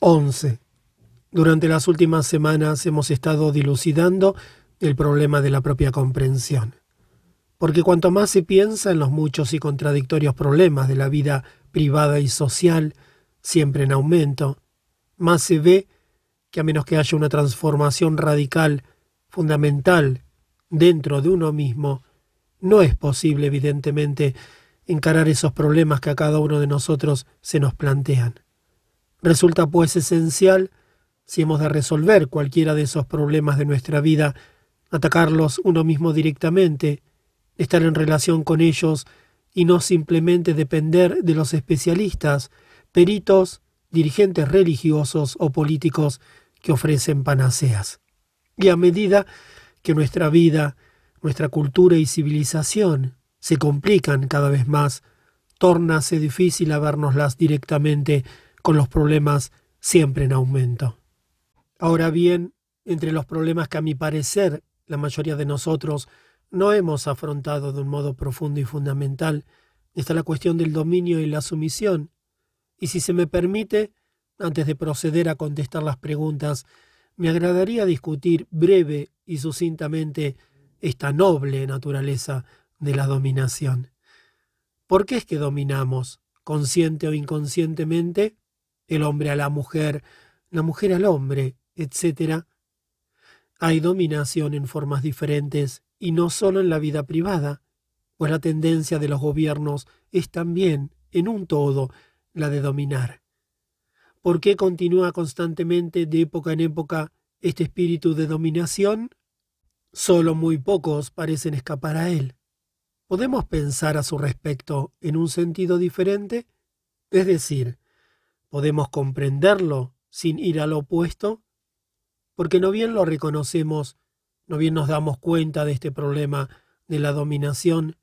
11. Durante las últimas semanas hemos estado dilucidando el problema de la propia comprensión. Porque cuanto más se piensa en los muchos y contradictorios problemas de la vida privada y social, siempre en aumento, más se ve que a menos que haya una transformación radical, fundamental, dentro de uno mismo, no es posible, evidentemente, encarar esos problemas que a cada uno de nosotros se nos plantean. Resulta pues esencial, si hemos de resolver cualquiera de esos problemas de nuestra vida, atacarlos uno mismo directamente, estar en relación con ellos y no simplemente depender de los especialistas, peritos, dirigentes religiosos o políticos que ofrecen panaceas. Y a medida que nuestra vida, nuestra cultura y civilización se complican cada vez más, tórnase difícil vernoslas directamente con los problemas siempre en aumento. Ahora bien, entre los problemas que a mi parecer la mayoría de nosotros no hemos afrontado de un modo profundo y fundamental, está la cuestión del dominio y la sumisión. Y si se me permite, antes de proceder a contestar las preguntas, me agradaría discutir breve y sucintamente esta noble naturaleza de la dominación. ¿Por qué es que dominamos, consciente o inconscientemente, el hombre a la mujer, la mujer al hombre, etc. Hay dominación en formas diferentes y no solo en la vida privada, pues la tendencia de los gobiernos es también, en un todo, la de dominar. ¿Por qué continúa constantemente de época en época este espíritu de dominación? Solo muy pocos parecen escapar a él. ¿Podemos pensar a su respecto en un sentido diferente? Es decir, ¿Podemos comprenderlo sin ir al opuesto? Porque no bien lo reconocemos, no bien nos damos cuenta de este problema de la dominación,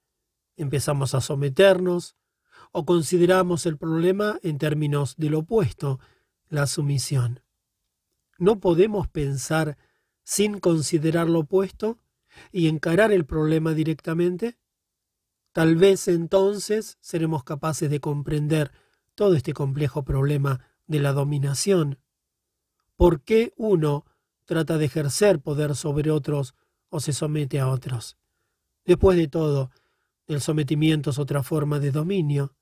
empezamos a someternos o consideramos el problema en términos del opuesto, la sumisión. ¿No podemos pensar sin considerar lo opuesto y encarar el problema directamente? Tal vez entonces seremos capaces de comprender todo este complejo problema de la dominación. ¿Por qué uno trata de ejercer poder sobre otros o se somete a otros? Después de todo, el sometimiento es otra forma de dominio.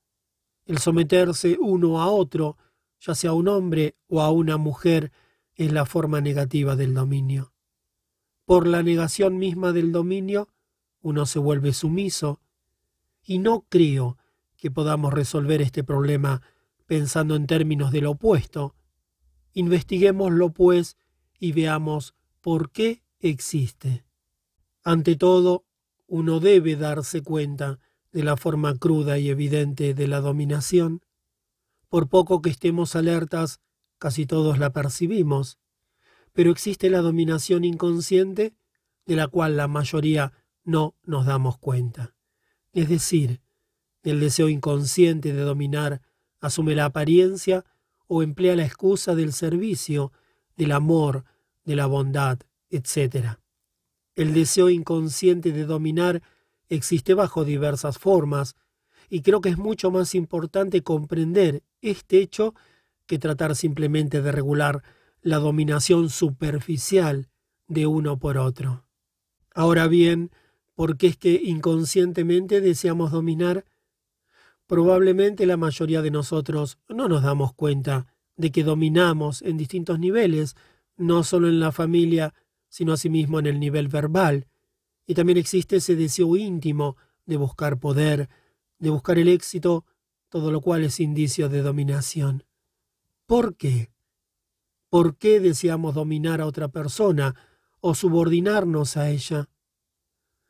El someterse uno a otro, ya sea a un hombre o a una mujer, es la forma negativa del dominio. Por la negación misma del dominio, uno se vuelve sumiso, y no creo que podamos resolver este problema pensando en términos del opuesto. Investiguémoslo, pues, y veamos por qué existe. Ante todo, uno debe darse cuenta de la forma cruda y evidente de la dominación. Por poco que estemos alertas, casi todos la percibimos, pero existe la dominación inconsciente de la cual la mayoría no nos damos cuenta. Es decir, el deseo inconsciente de dominar asume la apariencia o emplea la excusa del servicio, del amor, de la bondad, etc. El deseo inconsciente de dominar existe bajo diversas formas, y creo que es mucho más importante comprender este hecho que tratar simplemente de regular la dominación superficial de uno por otro. Ahora bien, ¿por qué es que inconscientemente deseamos dominar? Probablemente la mayoría de nosotros no nos damos cuenta de que dominamos en distintos niveles, no solo en la familia, sino asimismo en el nivel verbal. Y también existe ese deseo íntimo de buscar poder, de buscar el éxito, todo lo cual es indicio de dominación. ¿Por qué? ¿Por qué deseamos dominar a otra persona o subordinarnos a ella?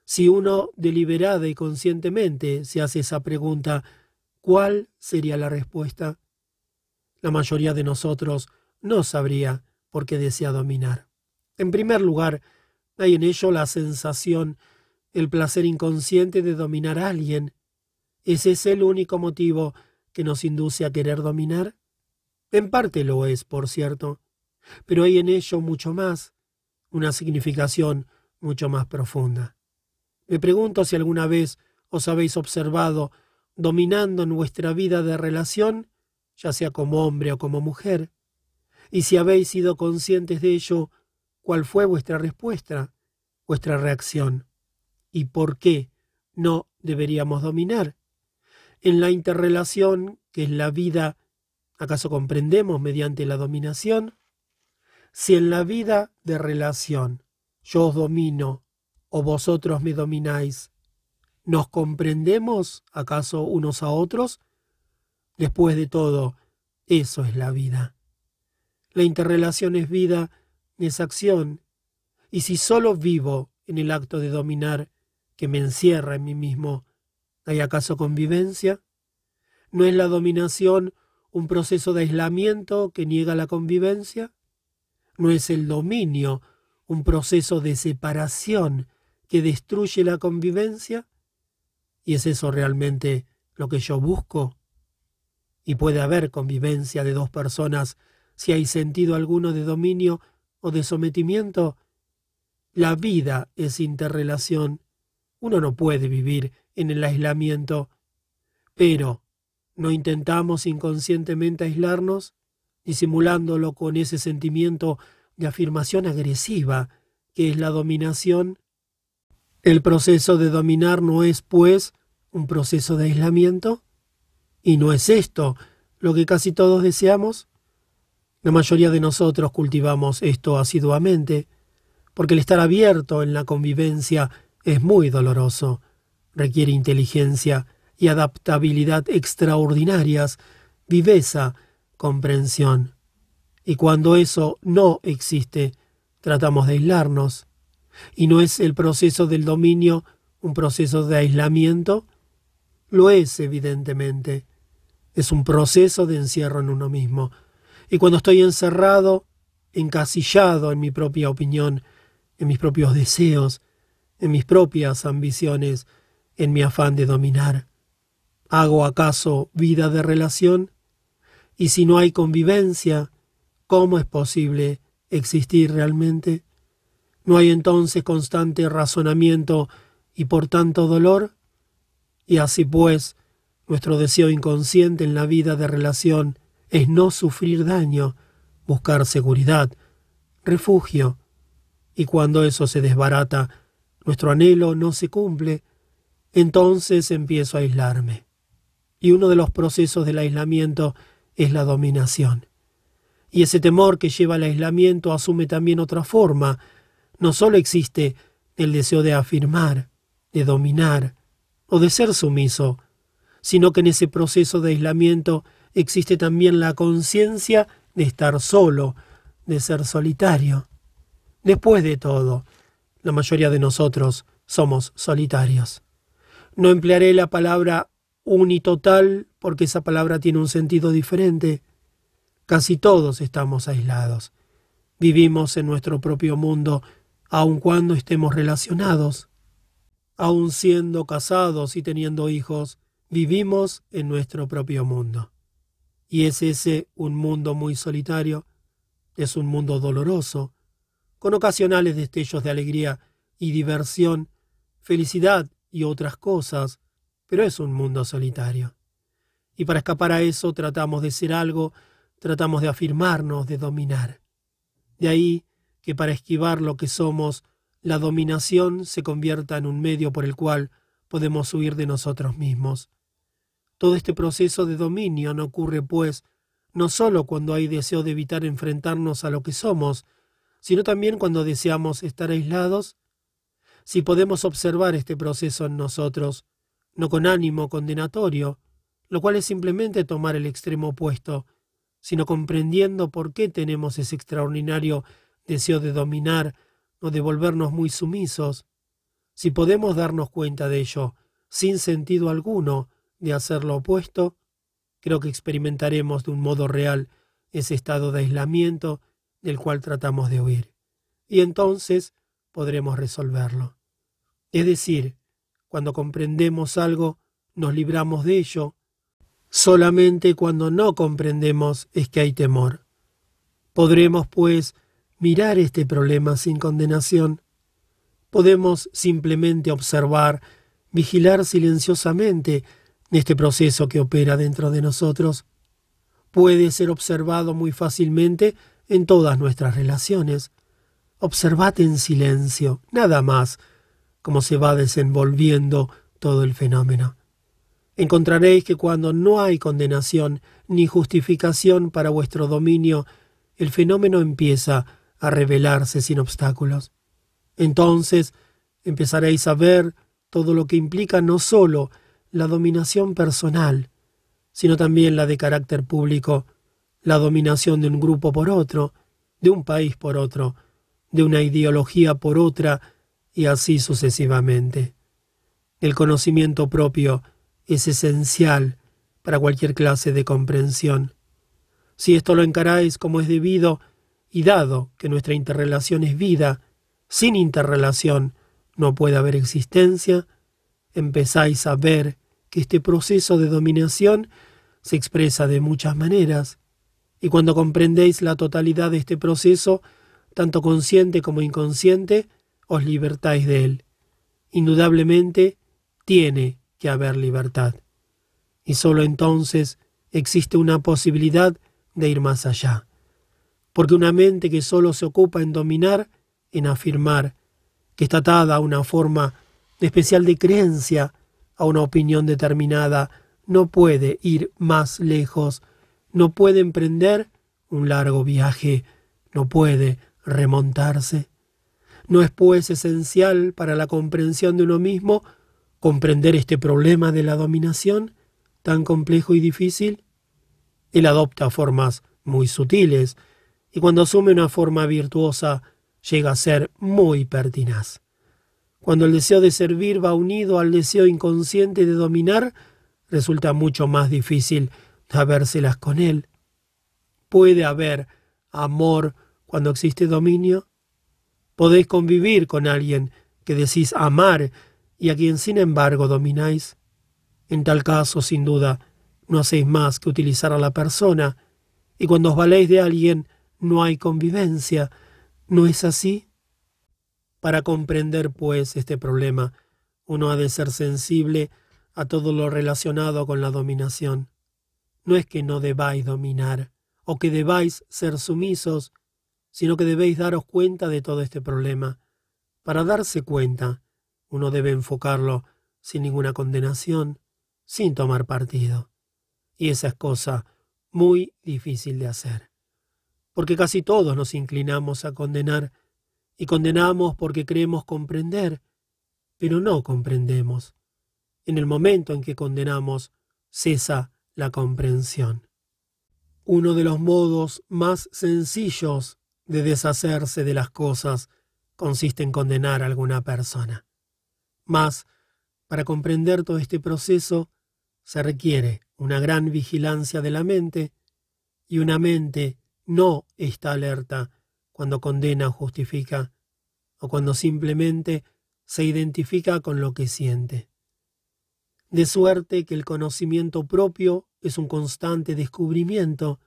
Si uno deliberada y conscientemente se hace esa pregunta, ¿Cuál sería la respuesta? La mayoría de nosotros no sabría por qué desea dominar. En primer lugar, hay en ello la sensación, el placer inconsciente de dominar a alguien. ¿Es ese el único motivo que nos induce a querer dominar? En parte lo es, por cierto, pero hay en ello mucho más, una significación mucho más profunda. Me pregunto si alguna vez os habéis observado dominando nuestra vida de relación, ya sea como hombre o como mujer. Y si habéis sido conscientes de ello, ¿cuál fue vuestra respuesta, vuestra reacción? ¿Y por qué no deberíamos dominar? En la interrelación, que es la vida, ¿acaso comprendemos mediante la dominación? Si en la vida de relación yo os domino o vosotros me domináis, ¿nos comprendemos acaso unos a otros? Después de todo, eso es la vida. La interrelación es vida, es acción, y si solo vivo en el acto de dominar que me encierra en mí mismo, ¿hay acaso convivencia? ¿No es la dominación un proceso de aislamiento que niega la convivencia? ¿No es el dominio un proceso de separación que destruye la convivencia? ¿Y es eso realmente lo que yo busco? Y puede haber convivencia de dos personas si hay sentido alguno de dominio o de sometimiento. La vida es interrelación. Uno no puede vivir en el aislamiento. Pero, ¿no intentamos inconscientemente aislarnos, disimulándolo con ese sentimiento de afirmación agresiva que es la dominación? El proceso de dominar no es, pues, un proceso de aislamiento. ¿Y no es esto lo que casi todos deseamos? La mayoría de nosotros cultivamos esto asiduamente, porque el estar abierto en la convivencia es muy doloroso, requiere inteligencia y adaptabilidad extraordinarias, viveza, comprensión. Y cuando eso no existe, tratamos de aislarnos. ¿Y no es el proceso del dominio un proceso de aislamiento? Lo es, evidentemente. Es un proceso de encierro en uno mismo. Y cuando estoy encerrado, encasillado en mi propia opinión, en mis propios deseos, en mis propias ambiciones, en mi afán de dominar, ¿hago acaso vida de relación? Y si no hay convivencia, ¿cómo es posible existir realmente? ¿No hay entonces constante razonamiento y por tanto dolor? Y así pues, nuestro deseo inconsciente en la vida de relación es no sufrir daño, buscar seguridad, refugio. Y cuando eso se desbarata, nuestro anhelo no se cumple, entonces empiezo a aislarme. Y uno de los procesos del aislamiento es la dominación. Y ese temor que lleva al aislamiento asume también otra forma. No solo existe el deseo de afirmar, de dominar, o de ser sumiso, sino que en ese proceso de aislamiento existe también la conciencia de estar solo, de ser solitario. Después de todo, la mayoría de nosotros somos solitarios. No emplearé la palabra unitotal porque esa palabra tiene un sentido diferente. Casi todos estamos aislados. Vivimos en nuestro propio mundo, aun cuando estemos relacionados. Aun siendo casados y teniendo hijos, vivimos en nuestro propio mundo. Y es ese un mundo muy solitario, es un mundo doloroso, con ocasionales destellos de alegría y diversión, felicidad y otras cosas, pero es un mundo solitario. Y para escapar a eso tratamos de ser algo, tratamos de afirmarnos, de dominar. De ahí que para esquivar lo que somos, la dominación se convierta en un medio por el cual podemos huir de nosotros mismos. Todo este proceso de dominio no ocurre, pues, no solo cuando hay deseo de evitar enfrentarnos a lo que somos, sino también cuando deseamos estar aislados. Si podemos observar este proceso en nosotros, no con ánimo condenatorio, lo cual es simplemente tomar el extremo opuesto, sino comprendiendo por qué tenemos ese extraordinario deseo de dominar o de volvernos muy sumisos, si podemos darnos cuenta de ello sin sentido alguno de hacer lo opuesto, creo que experimentaremos de un modo real ese estado de aislamiento del cual tratamos de huir. Y entonces podremos resolverlo. Es decir, cuando comprendemos algo, nos libramos de ello. Solamente cuando no comprendemos es que hay temor. Podremos, pues, mirar este problema sin condenación. Podemos simplemente observar, vigilar silenciosamente este proceso que opera dentro de nosotros. puede ser observado muy fácilmente en todas nuestras relaciones. Observad en silencio, nada más, cómo se va desenvolviendo todo el fenómeno. Encontraréis que cuando no hay condenación ni justificación para vuestro dominio, el fenómeno empieza a revelarse sin obstáculos. Entonces empezaréis a ver todo lo que implica no sólo la dominación personal, sino también la de carácter público, la dominación de un grupo por otro, de un país por otro, de una ideología por otra, y así sucesivamente. El conocimiento propio es esencial para cualquier clase de comprensión. Si esto lo encaráis como es debido, y dado que nuestra interrelación es vida, sin interrelación no puede haber existencia, empezáis a ver que este proceso de dominación se expresa de muchas maneras, y cuando comprendéis la totalidad de este proceso, tanto consciente como inconsciente, os libertáis de él. Indudablemente tiene que haber libertad. Y sólo entonces existe una posibilidad de ir más allá. Porque una mente que sólo se ocupa en dominar, en afirmar, que está atada a una forma especial de creencia, a una opinión determinada, no puede ir más lejos, no puede emprender un largo viaje, no puede remontarse. ¿No es pues esencial para la comprensión de uno mismo comprender este problema de la dominación tan complejo y difícil? Él adopta formas muy sutiles y cuando asume una forma virtuosa llega a ser muy pertinaz. Cuando el deseo de servir va unido al deseo inconsciente de dominar, resulta mucho más difícil habérselas con él. ¿Puede haber amor cuando existe dominio? ¿Podéis convivir con alguien que decís amar y a quien sin embargo domináis? En tal caso, sin duda, no hacéis más que utilizar a la persona, y cuando os valéis de alguien no hay convivencia. ¿No es así? Para comprender, pues, este problema, uno ha de ser sensible a todo lo relacionado con la dominación. No es que no debáis dominar, o que debáis ser sumisos, sino que debéis daros cuenta de todo este problema. Para darse cuenta, uno debe enfocarlo sin ninguna condenación, sin tomar partido. Y esa es cosa muy difícil de hacer. Porque casi todos nos inclinamos a condenar y condenamos porque creemos comprender, pero no comprendemos. En el momento en que condenamos, cesa la comprensión. Uno de los modos más sencillos de deshacerse de las cosas consiste en condenar a alguna persona. Mas, para comprender todo este proceso, se requiere una gran vigilancia de la mente, y una mente no está alerta cuando condena o justifica, o cuando simplemente se identifica con lo que siente. De suerte que el conocimiento propio es un constante descubrimiento,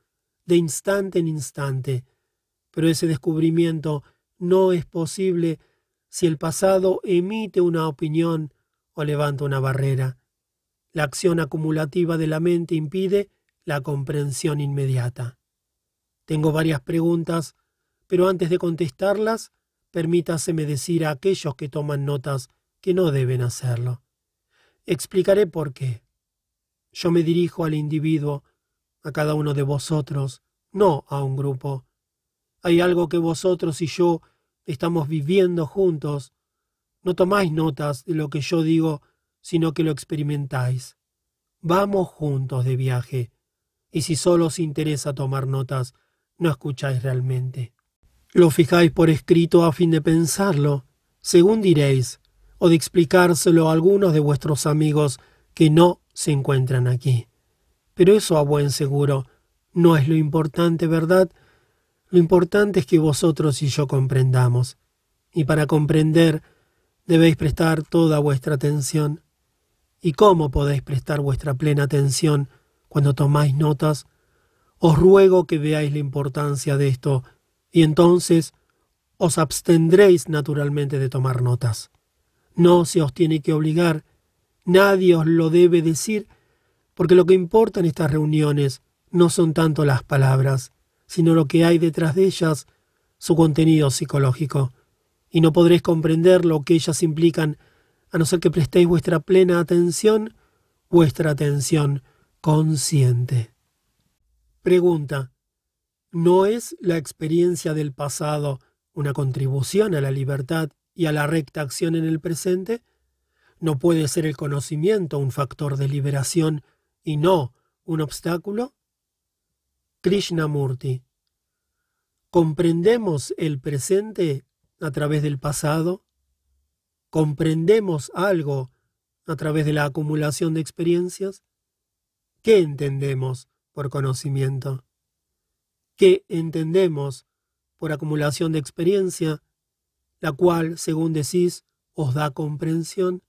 de instante en instante, pero ese descubrimiento no es posible si el pasado emite una opinión o levanta una barrera. La acción acumulativa de la mente impide la comprensión inmediata. Tengo varias preguntas, pero antes de contestarlas, permítaseme decir a aquellos que toman notas que no deben hacerlo. Explicaré por qué. Yo me dirijo al individuo, a cada uno de vosotros, no a un grupo. Hay algo que vosotros y yo estamos viviendo juntos. No tomáis notas de lo que yo digo, sino que lo experimentáis. Vamos juntos de viaje, y si solo os interesa tomar notas, no escucháis realmente. Lo fijáis por escrito a fin de pensarlo, según diréis, o de explicárselo a algunos de vuestros amigos que no se encuentran aquí. Pero eso a buen seguro no es lo importante, ¿verdad? Lo importante es que vosotros y yo comprendamos. Y para comprender debéis prestar toda vuestra atención. ¿Y cómo podéis prestar vuestra plena atención cuando tomáis notas? Os ruego que veáis la importancia de esto, y entonces os abstendréis naturalmente de tomar notas. No se os tiene que obligar, nadie os lo debe decir, porque lo que importa en estas reuniones no son tanto las palabras, sino lo que hay detrás de ellas, su contenido psicológico, y no podréis comprender lo que ellas implican a no ser que prestéis vuestra plena atención, vuestra atención consciente. Pregunta. ¿No es la experiencia del pasado una contribución a la libertad y a la recta acción en el presente? ¿No puede ser el conocimiento un factor de liberación y no un obstáculo? Krishnamurti. ¿Comprendemos el presente a través del pasado? ¿Comprendemos algo a través de la acumulación de experiencias? ¿Qué entendemos por conocimiento? ¿Qué entendemos por acumulación de experiencia, la cual, según decís, os da comprensión?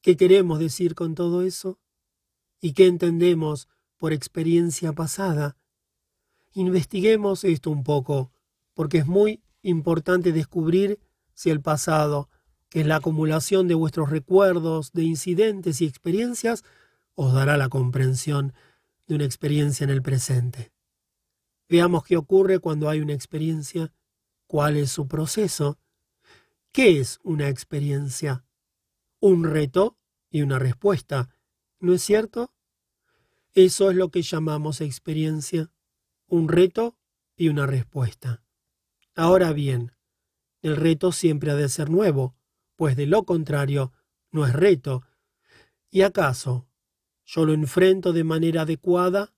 ¿Qué queremos decir con todo eso? ¿Y qué entendemos por experiencia pasada? Investiguemos esto un poco, porque es muy importante descubrir si el pasado que es la acumulación de vuestros recuerdos, de incidentes y experiencias, os dará la comprensión de una experiencia en el presente. Veamos qué ocurre cuando hay una experiencia, cuál es su proceso. ¿Qué es una experiencia? Un reto y una respuesta, ¿no es cierto? Eso es lo que llamamos experiencia, un reto y una respuesta. Ahora bien, el reto siempre ha de ser nuevo, pues de lo contrario no es reto. ¿Y acaso yo lo enfrento de manera adecuada,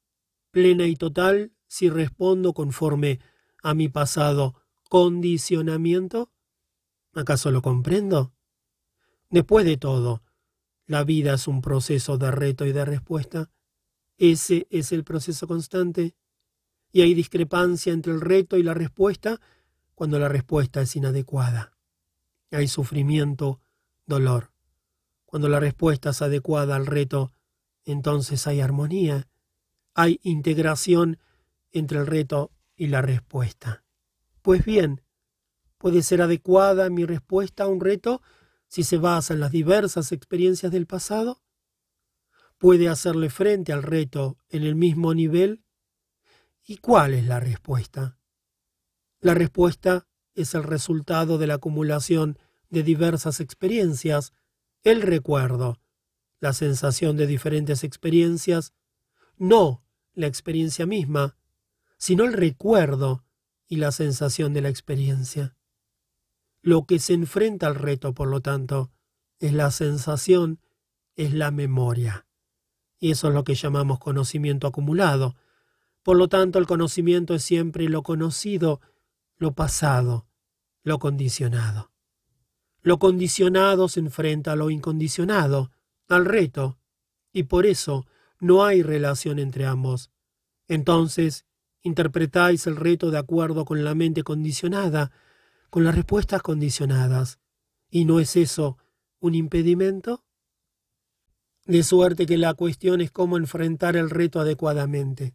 plena y total, si respondo conforme a mi pasado condicionamiento? ¿Acaso lo comprendo? Después de todo, la vida es un proceso de reto y de respuesta. Ese es el proceso constante. Y hay discrepancia entre el reto y la respuesta cuando la respuesta es inadecuada hay sufrimiento, dolor. Cuando la respuesta es adecuada al reto, entonces hay armonía, hay integración entre el reto y la respuesta. Pues bien, puede ser adecuada mi respuesta a un reto si se basa en las diversas experiencias del pasado. ¿Puede hacerle frente al reto en el mismo nivel? ¿Y cuál es la respuesta? La respuesta es el resultado de la acumulación de diversas experiencias, el recuerdo, la sensación de diferentes experiencias, no la experiencia misma, sino el recuerdo y la sensación de la experiencia. Lo que se enfrenta al reto, por lo tanto, es la sensación, es la memoria. Y eso es lo que llamamos conocimiento acumulado. Por lo tanto, el conocimiento es siempre lo conocido, lo pasado, lo condicionado. Lo condicionado se enfrenta a lo incondicionado, al reto, y por eso no hay relación entre ambos. Entonces, interpretáis el reto de acuerdo con la mente condicionada, con las respuestas condicionadas. ¿Y no es eso un impedimento? De suerte que la cuestión es cómo enfrentar el reto adecuadamente.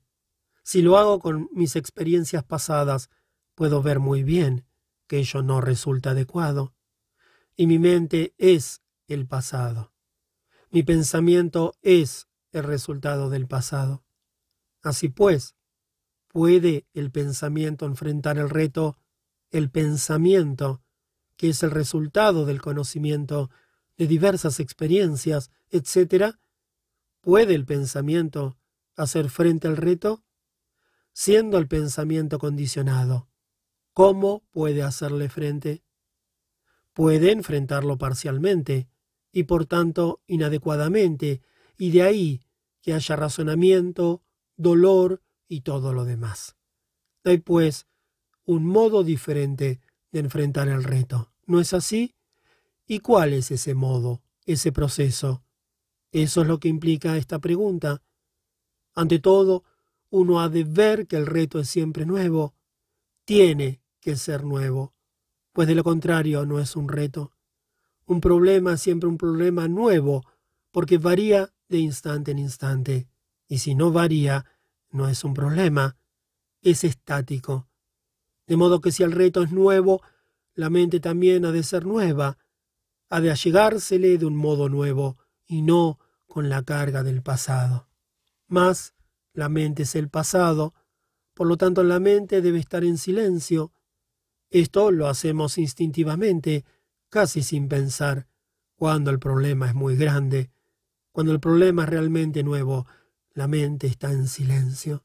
Si lo hago con mis experiencias pasadas, puedo ver muy bien que ello no resulta adecuado y mi mente es el pasado. Mi pensamiento es el resultado del pasado. Así pues, ¿puede el pensamiento enfrentar el reto, el pensamiento, que es el resultado del conocimiento de diversas experiencias, etc.? ¿Puede el pensamiento hacer frente al reto? Siendo el pensamiento condicionado, ¿cómo puede hacerle frente? puede enfrentarlo parcialmente y por tanto inadecuadamente, y de ahí que haya razonamiento, dolor y todo lo demás. Hay pues un modo diferente de enfrentar el reto. ¿No es así? ¿Y cuál es ese modo, ese proceso? Eso es lo que implica esta pregunta. Ante todo, uno ha de ver que el reto es siempre nuevo. Tiene que ser nuevo pues de lo contrario no es un reto. Un problema siempre un problema nuevo, porque varía de instante en instante, y si no varía, no es un problema, es estático. De modo que si el reto es nuevo, la mente también ha de ser nueva, ha de allegársele de un modo nuevo, y no con la carga del pasado. Mas, La mente es el pasado, por lo tanto la mente debe estar en silencio. Esto lo hacemos instintivamente, casi sin pensar, cuando el problema es muy grande. Cuando el problema es realmente nuevo, la mente está en silencio,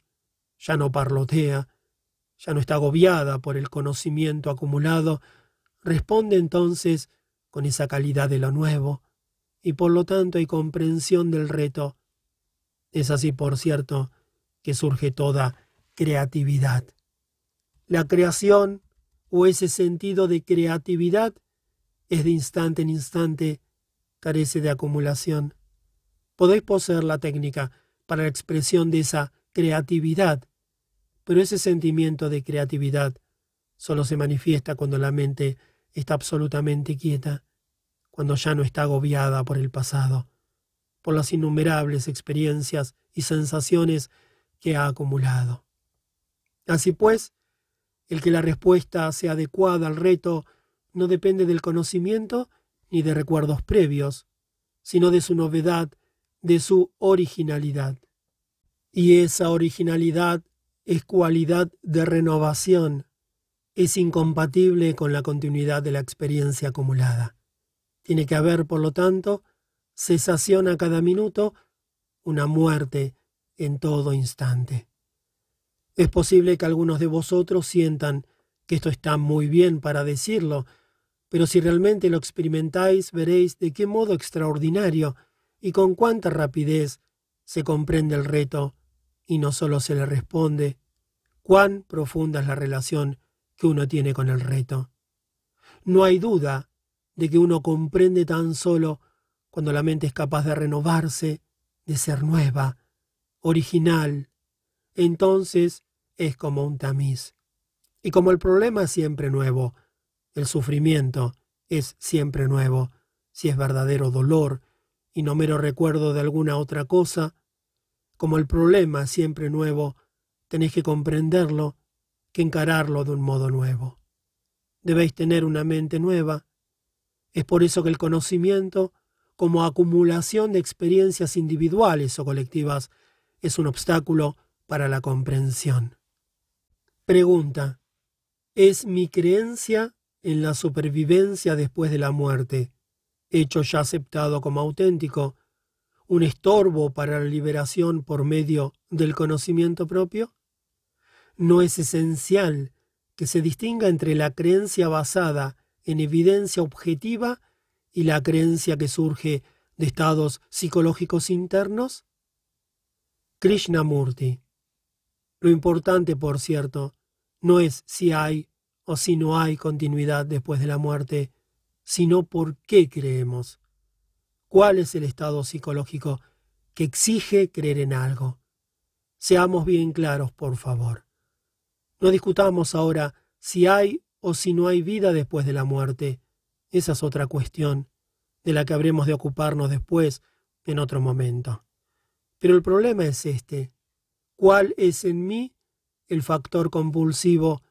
ya no parlotea, ya no está agobiada por el conocimiento acumulado, responde entonces con esa calidad de lo nuevo, y por lo tanto hay comprensión del reto. Es así, por cierto, que surge toda creatividad. La creación o ese sentido de creatividad es de instante en instante, carece de acumulación. Podéis poseer la técnica para la expresión de esa creatividad, pero ese sentimiento de creatividad solo se manifiesta cuando la mente está absolutamente quieta, cuando ya no está agobiada por el pasado, por las innumerables experiencias y sensaciones que ha acumulado. Así pues, el que la respuesta sea adecuada al reto no depende del conocimiento ni de recuerdos previos, sino de su novedad, de su originalidad. Y esa originalidad es cualidad de renovación, es incompatible con la continuidad de la experiencia acumulada. Tiene que haber, por lo tanto, cesación a cada minuto, una muerte en todo instante. Es posible que algunos de vosotros sientan que esto está muy bien para decirlo, pero si realmente lo experimentáis veréis de qué modo extraordinario y con cuánta rapidez se comprende el reto y no solo se le responde, cuán profunda es la relación que uno tiene con el reto. No hay duda de que uno comprende tan solo cuando la mente es capaz de renovarse, de ser nueva, original. Entonces es como un tamiz. Y como el problema es siempre nuevo, el sufrimiento es siempre nuevo, si es verdadero dolor y no mero recuerdo de alguna otra cosa, como el problema es siempre nuevo, tenéis que comprenderlo, que encararlo de un modo nuevo. Debéis tener una mente nueva. Es por eso que el conocimiento, como acumulación de experiencias individuales o colectivas, es un obstáculo para la comprensión. Pregunta. ¿Es mi creencia en la supervivencia después de la muerte, hecho ya aceptado como auténtico, un estorbo para la liberación por medio del conocimiento propio? ¿No es esencial que se distinga entre la creencia basada en evidencia objetiva y la creencia que surge de estados psicológicos internos? Krishnamurti. Lo importante, por cierto, no es si hay o si no hay continuidad después de la muerte, sino por qué creemos. ¿Cuál es el estado psicológico que exige creer en algo? Seamos bien claros, por favor. No discutamos ahora si hay o si no hay vida después de la muerte. Esa es otra cuestión, de la que habremos de ocuparnos después, en otro momento. Pero el problema es este. ¿Cuál es en mí el factor compulsivo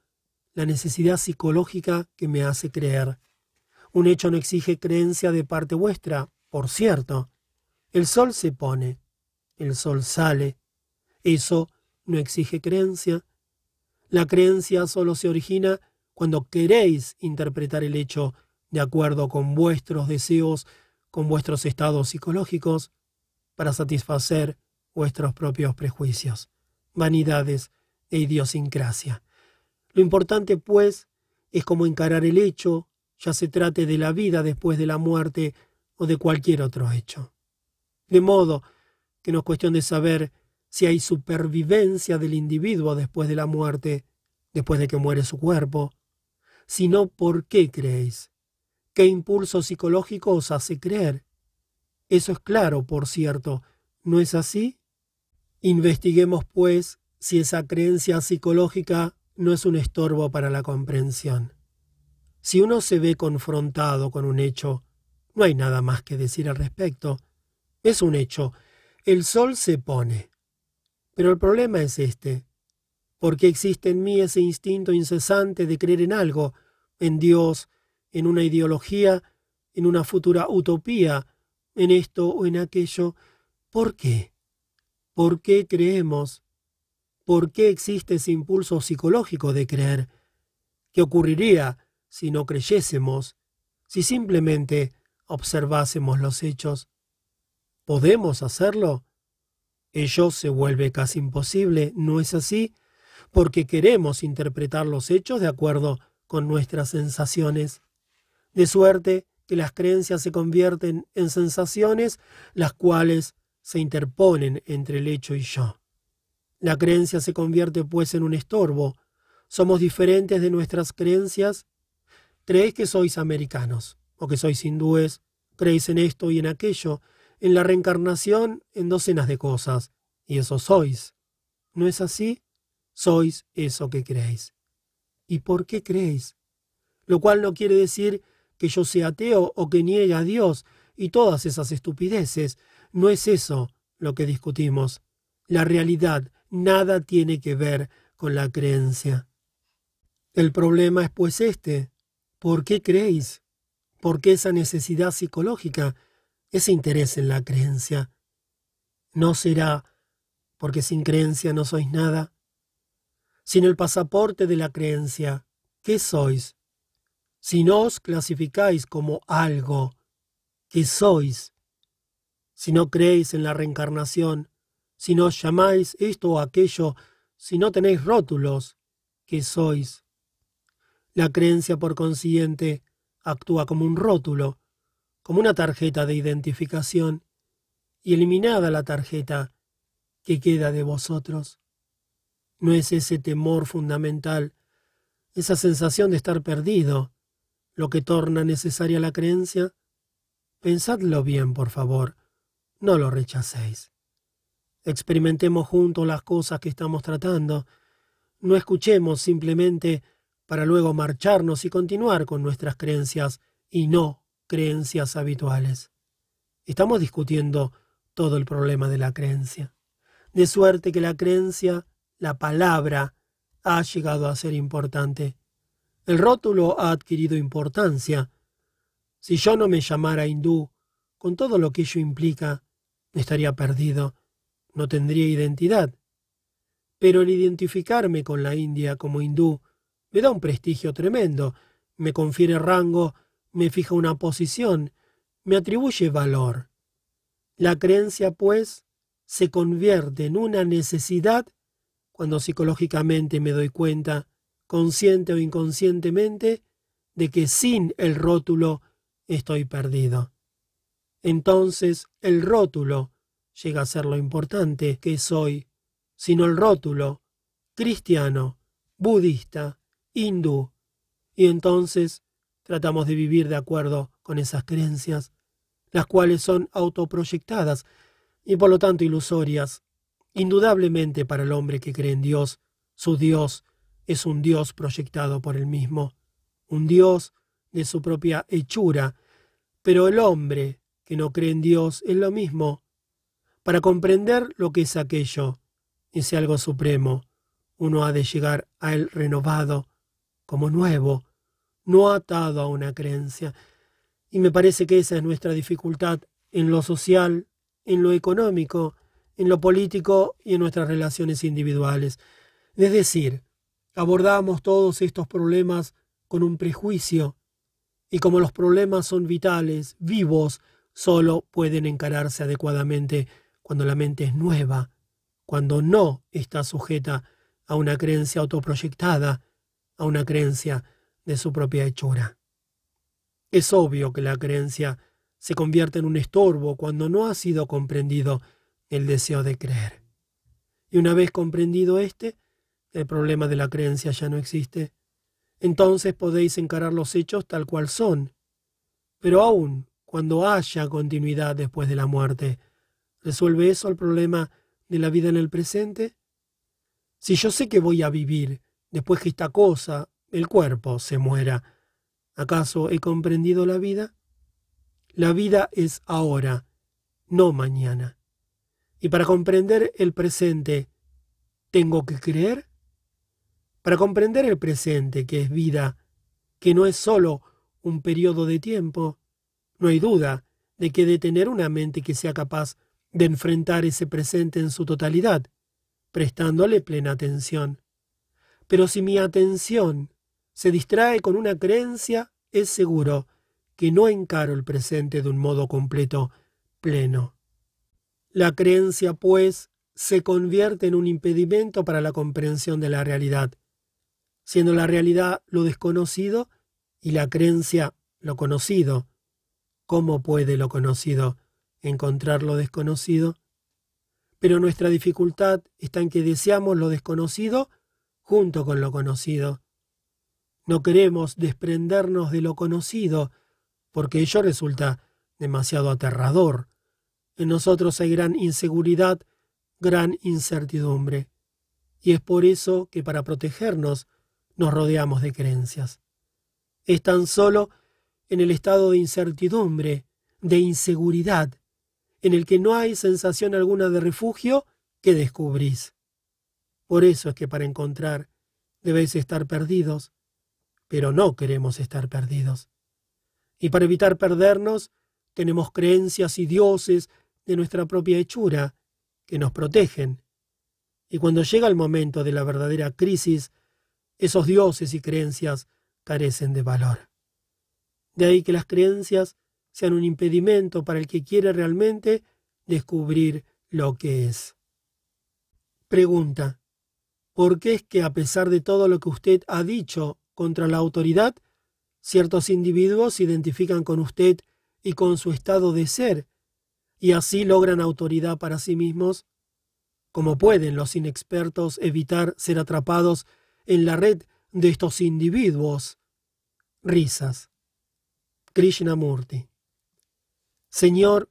la necesidad psicológica que me hace creer. Un hecho no exige creencia de parte vuestra, por cierto. El sol se pone, el sol sale. Eso no exige creencia. La creencia solo se origina cuando queréis interpretar el hecho de acuerdo con vuestros deseos, con vuestros estados psicológicos, para satisfacer vuestros propios prejuicios, vanidades e idiosincrasia. Lo importante, pues, es cómo encarar el hecho, ya se trate de la vida después de la muerte o de cualquier otro hecho. De modo que no es cuestión de saber si hay supervivencia del individuo después de la muerte, después de que muere su cuerpo, sino por qué creéis, qué impulso psicológico os hace creer. Eso es claro, por cierto, ¿no es así? Investiguemos, pues, si esa creencia psicológica no es un estorbo para la comprensión. Si uno se ve confrontado con un hecho, no hay nada más que decir al respecto. Es un hecho. El sol se pone. Pero el problema es este. ¿Por qué existe en mí ese instinto incesante de creer en algo, en Dios, en una ideología, en una futura utopía, en esto o en aquello? ¿Por qué? ¿Por qué creemos? ¿Por qué existe ese impulso psicológico de creer? ¿Qué ocurriría si no creyésemos, si simplemente observásemos los hechos? ¿Podemos hacerlo? Ello se vuelve casi imposible, ¿no es así? Porque queremos interpretar los hechos de acuerdo con nuestras sensaciones. De suerte que las creencias se convierten en sensaciones, las cuales se interponen entre el hecho y yo. La creencia se convierte pues en un estorbo. Somos diferentes de nuestras creencias. Creéis que sois americanos o que sois hindúes, creéis en esto y en aquello, en la reencarnación, en docenas de cosas, y eso sois. ¿No es así? Sois eso que creéis. ¿Y por qué creéis? Lo cual no quiere decir que yo sea ateo o que niegue a Dios y todas esas estupideces. No es eso lo que discutimos. La realidad nada tiene que ver con la creencia. El problema es pues este. ¿Por qué creéis? ¿Por qué esa necesidad psicológica, ese interés en la creencia? ¿No será porque sin creencia no sois nada? Sin el pasaporte de la creencia, ¿qué sois? Si no os clasificáis como algo, ¿qué sois? Si no creéis en la reencarnación, si no llamáis esto o aquello, si no tenéis rótulos, ¿qué sois? La creencia, por consiguiente, actúa como un rótulo, como una tarjeta de identificación, y eliminada la tarjeta, ¿qué queda de vosotros? ¿No es ese temor fundamental, esa sensación de estar perdido, lo que torna necesaria la creencia? Pensadlo bien, por favor, no lo rechacéis. Experimentemos juntos las cosas que estamos tratando. No escuchemos simplemente para luego marcharnos y continuar con nuestras creencias y no creencias habituales. Estamos discutiendo todo el problema de la creencia. De suerte que la creencia, la palabra, ha llegado a ser importante. El rótulo ha adquirido importancia. Si yo no me llamara hindú, con todo lo que ello implica, estaría perdido no tendría identidad. Pero el identificarme con la India como hindú me da un prestigio tremendo, me confiere rango, me fija una posición, me atribuye valor. La creencia, pues, se convierte en una necesidad cuando psicológicamente me doy cuenta, consciente o inconscientemente, de que sin el rótulo estoy perdido. Entonces el rótulo llega a ser lo importante que soy, sino el rótulo, cristiano, budista, hindú. Y entonces tratamos de vivir de acuerdo con esas creencias, las cuales son autoproyectadas y por lo tanto ilusorias. Indudablemente para el hombre que cree en Dios, su Dios es un Dios proyectado por él mismo, un Dios de su propia hechura, pero el hombre que no cree en Dios es lo mismo, para comprender lo que es aquello, ese algo supremo, uno ha de llegar a él renovado, como nuevo, no atado a una creencia. Y me parece que esa es nuestra dificultad en lo social, en lo económico, en lo político y en nuestras relaciones individuales. Es decir, abordamos todos estos problemas con un prejuicio, y como los problemas son vitales, vivos, solo pueden encararse adecuadamente cuando la mente es nueva, cuando no está sujeta a una creencia autoproyectada, a una creencia de su propia hechura. Es obvio que la creencia se convierte en un estorbo cuando no ha sido comprendido el deseo de creer. Y una vez comprendido este, el problema de la creencia ya no existe. Entonces podéis encarar los hechos tal cual son. Pero aún cuando haya continuidad después de la muerte, ¿Resuelve eso el problema de la vida en el presente? Si yo sé que voy a vivir después que esta cosa, el cuerpo, se muera, ¿acaso he comprendido la vida? La vida es ahora, no mañana. Y para comprender el presente, ¿tengo que creer? Para comprender el presente, que es vida, que no es sólo un periodo de tiempo, no hay duda de que de tener una mente que sea capaz de enfrentar ese presente en su totalidad. prestándole plena atención. Pero si mi atención se distrae con una creencia, es seguro que no encaro el presente de un modo completo, pleno. La creencia, pues, se convierte en un impedimento para la comprensión de la realidad, siendo la realidad lo desconocido y la creencia lo conocido. ¿Cómo puede lo conocido encontrar lo desconocido? Pero nuestra dificultad está en que deseamos lo desconocido junto con lo conocido. No queremos desprendernos de lo conocido, porque ello resulta demasiado aterrador. En nosotros hay gran inseguridad, gran incertidumbre. Y es por eso que para protegernos nos rodeamos de creencias. Es tan solo en el estado de incertidumbre, de inseguridad, en el que no hay sensación alguna de refugio, que descubrís. Por eso es que para encontrar debéis estar perdidos, pero no queremos estar perdidos. Y para evitar perdernos, tenemos creencias y dioses de nuestra propia hechura que nos protegen. Y cuando llega el momento de la verdadera crisis, esos dioses y creencias carecen de valor. De ahí que las creencias sean un impedimento para el que quiere realmente descubrir lo que es. Pregunta. ¿Por qué es que a pesar de todo lo que usted ha dicho contra la autoridad, ciertos individuos se identifican con usted y con su estado de ser, y así logran autoridad para sí mismos? ¿Cómo pueden los inexpertos evitar ser atrapados en la red de estos individuos? Risas. Krishnamurti. Señor,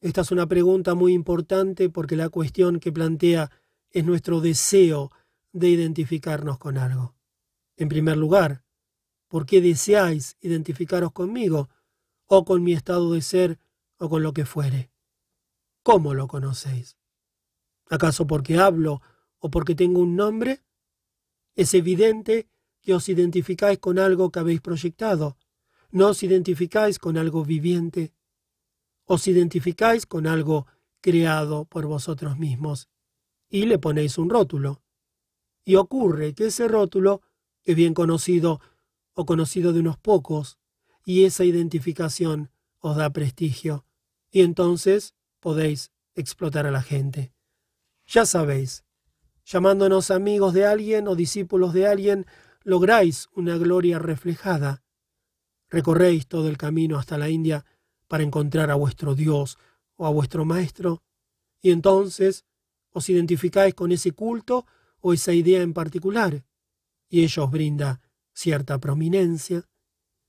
esta es una pregunta muy importante porque la cuestión que plantea es nuestro deseo de identificarnos con algo. En primer lugar, ¿por qué deseáis identificaros conmigo, o con mi estado de ser, o con lo que fuere? ¿Cómo lo conocéis? ¿Acaso porque hablo o porque tengo un nombre? Es evidente que os identificáis con algo que habéis proyectado. No os identificáis con algo viviente. Os identificáis con algo creado por vosotros mismos y le ponéis un rótulo y ocurre que ese rótulo es bien conocido o conocido de unos pocos, y esa identificación os da prestigio, y entonces podéis explotar a la gente. Ya sabéis, llamándonos amigos de alguien o discípulos de alguien, lográis una gloria reflejada. Recorréis todo el camino hasta la India para encontrar a vuestro Dios o a vuestro Maestro, y entonces os identificáis con ese culto o esa idea en particular, y ello os brinda cierta prominencia,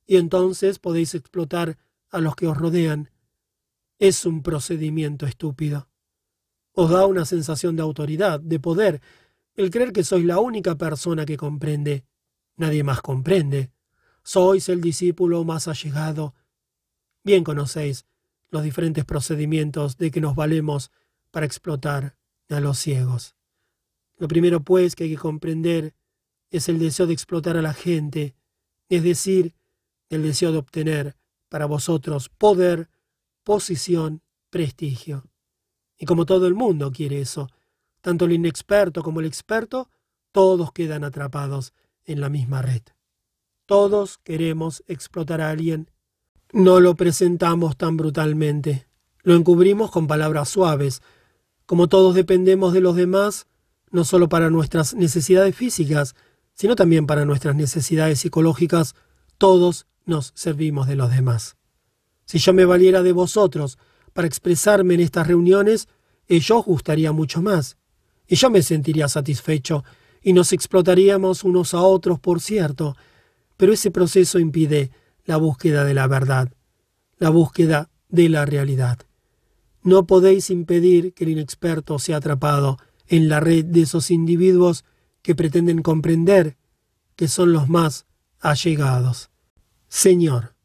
y entonces podéis explotar a los que os rodean. Es un procedimiento estúpido. Os da una sensación de autoridad, de poder, el creer que sois la única persona que comprende. Nadie más comprende. Sois el discípulo más allegado. Bien conocéis los diferentes procedimientos de que nos valemos para explotar a los ciegos. Lo primero, pues, que hay que comprender es el deseo de explotar a la gente, es decir, el deseo de obtener para vosotros poder, posición, prestigio. Y como todo el mundo quiere eso, tanto el inexperto como el experto, todos quedan atrapados en la misma red. Todos queremos explotar a alguien. No lo presentamos tan brutalmente. Lo encubrimos con palabras suaves. Como todos dependemos de los demás, no solo para nuestras necesidades físicas, sino también para nuestras necesidades psicológicas, todos nos servimos de los demás. Si yo me valiera de vosotros para expresarme en estas reuniones, yo gustaría mucho más, y yo me sentiría satisfecho, y nos explotaríamos unos a otros, por cierto, pero ese proceso impide la búsqueda de la verdad, la búsqueda de la realidad. No podéis impedir que el inexperto sea atrapado en la red de esos individuos que pretenden comprender que son los más allegados. Señor,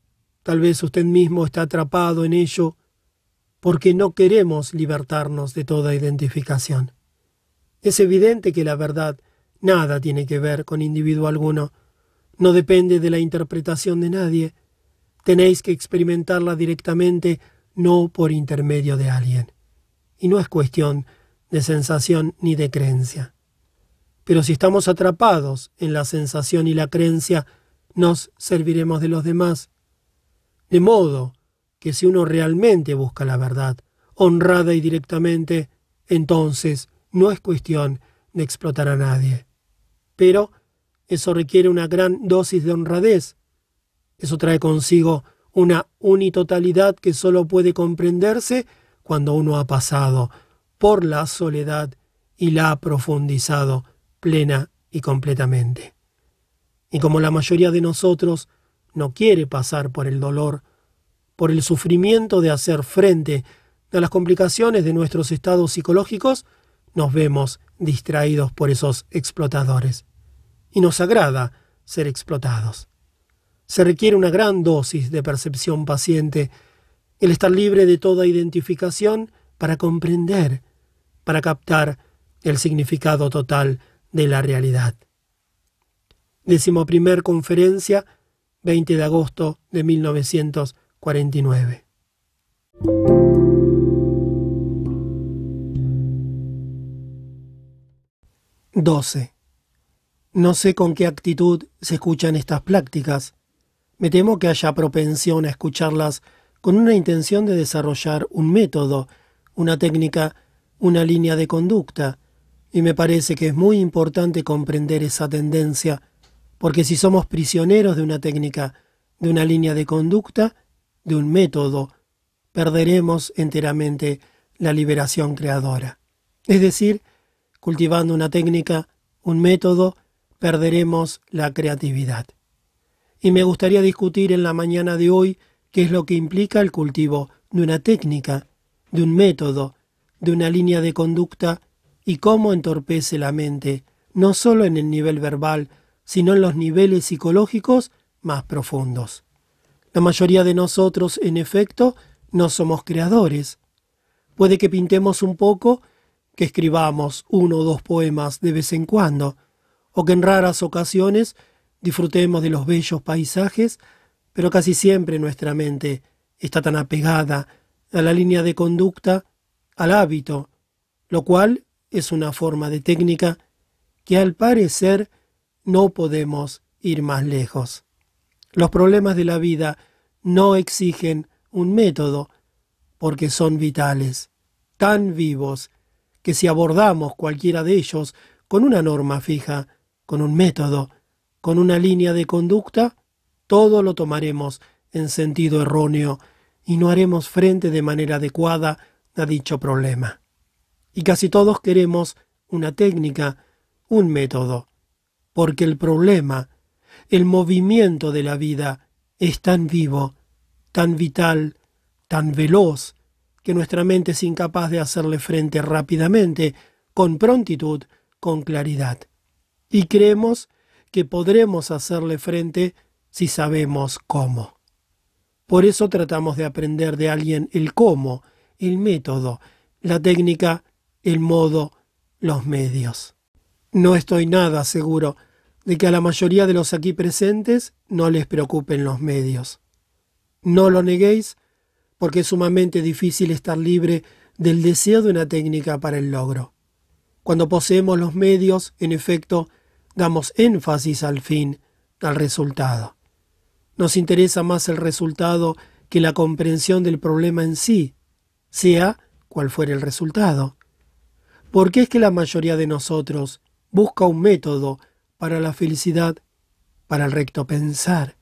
tal vez usted mismo está atrapado en ello porque no queremos libertarnos de toda identificación. Es evidente que la verdad nada tiene que ver con individuo alguno, no depende de la interpretación de nadie, tenéis que experimentarla directamente, no por intermedio de alguien. Y no es cuestión de sensación ni de creencia. Pero si estamos atrapados en la sensación y la creencia, nos serviremos de los demás. De modo que si uno realmente busca la verdad, honrada y directamente, entonces no es cuestión de explotar a nadie. Pero eso requiere una gran dosis de honradez. Eso trae consigo una unitotalidad que solo puede comprenderse cuando uno ha pasado por la soledad y la ha profundizado plena y completamente. Y como la mayoría de nosotros no quiere pasar por el dolor, por el sufrimiento de hacer frente a las complicaciones de nuestros estados psicológicos, nos vemos distraídos por esos explotadores y nos agrada ser explotados. Se requiere una gran dosis de percepción paciente, el estar libre de toda identificación para comprender, para captar el significado total de la realidad. Décimo primer conferencia, 20 de agosto de 1949. 12. No sé con qué actitud se escuchan estas prácticas. Me temo que haya propensión a escucharlas con una intención de desarrollar un método, una técnica, una línea de conducta, y me parece que es muy importante comprender esa tendencia, porque si somos prisioneros de una técnica, de una línea de conducta, de un método, perderemos enteramente la liberación creadora. Es decir, cultivando una técnica, un método, perderemos la creatividad. Y me gustaría discutir en la mañana de hoy qué es lo que implica el cultivo de una técnica, de un método, de una línea de conducta y cómo entorpece la mente, no solo en el nivel verbal, sino en los niveles psicológicos más profundos. La mayoría de nosotros, en efecto, no somos creadores. Puede que pintemos un poco, que escribamos uno o dos poemas de vez en cuando, o que en raras ocasiones disfrutemos de los bellos paisajes, pero casi siempre nuestra mente está tan apegada a la línea de conducta, al hábito, lo cual es una forma de técnica que al parecer no podemos ir más lejos. Los problemas de la vida no exigen un método porque son vitales, tan vivos, que si abordamos cualquiera de ellos con una norma fija, con un método, con una línea de conducta, todo lo tomaremos en sentido erróneo y no haremos frente de manera adecuada a dicho problema. Y casi todos queremos una técnica, un método, porque el problema, el movimiento de la vida es tan vivo, tan vital, tan veloz, que nuestra mente es incapaz de hacerle frente rápidamente, con prontitud, con claridad y creemos que podremos hacerle frente si sabemos cómo. Por eso tratamos de aprender de alguien el cómo, el método, la técnica, el modo, los medios. No estoy nada seguro de que a la mayoría de los aquí presentes no les preocupen los medios. No lo neguéis porque es sumamente difícil estar libre del deseo de una técnica para el logro. Cuando poseemos los medios, en efecto, damos énfasis al fin, al resultado. Nos interesa más el resultado que la comprensión del problema en sí, sea cual fuera el resultado. ¿Por qué es que la mayoría de nosotros busca un método para la felicidad, para el recto pensar,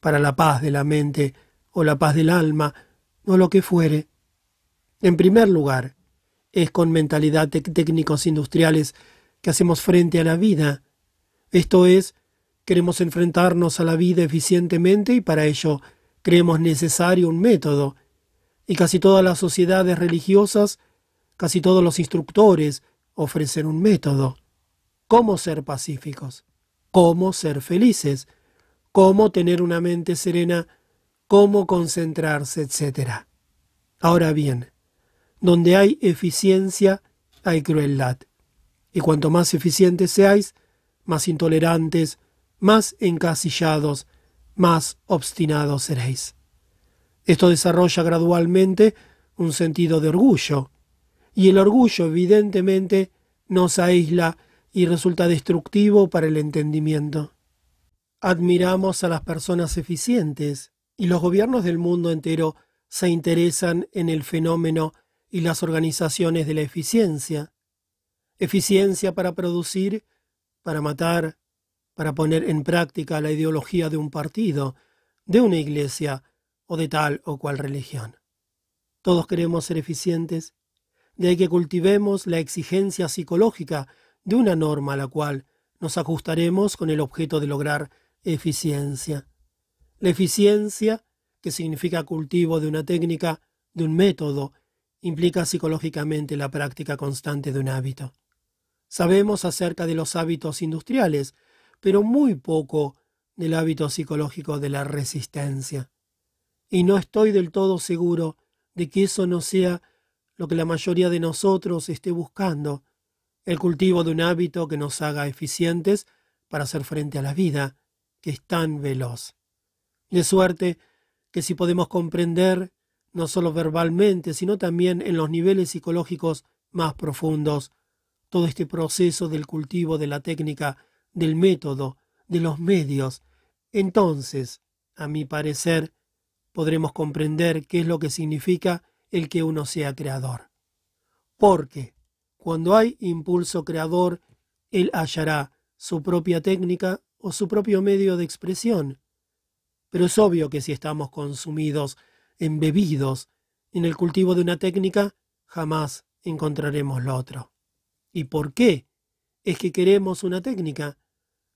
para la paz de la mente o la paz del alma, o lo que fuere? En primer lugar, es con mentalidad de técnicos industriales que hacemos frente a la vida, esto es, queremos enfrentarnos a la vida eficientemente y para ello creemos necesario un método. Y casi todas las sociedades religiosas, casi todos los instructores ofrecen un método. Cómo ser pacíficos, cómo ser felices, cómo tener una mente serena, cómo concentrarse, etc. Ahora bien, donde hay eficiencia, hay crueldad. Y cuanto más eficientes seáis, más intolerantes, más encasillados, más obstinados seréis. Esto desarrolla gradualmente un sentido de orgullo, y el orgullo evidentemente nos aísla y resulta destructivo para el entendimiento. Admiramos a las personas eficientes y los gobiernos del mundo entero se interesan en el fenómeno y las organizaciones de la eficiencia. Eficiencia para producir, para matar, para poner en práctica la ideología de un partido, de una iglesia o de tal o cual religión. Todos queremos ser eficientes, de ahí que cultivemos la exigencia psicológica de una norma a la cual nos ajustaremos con el objeto de lograr eficiencia. La eficiencia, que significa cultivo de una técnica, de un método, implica psicológicamente la práctica constante de un hábito. Sabemos acerca de los hábitos industriales, pero muy poco del hábito psicológico de la resistencia. Y no estoy del todo seguro de que eso no sea lo que la mayoría de nosotros esté buscando, el cultivo de un hábito que nos haga eficientes para hacer frente a la vida, que es tan veloz. De suerte que si podemos comprender, no solo verbalmente, sino también en los niveles psicológicos más profundos, todo este proceso del cultivo de la técnica, del método, de los medios, entonces, a mi parecer, podremos comprender qué es lo que significa el que uno sea creador. Porque cuando hay impulso creador, él hallará su propia técnica o su propio medio de expresión. Pero es obvio que si estamos consumidos, embebidos en el cultivo de una técnica, jamás encontraremos lo otro. ¿Y por qué? Es que queremos una técnica,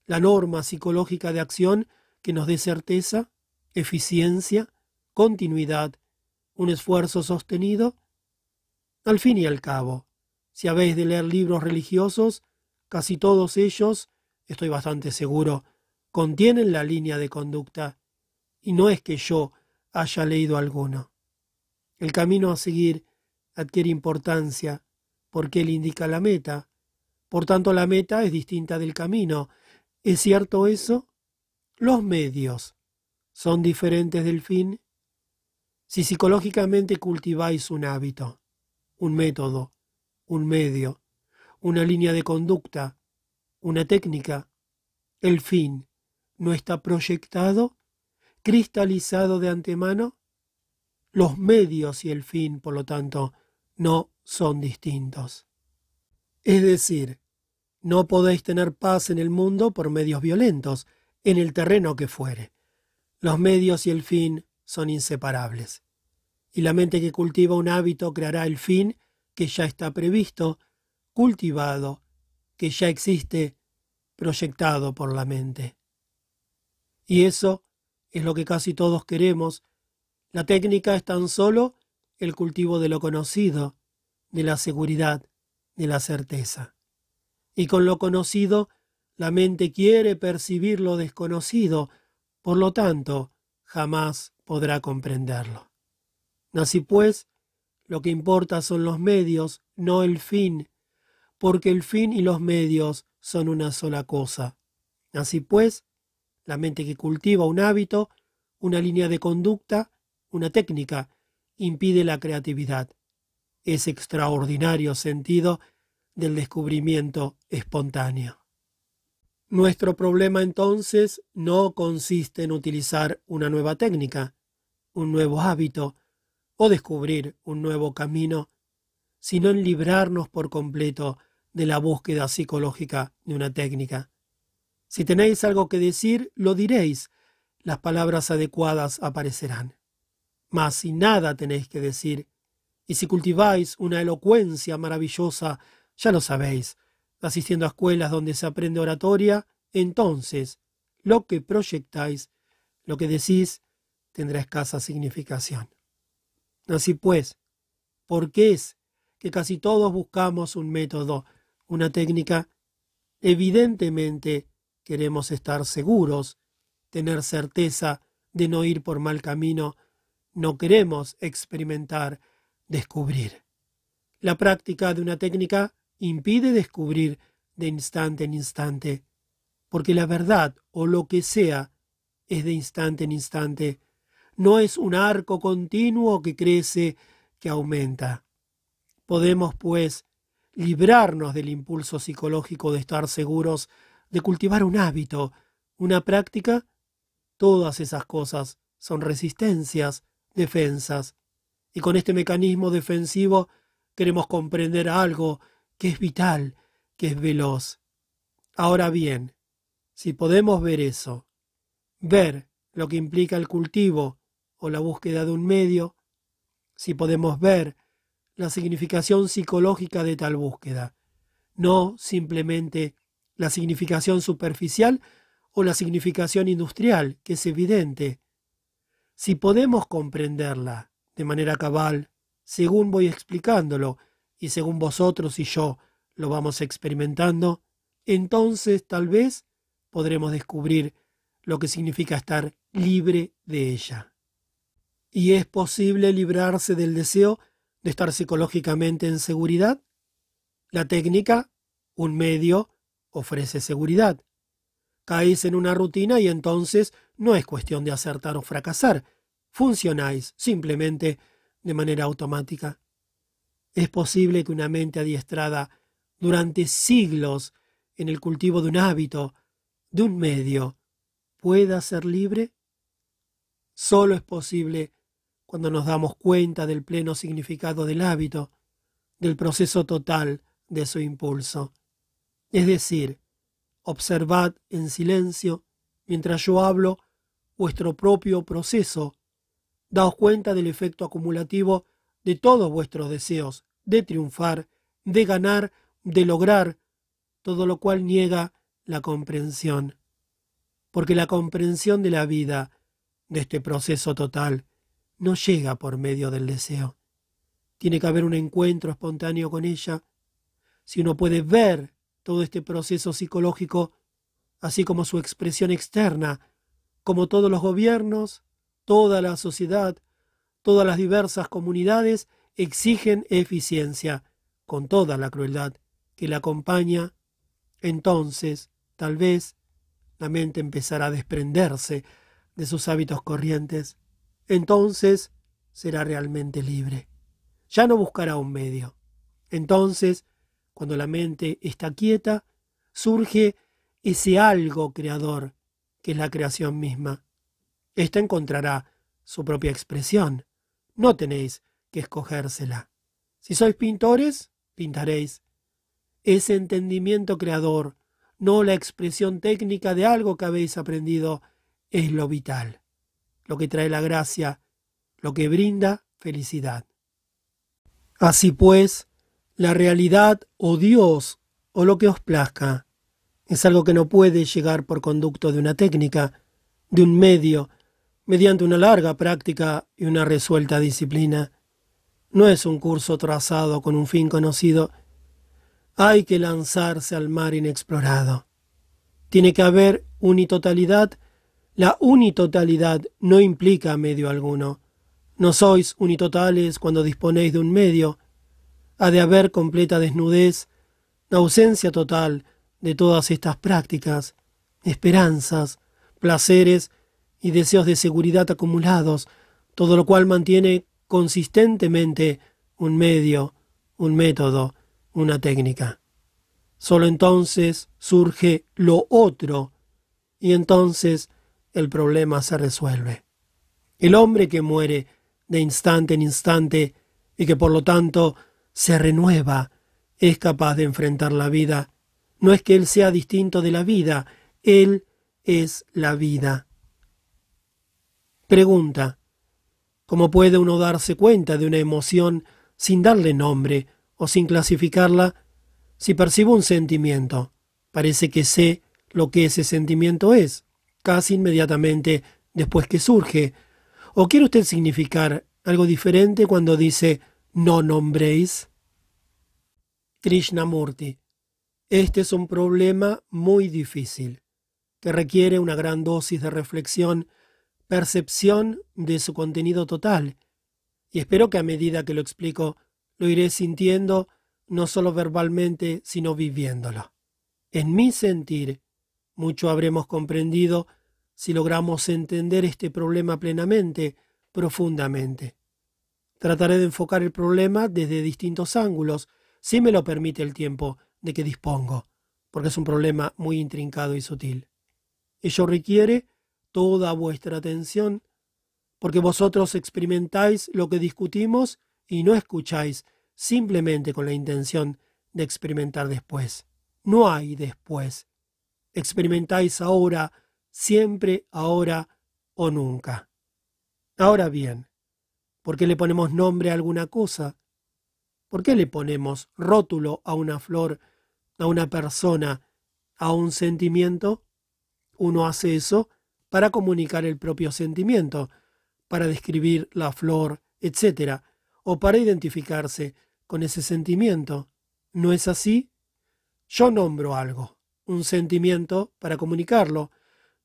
la norma psicológica de acción que nos dé certeza, eficiencia, continuidad, un esfuerzo sostenido. Al fin y al cabo, si habéis de leer libros religiosos, casi todos ellos, estoy bastante seguro, contienen la línea de conducta, y no es que yo haya leído alguno. El camino a seguir adquiere importancia porque él indica la meta. Por tanto, la meta es distinta del camino. ¿Es cierto eso? Los medios son diferentes del fin. Si psicológicamente cultiváis un hábito, un método, un medio, una línea de conducta, una técnica, el fin no está proyectado, cristalizado de antemano, los medios y el fin, por lo tanto, no son distintos. Es decir, no podéis tener paz en el mundo por medios violentos, en el terreno que fuere. Los medios y el fin son inseparables. Y la mente que cultiva un hábito creará el fin que ya está previsto, cultivado, que ya existe, proyectado por la mente. Y eso es lo que casi todos queremos. La técnica es tan solo el cultivo de lo conocido, de la seguridad, de la certeza. Y con lo conocido, la mente quiere percibir lo desconocido, por lo tanto, jamás podrá comprenderlo. Así pues, lo que importa son los medios, no el fin, porque el fin y los medios son una sola cosa. Así pues, la mente que cultiva un hábito, una línea de conducta, una técnica, impide la creatividad ese extraordinario sentido del descubrimiento espontáneo. Nuestro problema entonces no consiste en utilizar una nueva técnica, un nuevo hábito o descubrir un nuevo camino, sino en librarnos por completo de la búsqueda psicológica de una técnica. Si tenéis algo que decir, lo diréis, las palabras adecuadas aparecerán. Mas si nada tenéis que decir, y si cultiváis una elocuencia maravillosa, ya lo sabéis, asistiendo a escuelas donde se aprende oratoria, entonces lo que proyectáis, lo que decís, tendrá escasa significación. Así pues, ¿por qué es que casi todos buscamos un método, una técnica? Evidentemente queremos estar seguros, tener certeza de no ir por mal camino, no queremos experimentar descubrir. La práctica de una técnica impide descubrir de instante en instante, porque la verdad o lo que sea es de instante en instante, no es un arco continuo que crece, que aumenta. Podemos, pues, librarnos del impulso psicológico de estar seguros de cultivar un hábito, una práctica, todas esas cosas son resistencias, defensas. Y con este mecanismo defensivo queremos comprender algo que es vital, que es veloz. Ahora bien, si podemos ver eso, ver lo que implica el cultivo o la búsqueda de un medio, si podemos ver la significación psicológica de tal búsqueda, no simplemente la significación superficial o la significación industrial, que es evidente. Si podemos comprenderla de manera cabal, según voy explicándolo y según vosotros y yo lo vamos experimentando, entonces tal vez podremos descubrir lo que significa estar libre de ella. ¿Y es posible librarse del deseo de estar psicológicamente en seguridad? La técnica, un medio, ofrece seguridad. Caéis en una rutina y entonces no es cuestión de acertar o fracasar. Funcionáis simplemente de manera automática. Es posible que una mente adiestrada durante siglos en el cultivo de un hábito, de un medio, pueda ser libre? Solo es posible cuando nos damos cuenta del pleno significado del hábito, del proceso total de su impulso. Es decir, observad en silencio, mientras yo hablo, vuestro propio proceso. Daos cuenta del efecto acumulativo de todos vuestros deseos, de triunfar, de ganar, de lograr, todo lo cual niega la comprensión. Porque la comprensión de la vida, de este proceso total, no llega por medio del deseo. Tiene que haber un encuentro espontáneo con ella. Si uno puede ver todo este proceso psicológico, así como su expresión externa, como todos los gobiernos, toda la sociedad, todas las diversas comunidades exigen eficiencia, con toda la crueldad que la acompaña, entonces, tal vez, la mente empezará a desprenderse de sus hábitos corrientes. Entonces será realmente libre. Ya no buscará un medio. Entonces cuando la mente está quieta, surge ese algo creador que es la creación misma. Esta encontrará su propia expresión. No tenéis que escogérsela. Si sois pintores, pintaréis. Ese entendimiento creador, no la expresión técnica de algo que habéis aprendido, es lo vital, lo que trae la gracia, lo que brinda felicidad. Así pues, la realidad o Dios o lo que os plazca es algo que no puede llegar por conducto de una técnica, de un medio, mediante una larga práctica y una resuelta disciplina. No es un curso trazado con un fin conocido. Hay que lanzarse al mar inexplorado. Tiene que haber unitotalidad. La unitotalidad no implica medio alguno. No sois unitotales cuando disponéis de un medio, ha de haber completa desnudez, ausencia total de todas estas prácticas, esperanzas, placeres y deseos de seguridad acumulados, todo lo cual mantiene consistentemente un medio, un método, una técnica. Solo entonces surge lo otro y entonces el problema se resuelve. El hombre que muere de instante en instante y que por lo tanto se renueva, es capaz de enfrentar la vida. No es que Él sea distinto de la vida, Él es la vida. Pregunta. ¿Cómo puede uno darse cuenta de una emoción sin darle nombre o sin clasificarla? Si percibo un sentimiento, parece que sé lo que ese sentimiento es, casi inmediatamente después que surge. ¿O quiere usted significar algo diferente cuando dice no nombréis? Krishnamurti. Este es un problema muy difícil, que requiere una gran dosis de reflexión, percepción de su contenido total, y espero que a medida que lo explico lo iré sintiendo no solo verbalmente, sino viviéndolo. En mi sentir, mucho habremos comprendido si logramos entender este problema plenamente, profundamente. Trataré de enfocar el problema desde distintos ángulos, si me lo permite el tiempo de que dispongo, porque es un problema muy intrincado y sutil. Ello requiere toda vuestra atención, porque vosotros experimentáis lo que discutimos y no escucháis simplemente con la intención de experimentar después. No hay después. Experimentáis ahora, siempre, ahora o nunca. Ahora bien, ¿por qué le ponemos nombre a alguna cosa? ¿Por qué le ponemos rótulo a una flor, a una persona, a un sentimiento? Uno hace eso para comunicar el propio sentimiento, para describir la flor, etc., o para identificarse con ese sentimiento. ¿No es así? Yo nombro algo, un sentimiento, para comunicarlo.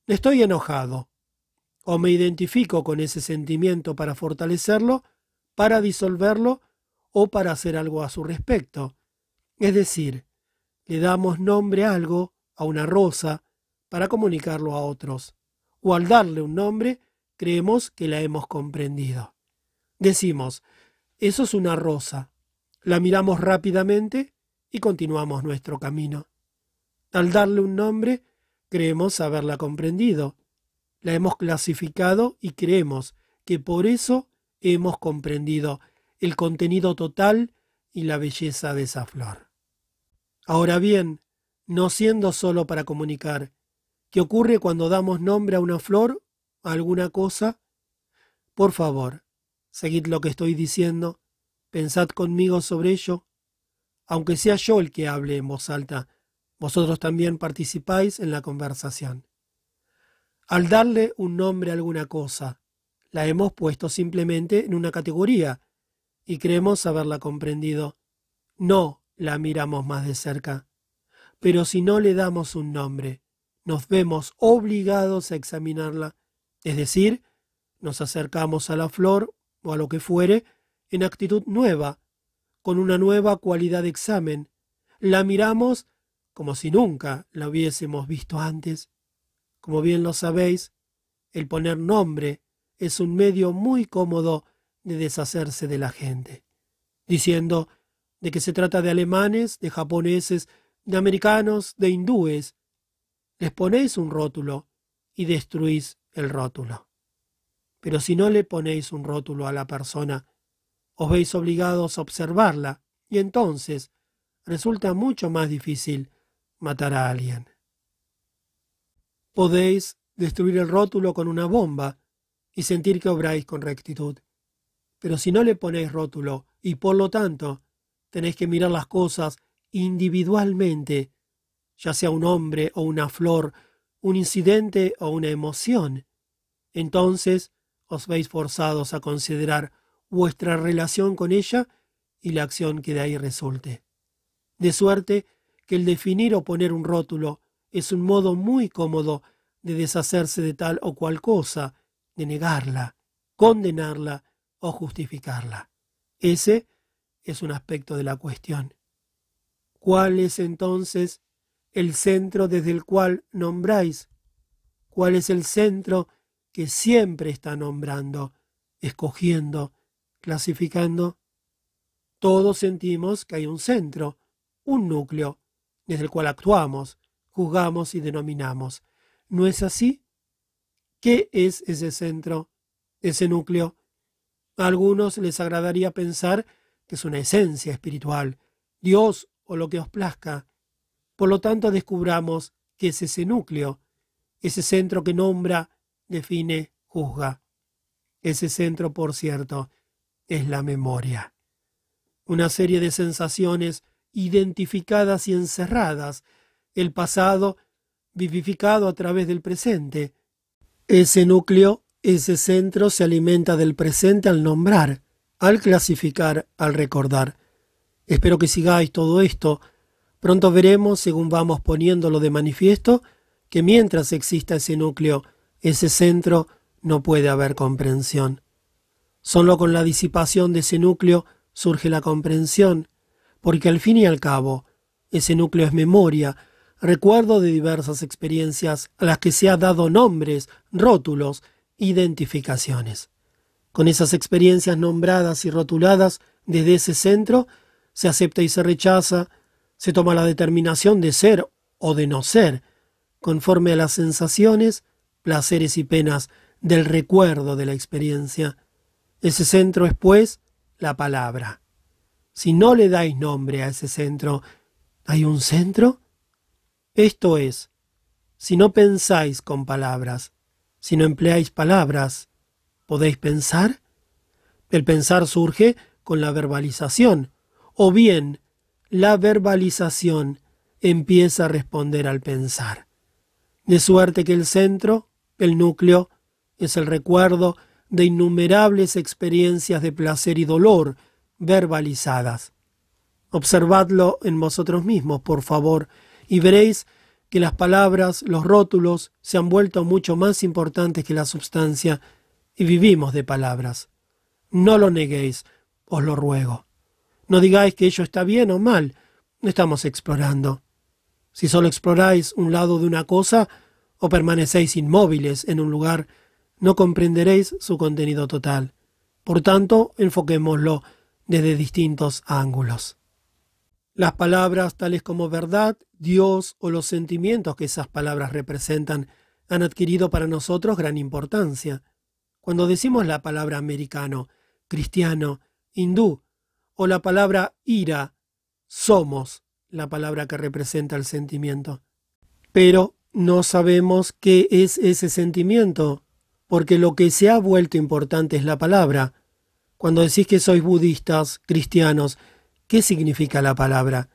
Estoy enojado. O me identifico con ese sentimiento para fortalecerlo, para disolverlo o para hacer algo a su respecto. Es decir, le damos nombre a algo, a una rosa, para comunicarlo a otros. O al darle un nombre, creemos que la hemos comprendido. Decimos, eso es una rosa. La miramos rápidamente y continuamos nuestro camino. Al darle un nombre, creemos haberla comprendido. La hemos clasificado y creemos que por eso hemos comprendido el contenido total y la belleza de esa flor. Ahora bien, no siendo solo para comunicar, ¿qué ocurre cuando damos nombre a una flor, a alguna cosa? Por favor, seguid lo que estoy diciendo, pensad conmigo sobre ello, aunque sea yo el que hable en voz alta, vosotros también participáis en la conversación. Al darle un nombre a alguna cosa, la hemos puesto simplemente en una categoría y creemos haberla comprendido. No la miramos más de cerca. Pero si no le damos un nombre, nos vemos obligados a examinarla, es decir, nos acercamos a la flor o a lo que fuere en actitud nueva, con una nueva cualidad de examen. La miramos como si nunca la hubiésemos visto antes. Como bien lo sabéis, el poner nombre es un medio muy cómodo de deshacerse de la gente, diciendo de que se trata de alemanes, de japoneses, de americanos, de hindúes. Les ponéis un rótulo y destruís el rótulo. Pero si no le ponéis un rótulo a la persona, os veis obligados a observarla y entonces resulta mucho más difícil matar a alguien. Podéis destruir el rótulo con una bomba y sentir que obráis con rectitud. Pero si no le ponéis rótulo y por lo tanto tenéis que mirar las cosas individualmente, ya sea un hombre o una flor, un incidente o una emoción, entonces os veis forzados a considerar vuestra relación con ella y la acción que de ahí resulte. De suerte que el definir o poner un rótulo es un modo muy cómodo de deshacerse de tal o cual cosa, de negarla, condenarla o justificarla. Ese es un aspecto de la cuestión. ¿Cuál es entonces el centro desde el cual nombráis? ¿Cuál es el centro que siempre está nombrando, escogiendo, clasificando, todos sentimos que hay un centro, un núcleo, desde el cual actuamos, juzgamos y denominamos. ¿No es así? ¿Qué es ese centro, ese núcleo? A algunos les agradaría pensar que es una esencia espiritual, Dios o lo que os plazca. Por lo tanto, descubramos que es ese núcleo, ese centro que nombra, define, juzga. Ese centro, por cierto, es la memoria. Una serie de sensaciones identificadas y encerradas, el pasado vivificado a través del presente. Ese núcleo, ese centro se alimenta del presente al nombrar, al clasificar, al recordar. Espero que sigáis todo esto. Pronto veremos, según vamos poniéndolo de manifiesto, que mientras exista ese núcleo, ese centro, no puede haber comprensión. Solo con la disipación de ese núcleo surge la comprensión, porque al fin y al cabo, ese núcleo es memoria, recuerdo de diversas experiencias a las que se ha dado nombres, rótulos, identificaciones. Con esas experiencias nombradas y rotuladas desde ese centro, se acepta y se rechaza, se toma la determinación de ser o de no ser, conforme a las sensaciones, placeres y penas del recuerdo de la experiencia. Ese centro es, pues, la palabra. Si no le dais nombre a ese centro, ¿hay un centro? Esto es, si no pensáis con palabras, si no empleáis palabras, ¿podéis pensar? El pensar surge con la verbalización, o bien la verbalización empieza a responder al pensar. De suerte que el centro, el núcleo, es el recuerdo de innumerables experiencias de placer y dolor verbalizadas. Observadlo en vosotros mismos, por favor, y veréis que las palabras, los rótulos, se han vuelto mucho más importantes que la substancia, y vivimos de palabras. No lo neguéis, os lo ruego. No digáis que ello está bien o mal, estamos explorando. Si solo exploráis un lado de una cosa, o permanecéis inmóviles en un lugar, no comprenderéis su contenido total. Por tanto, enfoquémoslo desde distintos ángulos. Las palabras tales como verdad, Dios o los sentimientos que esas palabras representan han adquirido para nosotros gran importancia. Cuando decimos la palabra americano, cristiano, hindú o la palabra ira, somos la palabra que representa el sentimiento. Pero no sabemos qué es ese sentimiento, porque lo que se ha vuelto importante es la palabra. Cuando decís que sois budistas, cristianos, ¿qué significa la palabra?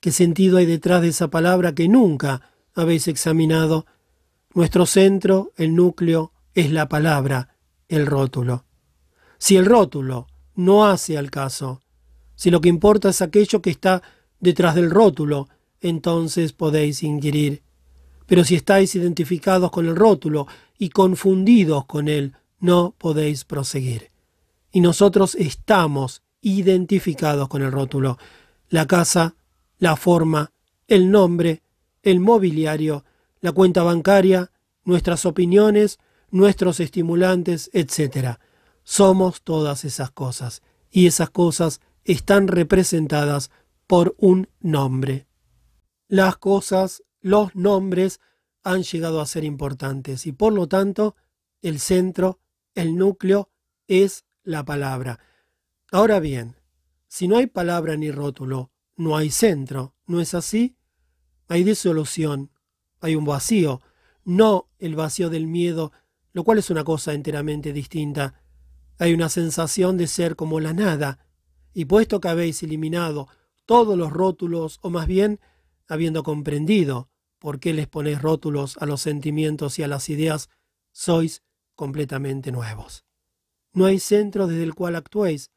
¿Qué sentido hay detrás de esa palabra que nunca habéis examinado? Nuestro centro, el núcleo, es la palabra, el rótulo. Si el rótulo no hace al caso, si lo que importa es aquello que está detrás del rótulo, entonces podéis inquirir. Pero si estáis identificados con el rótulo y confundidos con él, no podéis proseguir. Y nosotros estamos identificados con el rótulo. La casa, la forma, el nombre, el mobiliario, la cuenta bancaria, nuestras opiniones, nuestros estimulantes, etc. Somos todas esas cosas, y esas cosas están representadas por un nombre. Las cosas, los nombres, han llegado a ser importantes y por lo tanto el centro, el núcleo, es la palabra. Ahora bien, si no hay palabra ni rótulo, no hay centro, ¿no es así? Hay disolución, hay un vacío, no el vacío del miedo, lo cual es una cosa enteramente distinta. Hay una sensación de ser como la nada, y puesto que habéis eliminado todos los rótulos, o más bien, habiendo comprendido por qué les ponéis rótulos a los sentimientos y a las ideas, sois completamente nuevos. No hay centro desde el cual actuéis.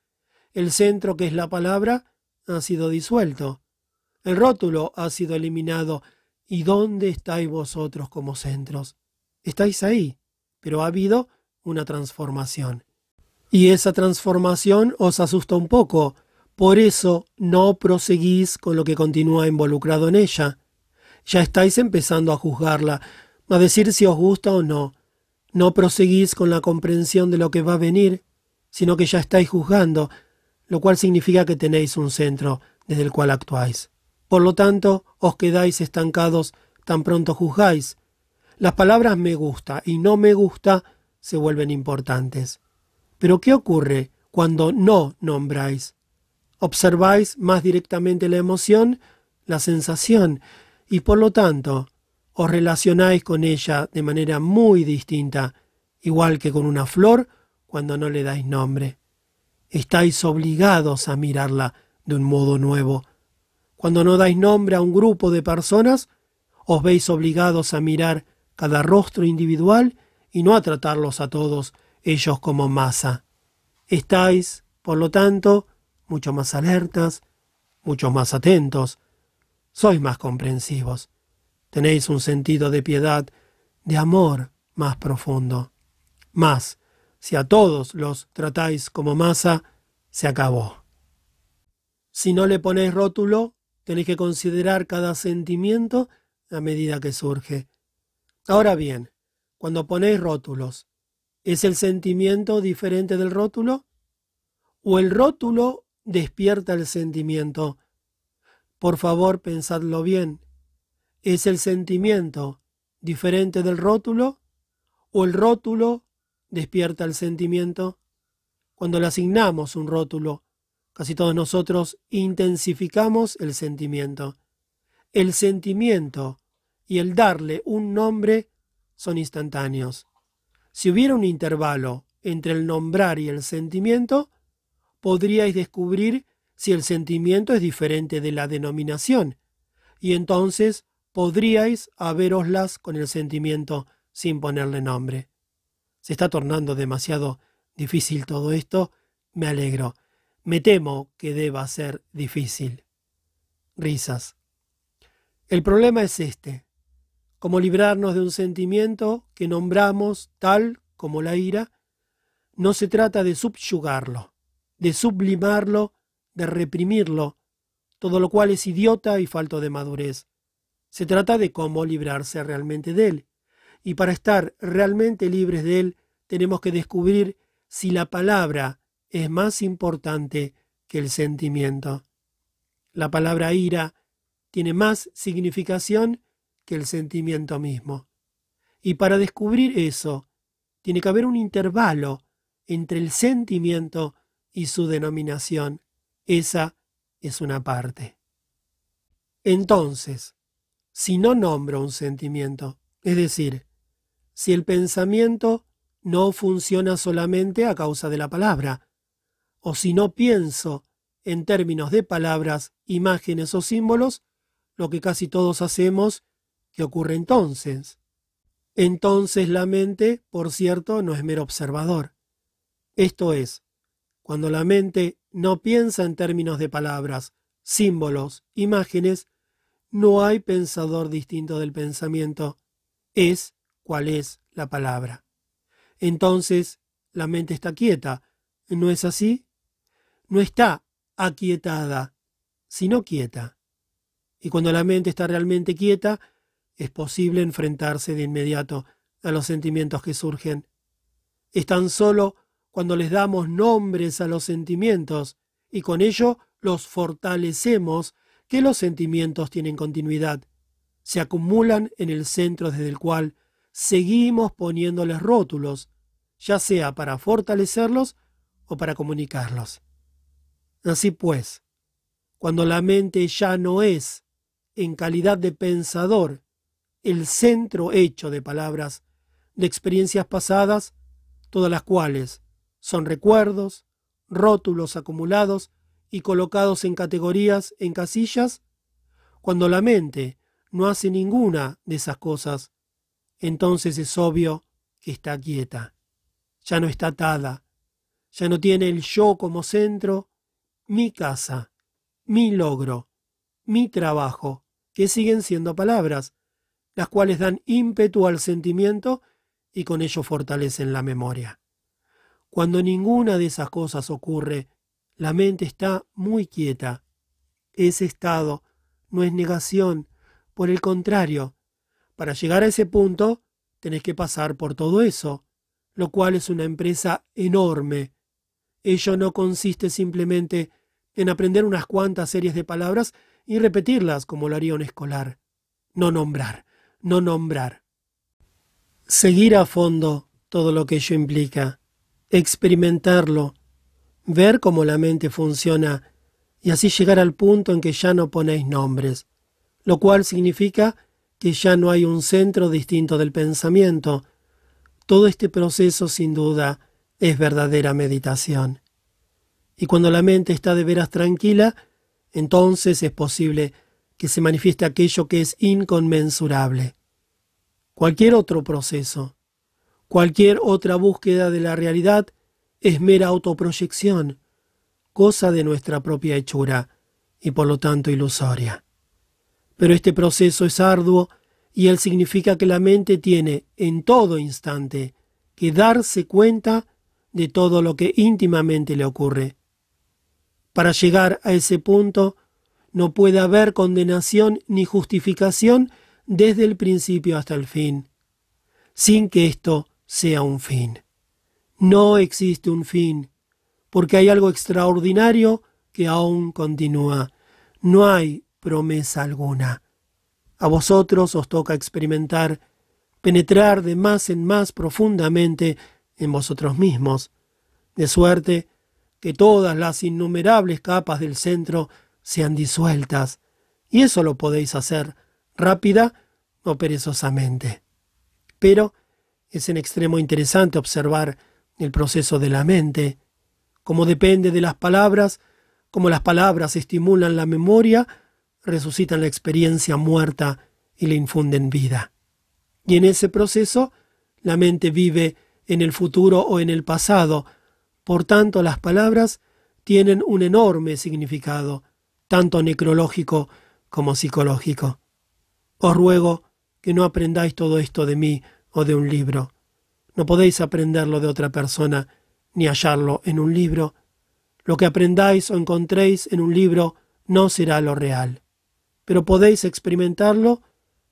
El centro que es la palabra ha sido disuelto. El rótulo ha sido eliminado. ¿Y dónde estáis vosotros como centros? Estáis ahí, pero ha habido una transformación y esa transformación os asusta un poco. Por eso no proseguís con lo que continúa involucrado en ella. Ya estáis empezando a juzgarla, a decir si os gusta o no. No proseguís con la comprensión de lo que va a venir, sino que ya estáis juzgando, lo cual significa que tenéis un centro desde el cual actuáis. Por lo tanto, os quedáis estancados tan pronto juzgáis. Las palabras me gusta y no me gusta se vuelven importantes. Pero ¿qué ocurre cuando no nombráis? Observáis más directamente la emoción, la sensación, y por lo tanto os relacionáis con ella de manera muy distinta, igual que con una flor cuando no le dais nombre. Estáis obligados a mirarla de un modo nuevo. Cuando no dais nombre a un grupo de personas, os veis obligados a mirar cada rostro individual y no a tratarlos a todos ellos como masa. Estáis, por lo tanto, mucho más alertas, mucho más atentos, sois más comprensivos, tenéis un sentido de piedad, de amor más profundo. Más, si a todos los tratáis como masa, se acabó. Si no le ponéis rótulo, tenéis que considerar cada sentimiento a medida que surge. Ahora bien, cuando ponéis rótulos, ¿Es el sentimiento diferente del rótulo? ¿O el rótulo despierta el sentimiento? Por favor, pensadlo bien. ¿Es el sentimiento diferente del rótulo o el rótulo despierta el sentimiento? Cuando le asignamos un rótulo, casi todos nosotros intensificamos el sentimiento. El sentimiento y el darle un nombre son instantáneos. Si hubiera un intervalo entre el nombrar y el sentimiento, podríais descubrir si el sentimiento es diferente de la denominación, y entonces podríais haberoslas con el sentimiento sin ponerle nombre. Se está tornando demasiado difícil todo esto, me alegro. Me temo que deba ser difícil. Risas. El problema es este. ¿Cómo librarnos de un sentimiento que nombramos tal como la ira? No se trata de subyugarlo, de sublimarlo, de reprimirlo, todo lo cual es idiota y falto de madurez. Se trata de cómo librarse realmente de él. Y para estar realmente libres de él, tenemos que descubrir si la palabra es más importante que el sentimiento. La palabra ira tiene más significación que el sentimiento mismo. Y para descubrir eso, tiene que haber un intervalo entre el sentimiento y su denominación. Esa es una parte. Entonces, si no nombro un sentimiento, es decir, si el pensamiento no funciona solamente a causa de la palabra, o si no pienso en términos de palabras, imágenes o símbolos, lo que casi todos hacemos, ¿qué ocurre entonces? Entonces la mente, por cierto, no es mero observador. Esto es, cuando la mente no piensa en términos de palabras, símbolos, imágenes, no hay pensador distinto del pensamiento. Es cuál es la palabra. Entonces, la mente está quieta. ¿No es así? no está aquietada, sino quieta. Y cuando la mente está realmente quieta, es posible enfrentarse de inmediato a los sentimientos que surgen. Es tan solo cuando les damos nombres a los sentimientos y con ello los fortalecemos que los sentimientos tienen continuidad. Se acumulan en el centro desde el cual seguimos poniéndoles rótulos, ya sea para fortalecerlos o para comunicarlos. Así pues, cuando la mente ya no es, en calidad de pensador, el centro hecho de palabras, de experiencias pasadas, todas las cuales son recuerdos, rótulos acumulados y colocados en categorías, en casillas, cuando la mente no hace ninguna de esas cosas, entonces es obvio que está quieta, ya no está atada, ya no tiene el yo como centro, mi casa, mi logro, mi trabajo, que siguen siendo palabras, las cuales dan ímpetu al sentimiento y con ello fortalecen la memoria. Cuando ninguna de esas cosas ocurre, la mente está muy quieta. Ese estado no es negación, por el contrario, para llegar a ese punto tenés que pasar por todo eso, lo cual es una empresa enorme. Ello no consiste simplemente en aprender unas cuantas series de palabras y repetirlas como lo haría un escolar. No nombrar, no nombrar. Seguir a fondo todo lo que ello implica, experimentarlo, ver cómo la mente funciona y así llegar al punto en que ya no ponéis nombres, lo cual significa que ya no hay un centro distinto del pensamiento. Todo este proceso sin duda es verdadera meditación. Y cuando la mente está de veras tranquila, entonces es posible que se manifieste aquello que es inconmensurable. Cualquier otro proceso, cualquier otra búsqueda de la realidad es mera autoproyección, cosa de nuestra propia hechura y por lo tanto ilusoria. Pero este proceso es arduo y él significa que la mente tiene en todo instante que darse cuenta de todo lo que íntimamente le ocurre para llegar a ese punto no puede haber condenación ni justificación desde el principio hasta el fin, sin que esto sea un fin. No existe un fin, porque hay algo extraordinario que aún continúa. No hay promesa alguna. A vosotros os toca experimentar, penetrar de más en más profundamente en vosotros mismos, de suerte que todas las innumerables capas del centro sean disueltas, y eso lo podéis hacer rápida o perezosamente. Pero es en extremo interesante observar el proceso de la mente, como depende de las palabras, como las palabras estimulan la memoria, resucitan la experiencia muerta y le infunden vida. Y en ese proceso, la mente vive en el futuro o en el pasado, por tanto las palabras tienen un enorme significado, tanto necrológico como psicológico. Os ruego que no aprendáis todo esto de mí o de un libro. No podéis aprenderlo de otra persona, ni hallarlo en un libro. Lo que aprendáis o encontréis en un libro no será lo real. Pero podéis experimentarlo,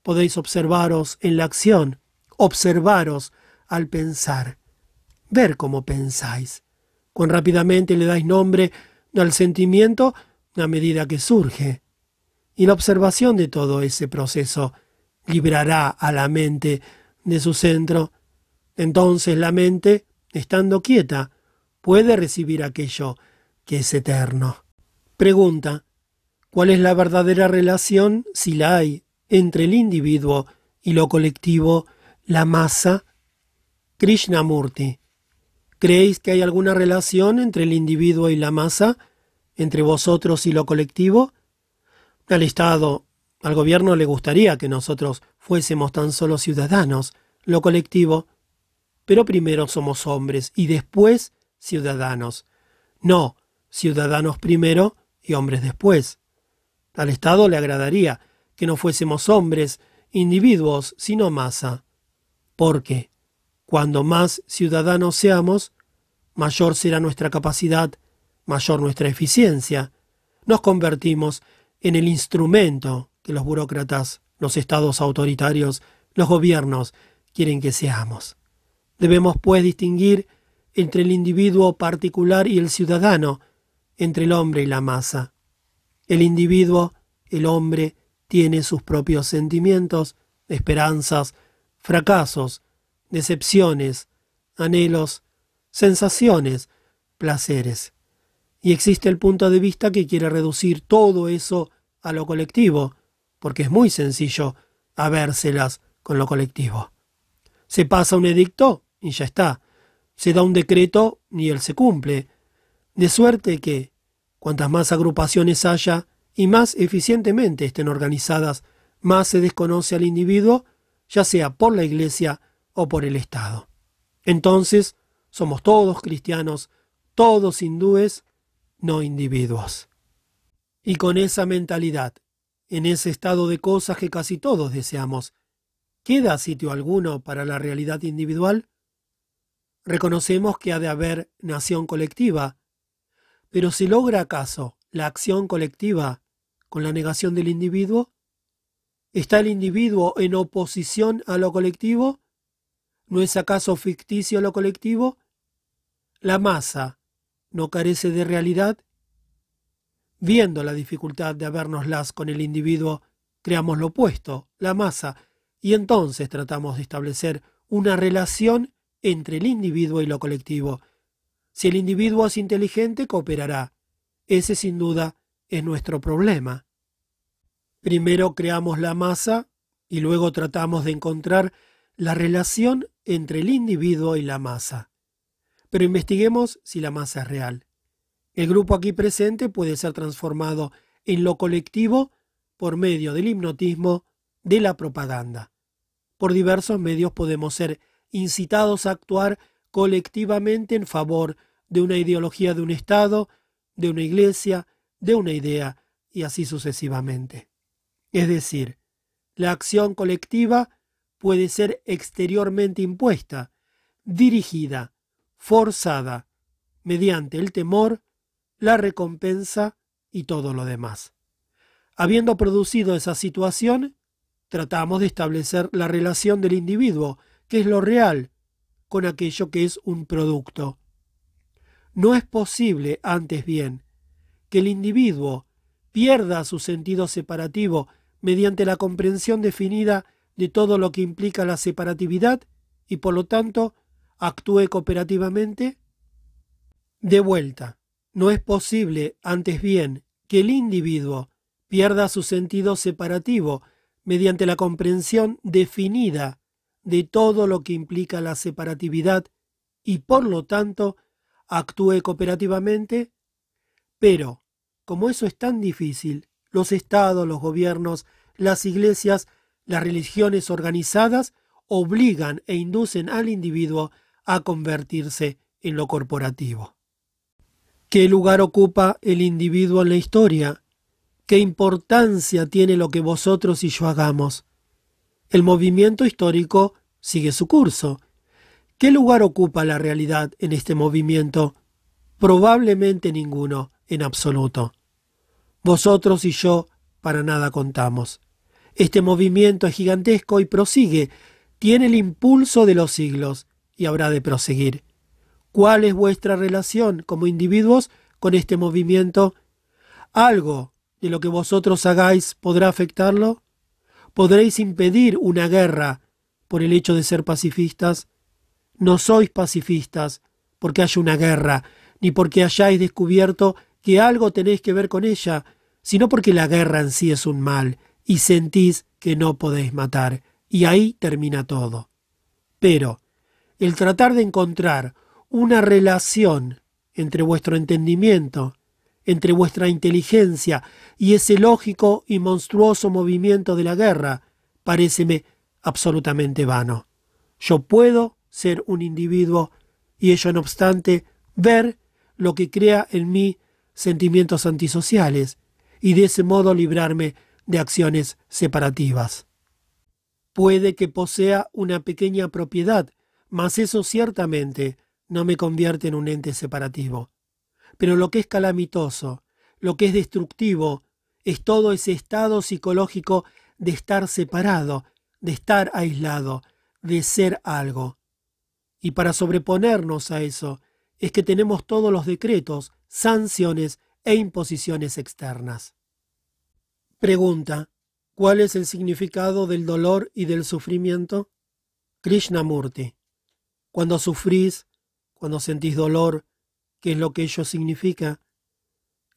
podéis observaros en la acción, observaros al pensar, ver cómo pensáis. Cuán rápidamente le dais nombre al sentimiento a medida que surge. Y la observación de todo ese proceso librará a la mente de su centro. Entonces la mente, estando quieta, puede recibir aquello que es eterno. Pregunta, ¿cuál es la verdadera relación, si la hay, entre el individuo y lo colectivo, la masa? Krishnamurti, ¿creéis que hay alguna relación entre el individuo y la masa, entre vosotros y lo colectivo? Al Estado, al gobierno le gustaría que nosotros fuésemos tan solo ciudadanos, lo colectivo, pero primero somos hombres y después ciudadanos. No, ciudadanos primero y hombres después. Al Estado le agradaría que no fuésemos hombres, individuos, sino masa. Porque, cuando más ciudadanos seamos, mayor será nuestra capacidad, mayor nuestra eficiencia. Nos convertimos en el instrumento que los burócratas, los estados autoritarios, los gobiernos quieren que seamos. Debemos, pues, distinguir entre el individuo particular y el ciudadano, entre el hombre y la masa. El individuo, el hombre, tiene sus propios sentimientos, esperanzas, fracasos, decepciones, anhelos, sensaciones, placeres. Y existe el punto de vista que quiere reducir todo eso a lo colectivo, porque es muy sencillo habérselas con lo colectivo. Se pasa un edicto y ya está. Se da un decreto y él se cumple. De suerte que, cuantas más agrupaciones haya y más eficientemente estén organizadas, más se desconoce al individuo, ya sea por la Iglesia o por el Estado. Entonces, somos todos cristianos, todos hindúes, no individuos. Y con esa mentalidad, en ese estado de cosas que casi todos deseamos, ¿queda sitio alguno para la realidad individual? Reconocemos que ha de haber nación colectiva, pero ¿se logra acaso la acción colectiva con la negación del individuo? ¿Está el individuo en oposición a lo colectivo? ¿No es acaso ficticio lo colectivo? ¿La masa no carece de realidad? Viendo la dificultad de habérnoslas con el individuo, creamos lo opuesto, la masa, y entonces tratamos de establecer una relación entre el individuo y lo colectivo. Si el individuo es inteligente, cooperará. Ese sin duda es nuestro problema. Primero creamos la masa y luego tratamos de encontrar la relación entre el individuo y la masa. Pero investiguemos si la masa es real. El grupo aquí presente puede ser transformado en lo colectivo por medio del hipnotismo de la propaganda. Por diversos medios podemos ser incitados a actuar colectivamente en favor de una ideología de un Estado, de una iglesia, de una idea, y así sucesivamente. Es decir, la acción colectiva puede ser exteriormente impuesta, dirigida, forzada, mediante el temor, la recompensa y todo lo demás. Habiendo producido esa situación, tratamos de establecer la relación del individuo, que es lo real, con aquello que es un producto. No es posible, antes bien, que el individuo pierda su sentido separativo mediante la comprensión definida de todo lo que implica la separatividad y por lo tanto actúe cooperativamente? De vuelta, no es posible, antes bien, que el individuo pierda su sentido separativo mediante la comprensión definida de todo lo que implica la separatividad y por lo tanto actúe cooperativamente? Pero, como eso es tan difícil, los estados, los gobiernos, las iglesias, las religiones organizadas obligan e inducen al individuo a convertirse en lo corporativo. ¿Qué lugar ocupa el individuo en la historia? ¿Qué importancia tiene lo que vosotros y yo hagamos? El movimiento histórico sigue su curso. ¿Qué lugar ocupa la realidad en este movimiento? Probablemente ninguno, en absoluto. Vosotros y yo para nada contamos. Este movimiento es gigantesco y prosigue, tiene el impulso de los siglos y habrá de proseguir. ¿Cuál es vuestra relación como individuos con este movimiento? ¿Algo de lo que vosotros hagáis podrá afectarlo? ¿Podréis impedir una guerra por el hecho de ser pacifistas? No sois pacifistas porque haya una guerra, ni porque hayáis descubierto que algo tenéis que ver con ella, sino porque la guerra en sí es un mal y sentís que no podéis matar, y ahí termina todo. Pero el tratar de encontrar una relación entre vuestro entendimiento entre vuestra inteligencia y ese lógico y monstruoso movimiento de la guerra, paréceme absolutamente vano. Yo puedo ser un individuo y ello no obstante ver lo que crea en mí sentimientos antisociales y de ese modo librarme de acciones separativas. Puede que posea una pequeña propiedad, mas eso ciertamente no me convierte en un ente separativo. Pero lo que es calamitoso, lo que es destructivo, es todo ese estado psicológico de estar separado, de estar aislado, de ser algo. Y para sobreponernos a eso, es que tenemos todos los decretos, sanciones e imposiciones externas. Pregunta. ¿Cuál es el significado del dolor y del sufrimiento? Krishnamurti. Cuando sufrís, cuando sentís dolor, qué es lo que ello significa.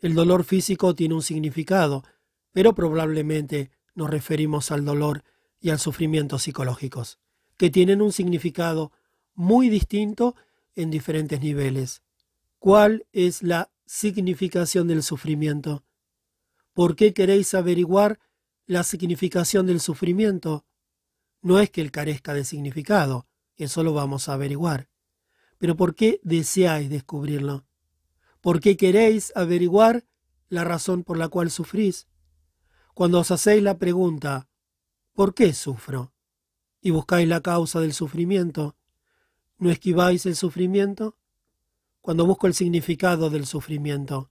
El dolor físico tiene un significado, pero probablemente nos referimos al dolor y al sufrimiento psicológicos, que tienen un significado muy distinto en diferentes niveles. ¿Cuál es la significación del sufrimiento? ¿Por qué queréis averiguar la significación del sufrimiento? No es que él carezca de significado, eso lo vamos a averiguar. Pero ¿por qué deseáis descubrirlo? ¿Por qué queréis averiguar la razón por la cual sufrís? Cuando os hacéis la pregunta, ¿por qué sufro? y buscáis la causa del sufrimiento, ¿no esquiváis el sufrimiento? Cuando busco el significado del sufrimiento,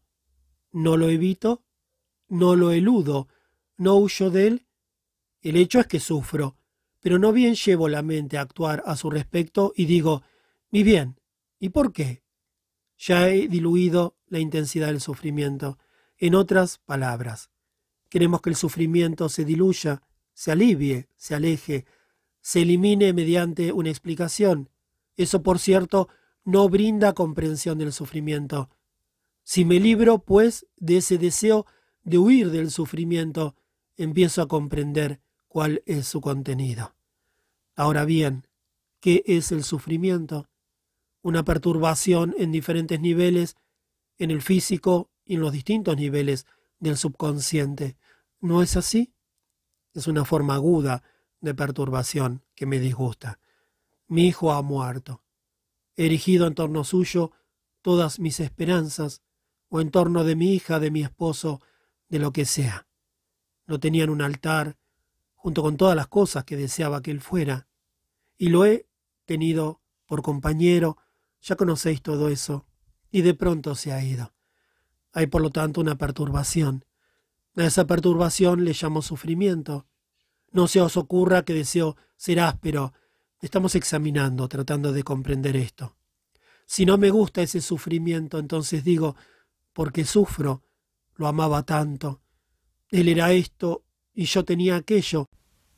¿no lo evito? ¿No lo eludo? ¿No huyo de él? El hecho es que sufro, pero no bien llevo la mente a actuar a su respecto y digo, mi bien, ¿y por qué? Ya he diluido la intensidad del sufrimiento. En otras palabras, queremos que el sufrimiento se diluya, se alivie, se aleje, se elimine mediante una explicación. Eso, por cierto, no brinda comprensión del sufrimiento. Si me libro, pues, de ese deseo de huir del sufrimiento, empiezo a comprender cuál es su contenido. Ahora bien, ¿qué es el sufrimiento? una perturbación en diferentes niveles, en el físico y en los distintos niveles del subconsciente. ¿No es así? Es una forma aguda de perturbación que me disgusta. Mi hijo ha muerto. He erigido en torno suyo todas mis esperanzas, o en torno de mi hija, de mi esposo, de lo que sea. No tenían un altar, junto con todas las cosas que deseaba que él fuera, y lo he tenido por compañero, ya conocéis todo eso, y de pronto se ha ido. Hay por lo tanto una perturbación. A esa perturbación le llamo sufrimiento. No se os ocurra que deseo ser áspero. Estamos examinando, tratando de comprender esto. Si no me gusta ese sufrimiento, entonces digo, porque sufro, lo amaba tanto. Él era esto y yo tenía aquello,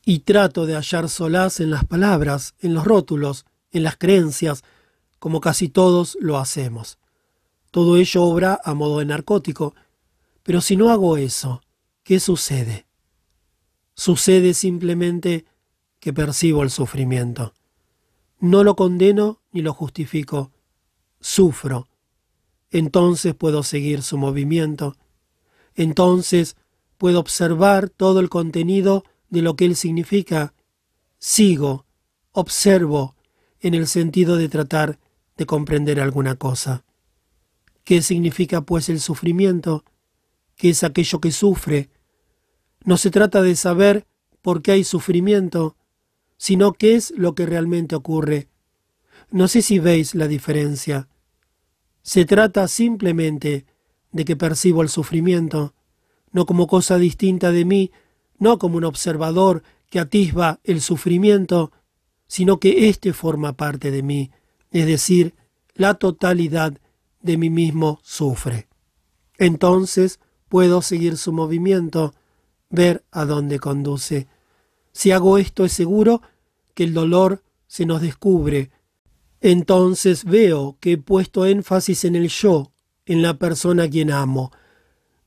y trato de hallar solaz en las palabras, en los rótulos, en las creencias, como casi todos lo hacemos. Todo ello obra a modo de narcótico, pero si no hago eso, ¿qué sucede? Sucede simplemente que percibo el sufrimiento. No lo condeno ni lo justifico, sufro. Entonces puedo seguir su movimiento. Entonces puedo observar todo el contenido de lo que él significa. Sigo, observo, en el sentido de tratar de comprender alguna cosa. ¿Qué significa pues el sufrimiento? ¿Qué es aquello que sufre? No se trata de saber por qué hay sufrimiento, sino qué es lo que realmente ocurre. No sé si veis la diferencia. Se trata simplemente de que percibo el sufrimiento, no como cosa distinta de mí, no como un observador que atisba el sufrimiento, sino que éste forma parte de mí, es decir, la totalidad de mí mismo sufre. Entonces puedo seguir su movimiento, ver a dónde conduce. Si hago esto es seguro que el dolor se nos descubre. Entonces veo que he puesto énfasis en el yo, en la persona a quien amo.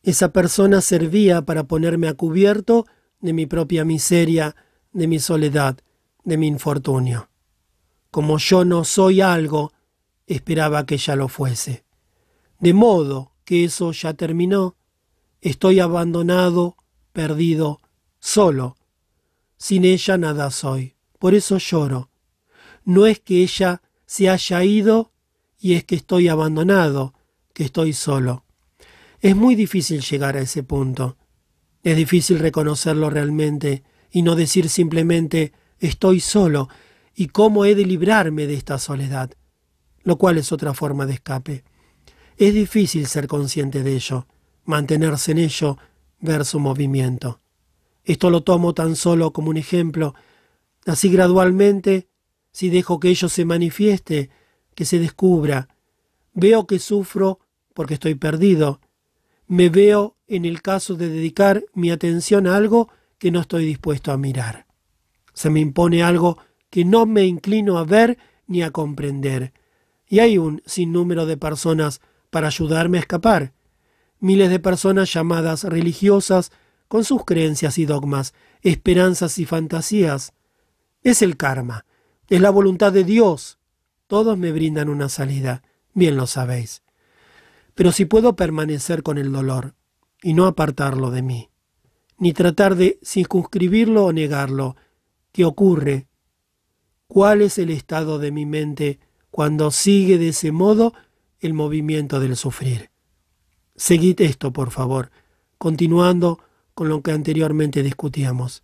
Esa persona servía para ponerme a cubierto de mi propia miseria, de mi soledad, de mi infortunio. Como yo no soy algo, esperaba que ya lo fuese. De modo que eso ya terminó, estoy abandonado, perdido, solo. Sin ella nada soy. Por eso lloro. No es que ella se haya ido y es que estoy abandonado, que estoy solo. Es muy difícil llegar a ese punto. Es difícil reconocerlo realmente y no decir simplemente estoy solo y cómo he de librarme de esta soledad, lo cual es otra forma de escape. Es difícil ser consciente de ello, mantenerse en ello, ver su movimiento. Esto lo tomo tan solo como un ejemplo. Así gradualmente, si dejo que ello se manifieste, que se descubra, veo que sufro porque estoy perdido. Me veo en el caso de dedicar mi atención a algo que no estoy dispuesto a mirar. Se me impone algo que no me inclino a ver ni a comprender. Y hay un sinnúmero de personas para ayudarme a escapar. Miles de personas llamadas religiosas con sus creencias y dogmas, esperanzas y fantasías. Es el karma, es la voluntad de Dios. Todos me brindan una salida, bien lo sabéis. Pero si puedo permanecer con el dolor y no apartarlo de mí, ni tratar de circunscribirlo o negarlo, ¿qué ocurre? ¿Cuál es el estado de mi mente cuando sigue de ese modo el movimiento del sufrir? Seguid esto, por favor, continuando con lo que anteriormente discutíamos.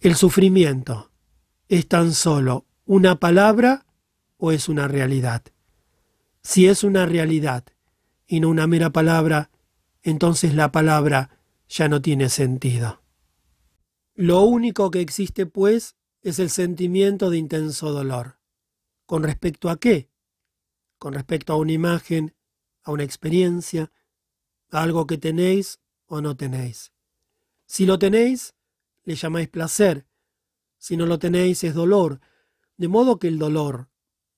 ¿El sufrimiento es tan solo una palabra o es una realidad? Si es una realidad y no una mera palabra, entonces la palabra ya no tiene sentido. Lo único que existe, pues, es el sentimiento de intenso dolor. ¿Con respecto a qué? Con respecto a una imagen, a una experiencia, a algo que tenéis o no tenéis. Si lo tenéis, le llamáis placer. Si no lo tenéis, es dolor. De modo que el dolor,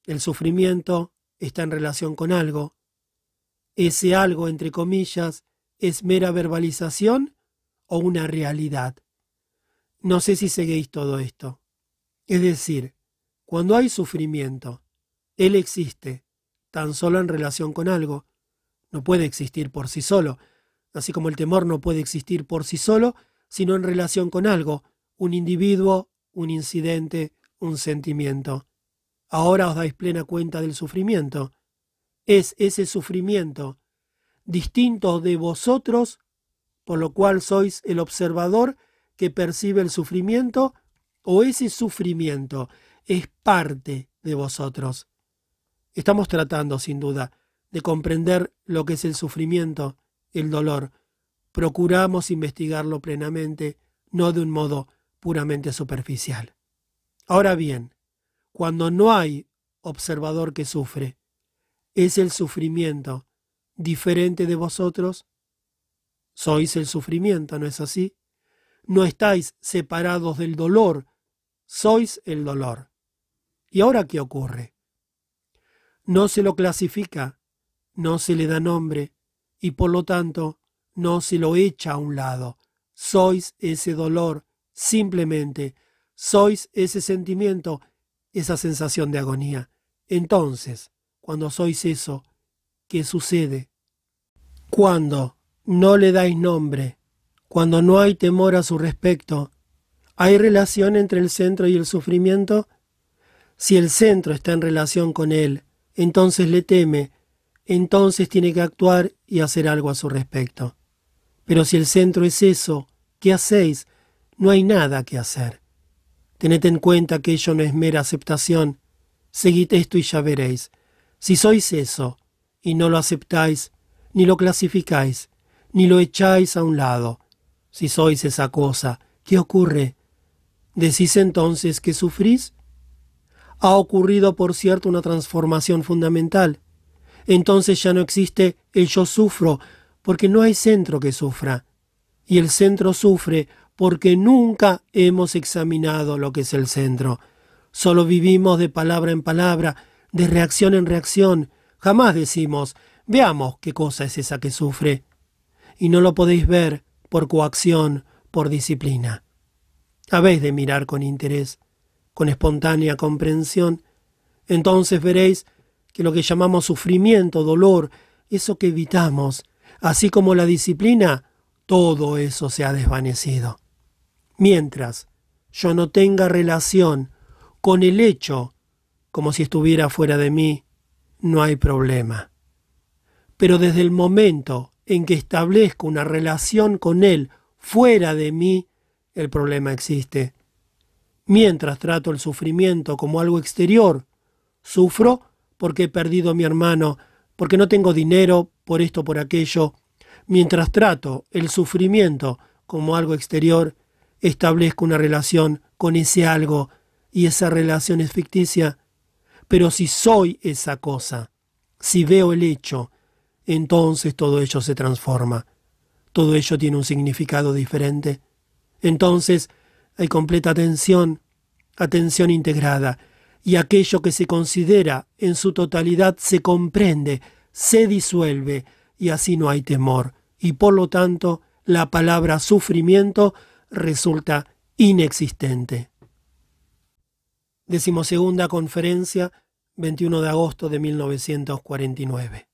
el sufrimiento, está en relación con algo. Ese algo, entre comillas, es mera verbalización o una realidad. No sé si seguís todo esto. Es decir, cuando hay sufrimiento, él existe tan solo en relación con algo. No puede existir por sí solo, así como el temor no puede existir por sí solo, sino en relación con algo, un individuo, un incidente, un sentimiento. Ahora os dais plena cuenta del sufrimiento. Es ese sufrimiento distinto de vosotros, por lo cual sois el observador que percibe el sufrimiento, o ese sufrimiento es parte de vosotros. Estamos tratando, sin duda, de comprender lo que es el sufrimiento, el dolor. Procuramos investigarlo plenamente, no de un modo puramente superficial. Ahora bien, cuando no hay observador que sufre, ¿es el sufrimiento diferente de vosotros? Sois el sufrimiento, ¿no es así? No estáis separados del dolor, sois el dolor. ¿Y ahora qué ocurre? No se lo clasifica, no se le da nombre, y por lo tanto no se lo echa a un lado. Sois ese dolor, simplemente, sois ese sentimiento, esa sensación de agonía. Entonces, cuando sois eso, ¿qué sucede? Cuando no le dais nombre, cuando no hay temor a su respecto, ¿hay relación entre el centro y el sufrimiento? Si el centro está en relación con él, entonces le teme, entonces tiene que actuar y hacer algo a su respecto. Pero si el centro es eso, ¿qué hacéis? No hay nada que hacer. Tened en cuenta que ello no es mera aceptación. Seguid esto y ya veréis. Si sois eso, y no lo aceptáis, ni lo clasificáis, ni lo echáis a un lado, si sois esa cosa, ¿qué ocurre? ¿Decís entonces que sufrís? Ha ocurrido, por cierto, una transformación fundamental. Entonces ya no existe el yo sufro, porque no hay centro que sufra. Y el centro sufre porque nunca hemos examinado lo que es el centro. Solo vivimos de palabra en palabra, de reacción en reacción. Jamás decimos, veamos qué cosa es esa que sufre. Y no lo podéis ver por coacción, por disciplina. Habéis de mirar con interés con espontánea comprensión, entonces veréis que lo que llamamos sufrimiento, dolor, eso que evitamos, así como la disciplina, todo eso se ha desvanecido. Mientras yo no tenga relación con el hecho como si estuviera fuera de mí, no hay problema. Pero desde el momento en que establezco una relación con él fuera de mí, el problema existe. Mientras trato el sufrimiento como algo exterior, sufro porque he perdido a mi hermano, porque no tengo dinero, por esto, por aquello. Mientras trato el sufrimiento como algo exterior, establezco una relación con ese algo y esa relación es ficticia. Pero si soy esa cosa, si veo el hecho, entonces todo ello se transforma. Todo ello tiene un significado diferente. Entonces hay completa atención, atención integrada, y aquello que se considera en su totalidad se comprende, se disuelve, y así no hay temor, y por lo tanto la palabra sufrimiento resulta inexistente. Decimosegunda conferencia, 21 de agosto de 1949.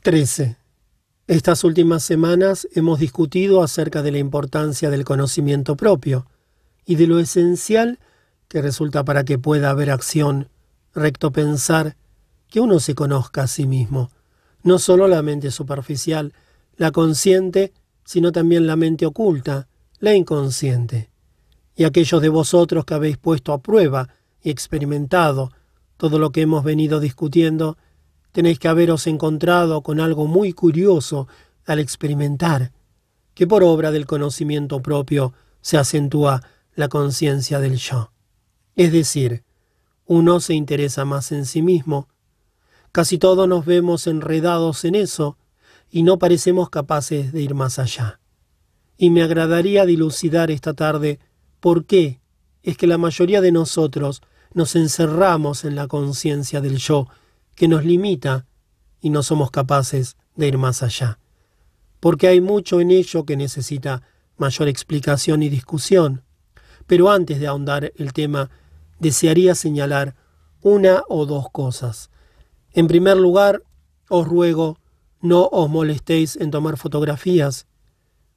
13. Estas últimas semanas hemos discutido acerca de la importancia del conocimiento propio y de lo esencial que resulta para que pueda haber acción, recto pensar, que uno se conozca a sí mismo, no solo la mente superficial, la consciente, sino también la mente oculta, la inconsciente. Y aquellos de vosotros que habéis puesto a prueba y experimentado todo lo que hemos venido discutiendo, tenéis que haberos encontrado con algo muy curioso al experimentar, que por obra del conocimiento propio se acentúa la conciencia del yo. Es decir, uno se interesa más en sí mismo. Casi todos nos vemos enredados en eso y no parecemos capaces de ir más allá. Y me agradaría dilucidar esta tarde por qué es que la mayoría de nosotros nos encerramos en la conciencia del yo que nos limita y no somos capaces de ir más allá. Porque hay mucho en ello que necesita mayor explicación y discusión. Pero antes de ahondar el tema, desearía señalar una o dos cosas. En primer lugar, os ruego, no os molestéis en tomar fotografías.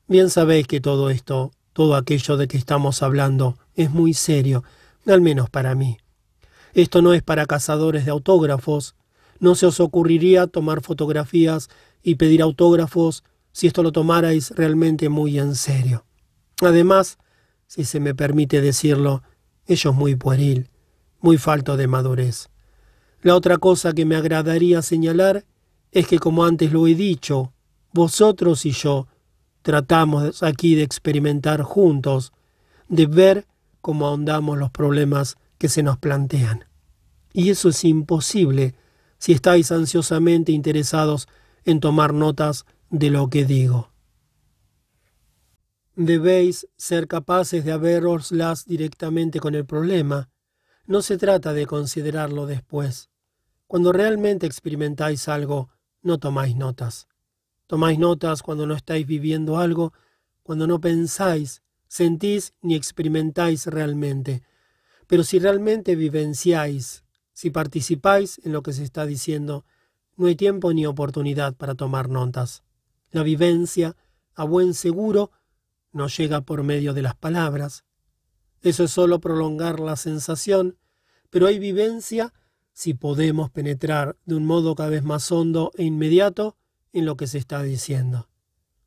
Bien sabéis que todo esto, todo aquello de que estamos hablando, es muy serio, al menos para mí. Esto no es para cazadores de autógrafos, no se os ocurriría tomar fotografías y pedir autógrafos si esto lo tomarais realmente muy en serio. Además, si se me permite decirlo, ello es muy pueril, muy falto de madurez. La otra cosa que me agradaría señalar es que, como antes lo he dicho, vosotros y yo tratamos aquí de experimentar juntos, de ver cómo ahondamos los problemas que se nos plantean. Y eso es imposible si estáis ansiosamente interesados en tomar notas de lo que digo. Debéis ser capaces de haberoslas directamente con el problema. No se trata de considerarlo después. Cuando realmente experimentáis algo, no tomáis notas. Tomáis notas cuando no estáis viviendo algo, cuando no pensáis, sentís ni experimentáis realmente. Pero si realmente vivenciáis, si participáis en lo que se está diciendo, no hay tiempo ni oportunidad para tomar notas. La vivencia, a buen seguro, no llega por medio de las palabras. Eso es solo prolongar la sensación, pero hay vivencia si podemos penetrar de un modo cada vez más hondo e inmediato en lo que se está diciendo.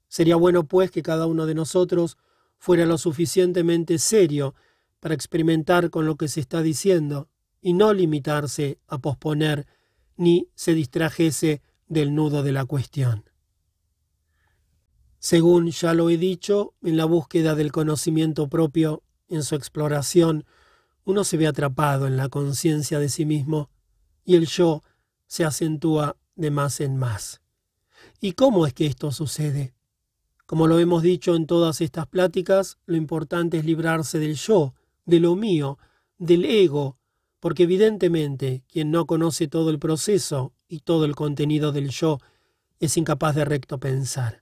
Sería bueno, pues, que cada uno de nosotros fuera lo suficientemente serio para experimentar con lo que se está diciendo y no limitarse a posponer ni se distrajese del nudo de la cuestión. Según ya lo he dicho, en la búsqueda del conocimiento propio, en su exploración, uno se ve atrapado en la conciencia de sí mismo y el yo se acentúa de más en más. ¿Y cómo es que esto sucede? Como lo hemos dicho en todas estas pláticas, lo importante es librarse del yo, de lo mío, del ego, porque evidentemente quien no conoce todo el proceso y todo el contenido del yo es incapaz de recto pensar.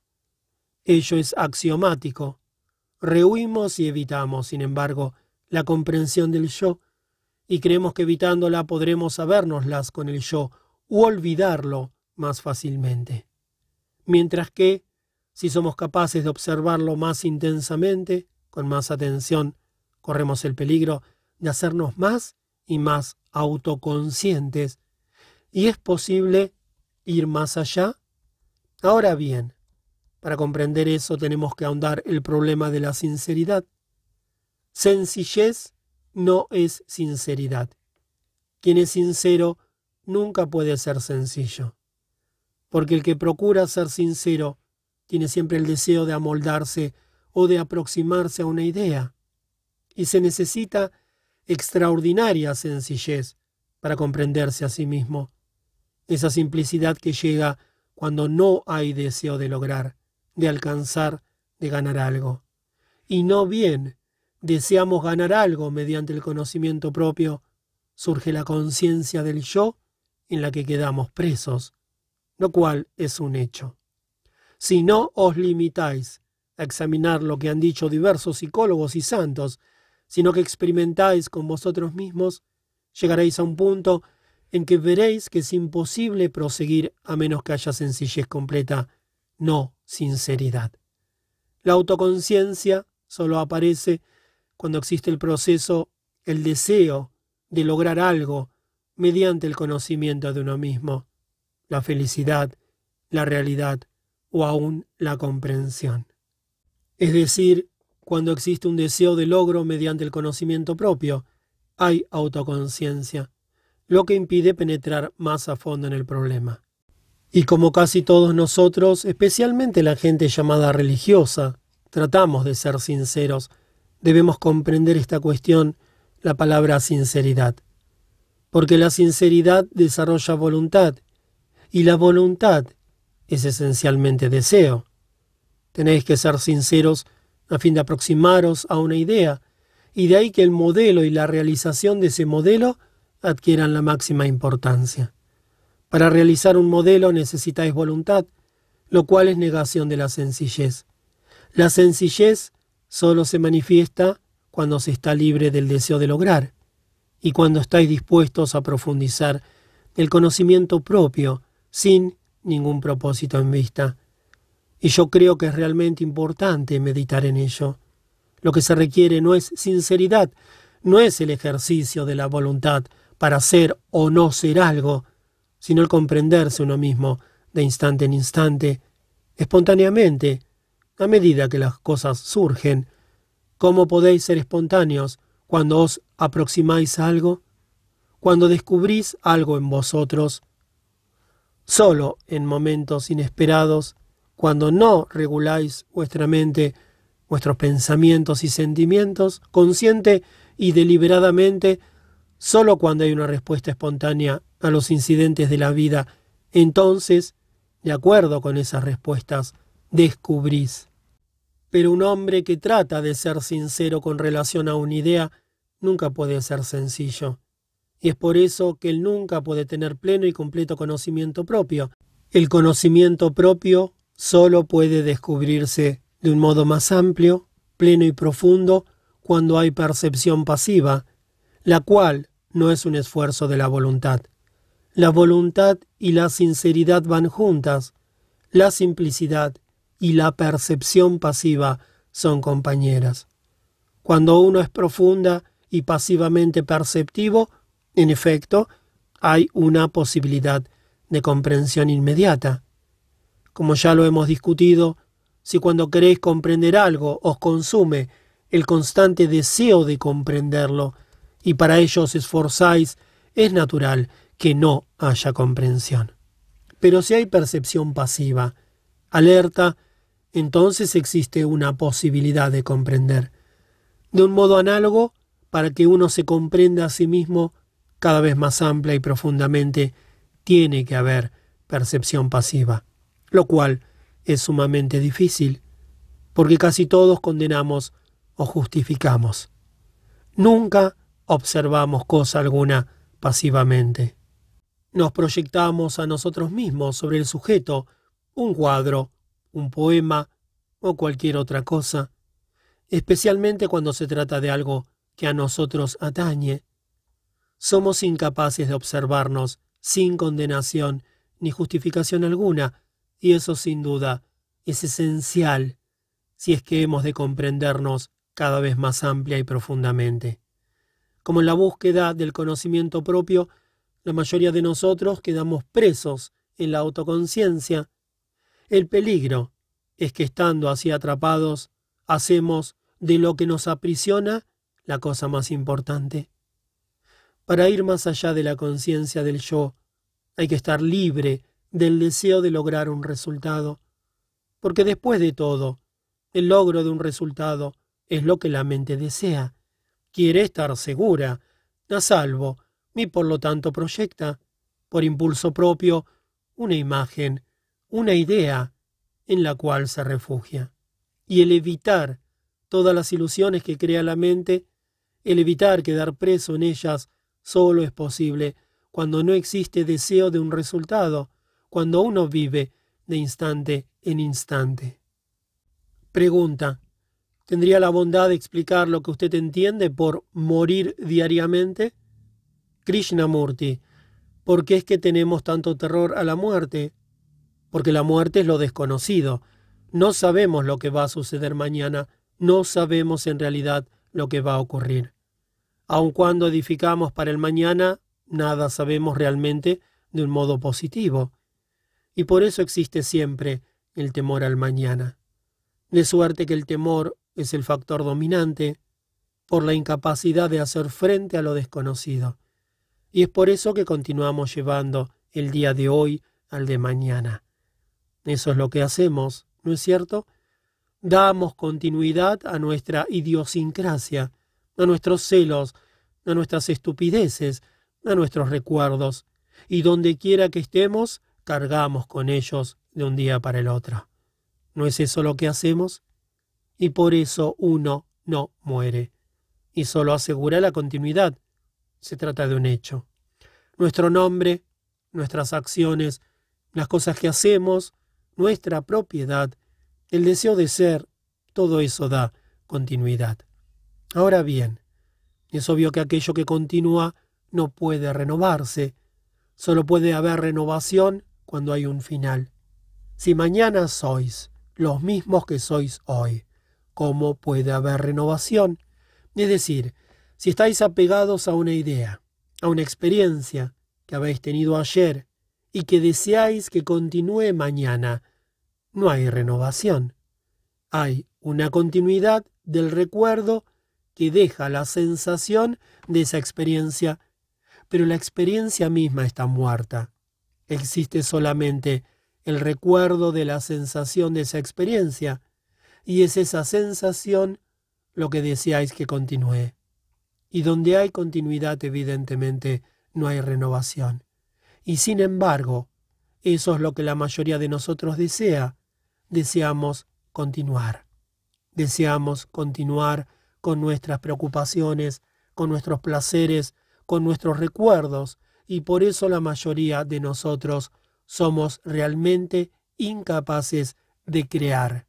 Ello es axiomático. Rehuimos y evitamos, sin embargo, la comprensión del yo, y creemos que evitándola podremos sabérnoslas con el yo u olvidarlo más fácilmente. Mientras que, si somos capaces de observarlo más intensamente, con más atención, corremos el peligro de hacernos más y más autoconscientes. ¿Y es posible ir más allá? Ahora bien, para comprender eso tenemos que ahondar el problema de la sinceridad. Sencillez no es sinceridad. Quien es sincero nunca puede ser sencillo, porque el que procura ser sincero tiene siempre el deseo de amoldarse o de aproximarse a una idea, y se necesita extraordinaria sencillez para comprenderse a sí mismo, esa simplicidad que llega cuando no hay deseo de lograr, de alcanzar, de ganar algo, y no bien deseamos ganar algo mediante el conocimiento propio, surge la conciencia del yo en la que quedamos presos, lo cual es un hecho. Si no os limitáis a examinar lo que han dicho diversos psicólogos y santos, sino que experimentáis con vosotros mismos, llegaréis a un punto en que veréis que es imposible proseguir a menos que haya sencillez completa, no sinceridad. La autoconciencia solo aparece cuando existe el proceso, el deseo de lograr algo mediante el conocimiento de uno mismo, la felicidad, la realidad o aún la comprensión. Es decir, cuando existe un deseo de logro mediante el conocimiento propio, hay autoconciencia, lo que impide penetrar más a fondo en el problema. Y como casi todos nosotros, especialmente la gente llamada religiosa, tratamos de ser sinceros debemos comprender esta cuestión, la palabra sinceridad. Porque la sinceridad desarrolla voluntad, y la voluntad es esencialmente deseo. Tenéis que ser sinceros a fin de aproximaros a una idea, y de ahí que el modelo y la realización de ese modelo adquieran la máxima importancia. Para realizar un modelo necesitáis voluntad, lo cual es negación de la sencillez. La sencillez solo se manifiesta cuando se está libre del deseo de lograr y cuando estáis dispuestos a profundizar el conocimiento propio sin ningún propósito en vista. Y yo creo que es realmente importante meditar en ello. Lo que se requiere no es sinceridad, no es el ejercicio de la voluntad para ser o no ser algo, sino el comprenderse uno mismo de instante en instante, espontáneamente, a medida que las cosas surgen. ¿Cómo podéis ser espontáneos cuando os aproximáis a algo? Cuando descubrís algo en vosotros. Solo en momentos inesperados, Cuando no reguláis vuestra mente, vuestros pensamientos y sentimientos, consciente y deliberadamente, solo cuando hay una respuesta espontánea a los incidentes de la vida, entonces, de acuerdo con esas respuestas, descubrís. Pero un hombre que trata de ser sincero con relación a una idea nunca puede ser sencillo. Y es por eso que él nunca puede tener pleno y completo conocimiento propio. El conocimiento propio solo puede descubrirse de un modo más amplio, pleno y profundo cuando hay percepción pasiva, la cual no es un esfuerzo de la voluntad. La voluntad y la sinceridad van juntas. La simplicidad y la percepción pasiva son compañeras. Cuando uno es profunda y pasivamente perceptivo, en efecto, hay una posibilidad de comprensión inmediata. Como ya lo hemos discutido, si cuando queréis comprender algo os consume el constante deseo de comprenderlo, y para ello os esforzáis, es natural que no haya comprensión. Pero si hay percepción pasiva, alerta entonces existe una posibilidad de comprender. De un modo análogo, para que uno se comprenda a sí mismo cada vez más amplia y profundamente, tiene que haber percepción pasiva, lo cual es sumamente difícil, porque casi todos condenamos o justificamos. Nunca observamos cosa alguna pasivamente. Nos proyectamos a nosotros mismos sobre el sujeto, un cuadro, un poema o cualquier otra cosa, especialmente cuando se trata de algo que a nosotros atañe. Somos incapaces de observarnos sin condenación ni justificación alguna, y eso sin duda es esencial si es que hemos de comprendernos cada vez más amplia y profundamente. Como en la búsqueda del conocimiento propio, la mayoría de nosotros quedamos presos en la autoconciencia, el peligro es que estando así atrapados, hacemos de lo que nos aprisiona la cosa más importante. Para ir más allá de la conciencia del yo, hay que estar libre del deseo de lograr un resultado, porque después de todo, el logro de un resultado es lo que la mente desea. Quiere estar segura, a salvo, y por lo tanto proyecta, por impulso propio, una imagen una idea en la cual se refugia. Y el evitar todas las ilusiones que crea la mente, el evitar quedar preso en ellas, solo es posible cuando no existe deseo de un resultado, cuando uno vive de instante en instante. Pregunta. ¿Tendría la bondad de explicar lo que usted entiende por morir diariamente? Krishnamurti, ¿por qué es que tenemos tanto terror a la muerte? porque la muerte es lo desconocido. No sabemos lo que va a suceder mañana, no sabemos en realidad lo que va a ocurrir. Aun cuando edificamos para el mañana, nada sabemos realmente de un modo positivo. Y por eso existe siempre el temor al mañana. De suerte que el temor es el factor dominante por la incapacidad de hacer frente a lo desconocido. Y es por eso que continuamos llevando el día de hoy al de mañana. Eso es lo que hacemos, ¿no es cierto? Damos continuidad a nuestra idiosincrasia, a nuestros celos, a nuestras estupideces, a nuestros recuerdos, y donde quiera que estemos, cargamos con ellos de un día para el otro. ¿No es eso lo que hacemos? Y por eso uno no muere, y solo asegura la continuidad. Se trata de un hecho. Nuestro nombre, nuestras acciones, las cosas que hacemos, nuestra propiedad, el deseo de ser, todo eso da continuidad. Ahora bien, es obvio que aquello que continúa no puede renovarse, solo puede haber renovación cuando hay un final. Si mañana sois los mismos que sois hoy, ¿cómo puede haber renovación? Es decir, si estáis apegados a una idea, a una experiencia que habéis tenido ayer y que deseáis que continúe mañana, no hay renovación. Hay una continuidad del recuerdo que deja la sensación de esa experiencia, pero la experiencia misma está muerta. Existe solamente el recuerdo de la sensación de esa experiencia, y es esa sensación lo que deseáis que continúe. Y donde hay continuidad, evidentemente, no hay renovación. Y sin embargo, eso es lo que la mayoría de nosotros desea. Deseamos continuar. Deseamos continuar con nuestras preocupaciones, con nuestros placeres, con nuestros recuerdos, y por eso la mayoría de nosotros somos realmente incapaces de crear.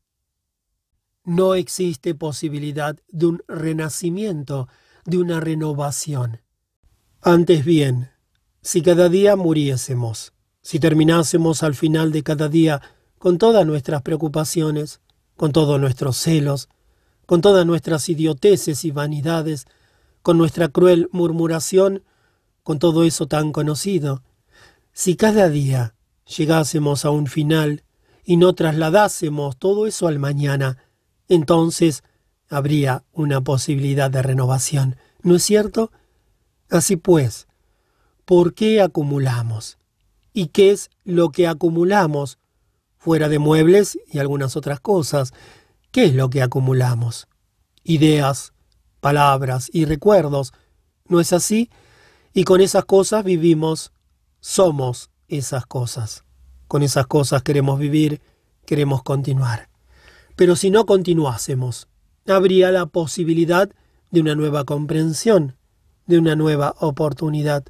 No existe posibilidad de un renacimiento, de una renovación. Antes bien, si cada día muriésemos, si terminásemos al final de cada día con todas nuestras preocupaciones, con todos nuestros celos, con todas nuestras idioteces y vanidades, con nuestra cruel murmuración, con todo eso tan conocido, si cada día llegásemos a un final y no trasladásemos todo eso al mañana, entonces habría una posibilidad de renovación, ¿no es cierto? Así pues, ¿por qué acumulamos? ¿Y qué es lo que acumulamos? Fuera de muebles y algunas otras cosas, ¿qué es lo que acumulamos? Ideas, palabras y recuerdos, ¿no es así? Y con esas cosas vivimos, somos esas cosas. Con esas cosas queremos vivir, queremos continuar. Pero si no continuásemos, habría la posibilidad de una nueva comprensión, de una nueva oportunidad.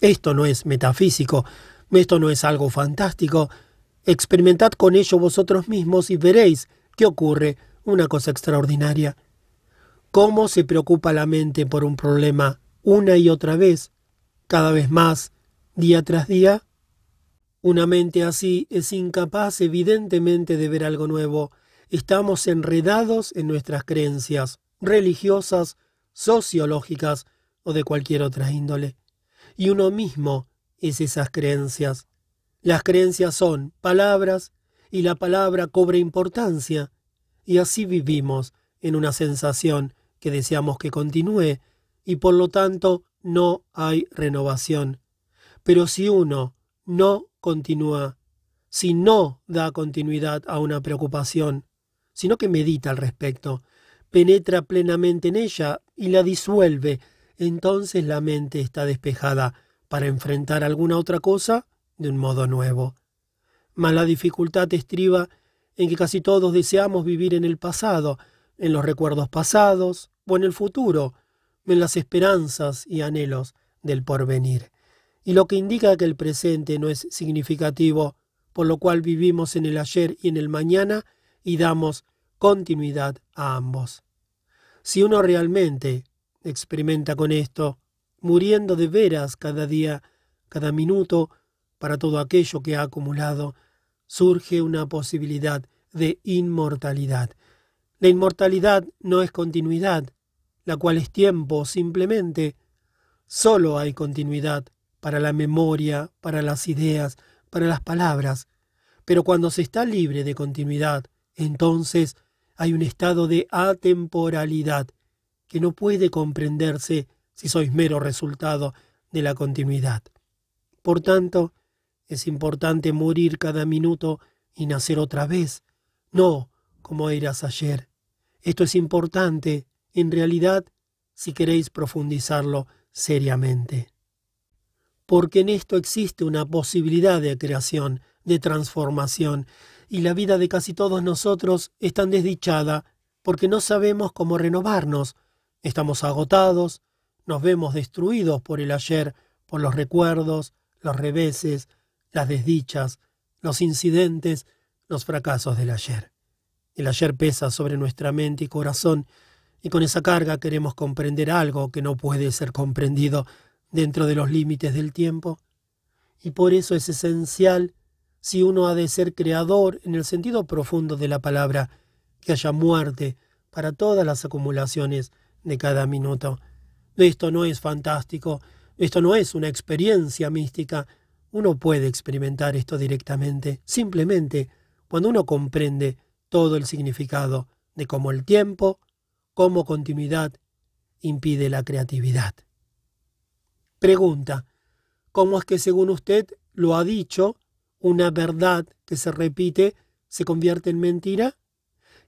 Esto no es metafísico, esto no es algo fantástico. Experimentad con ello vosotros mismos y veréis que ocurre una cosa extraordinaria. Cómo se preocupa la mente por un problema una y otra vez, cada vez más, día tras día. Una mente así es incapaz evidentemente de ver algo nuevo. Estamos enredados en nuestras creencias religiosas, sociológicas o de cualquier otra índole. Y uno mismo es esas creencias. Las creencias son palabras y la palabra cobra importancia. Y así vivimos en una sensación que deseamos que continúe y por lo tanto no hay renovación. Pero si uno no continúa, si no da continuidad a una preocupación, sino que medita al respecto, penetra plenamente en ella y la disuelve, entonces la mente está despejada para enfrentar alguna otra cosa de un modo nuevo. Mas la dificultad estriba en que casi todos deseamos vivir en el pasado, en los recuerdos pasados o en el futuro, en las esperanzas y anhelos del porvenir, y lo que indica que el presente no es significativo, por lo cual vivimos en el ayer y en el mañana y damos continuidad a ambos. Si uno realmente experimenta con esto, muriendo de veras cada día, cada minuto, para todo aquello que ha acumulado, surge una posibilidad de inmortalidad. La inmortalidad no es continuidad, la cual es tiempo simplemente. Solo hay continuidad para la memoria, para las ideas, para las palabras. Pero cuando se está libre de continuidad, entonces hay un estado de atemporalidad que no puede comprenderse si sois mero resultado de la continuidad. Por tanto, es importante morir cada minuto y nacer otra vez, no como eras ayer. Esto es importante, en realidad, si queréis profundizarlo seriamente. Porque en esto existe una posibilidad de creación, de transformación, y la vida de casi todos nosotros es tan desdichada porque no sabemos cómo renovarnos. Estamos agotados, nos vemos destruidos por el ayer, por los recuerdos, los reveses, las desdichas, los incidentes, los fracasos del ayer. El ayer pesa sobre nuestra mente y corazón, y con esa carga queremos comprender algo que no puede ser comprendido dentro de los límites del tiempo. Y por eso es esencial, si uno ha de ser creador en el sentido profundo de la palabra, que haya muerte para todas las acumulaciones de cada minuto. Esto no es fantástico, esto no es una experiencia mística. Uno puede experimentar esto directamente, simplemente cuando uno comprende todo el significado de cómo el tiempo, como continuidad, impide la creatividad. Pregunta, ¿cómo es que según usted lo ha dicho, una verdad que se repite se convierte en mentira?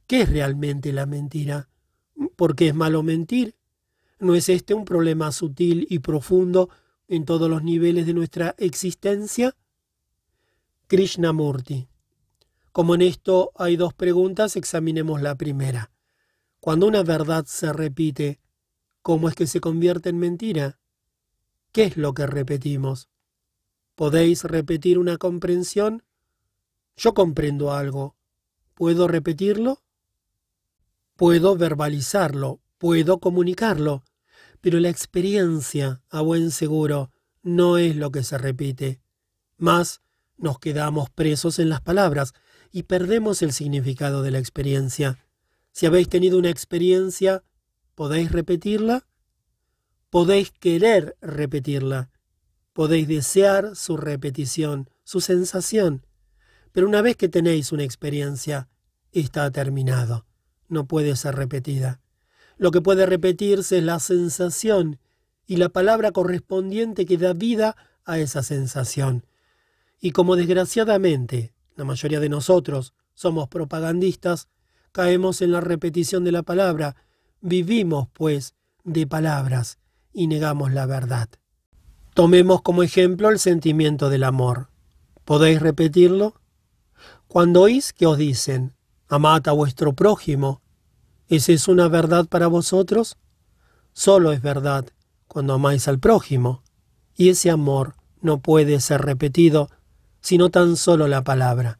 ¿Qué es realmente la mentira? ¿Por qué es malo mentir? ¿No es este un problema sutil y profundo en todos los niveles de nuestra existencia? Krishnamurti. Como en esto hay dos preguntas, examinemos la primera. Cuando una verdad se repite, ¿cómo es que se convierte en mentira? ¿Qué es lo que repetimos? ¿Podéis repetir una comprensión? Yo comprendo algo. ¿Puedo repetirlo? Puedo verbalizarlo, puedo comunicarlo, pero la experiencia, a buen seguro, no es lo que se repite. Más nos quedamos presos en las palabras y perdemos el significado de la experiencia. Si habéis tenido una experiencia, ¿podéis repetirla? Podéis querer repetirla. Podéis desear su repetición, su sensación. Pero una vez que tenéis una experiencia, está terminado no puede ser repetida. Lo que puede repetirse es la sensación y la palabra correspondiente que da vida a esa sensación. Y como desgraciadamente la mayoría de nosotros somos propagandistas, caemos en la repetición de la palabra, vivimos, pues, de palabras y negamos la verdad. Tomemos como ejemplo el sentimiento del amor. ¿Podéis repetirlo? Cuando oís que os dicen, amad a vuestro prójimo. ¿Esa es una verdad para vosotros? Solo es verdad cuando amáis al prójimo, y ese amor no puede ser repetido, sino tan solo la palabra.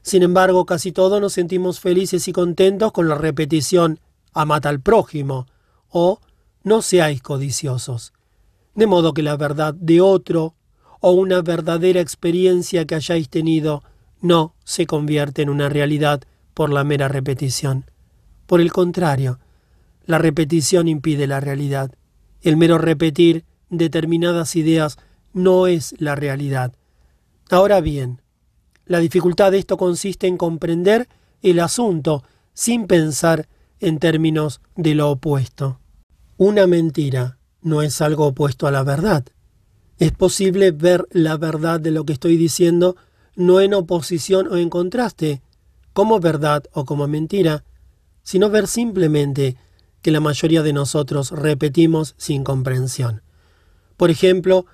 Sin embargo, casi todos nos sentimos felices y contentos con la repetición amad al prójimo o no seáis codiciosos. De modo que la verdad de otro o una verdadera experiencia que hayáis tenido no se convierte en una realidad por la mera repetición. Por el contrario, la repetición impide la realidad. El mero repetir determinadas ideas no es la realidad. Ahora bien, la dificultad de esto consiste en comprender el asunto sin pensar en términos de lo opuesto. Una mentira no es algo opuesto a la verdad. Es posible ver la verdad de lo que estoy diciendo no en oposición o en contraste, como verdad o como mentira, sino ver simplemente que la mayoría de nosotros repetimos sin comprensión. Por ejemplo,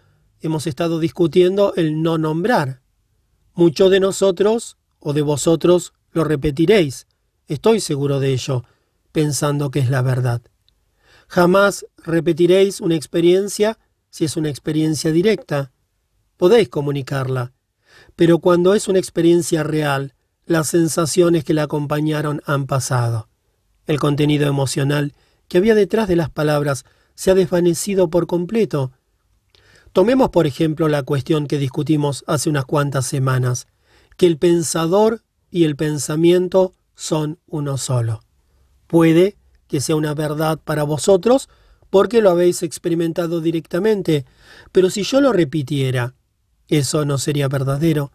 hemos estado discutiendo el no nombrar. Muchos de nosotros o de vosotros lo repetiréis, estoy seguro de ello, pensando que es la verdad. Jamás repetiréis una experiencia si es una experiencia directa. Podéis comunicarla, pero cuando es una experiencia real, las sensaciones que la acompañaron han pasado. El contenido emocional que había detrás de las palabras se ha desvanecido por completo. Tomemos, por ejemplo, la cuestión que discutimos hace unas cuantas semanas, que el pensador y el pensamiento son uno solo. Puede que sea una verdad para vosotros porque lo habéis experimentado directamente, pero si yo lo repitiera, eso no sería verdadero.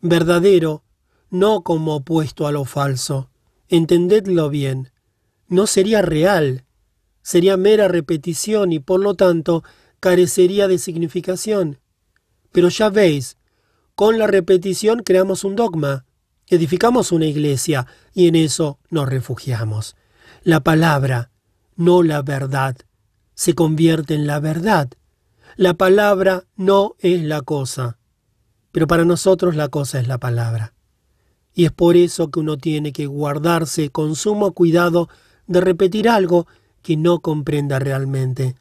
Verdadero no como opuesto a lo falso. Entendedlo bien. No sería real. Sería mera repetición y por lo tanto carecería de significación. Pero ya veis, con la repetición creamos un dogma, edificamos una iglesia y en eso nos refugiamos. La palabra, no la verdad, se convierte en la verdad. La palabra no es la cosa, pero para nosotros la cosa es la palabra. Y es por eso que uno tiene que guardarse con sumo cuidado de repetir algo que no comprenda realmente.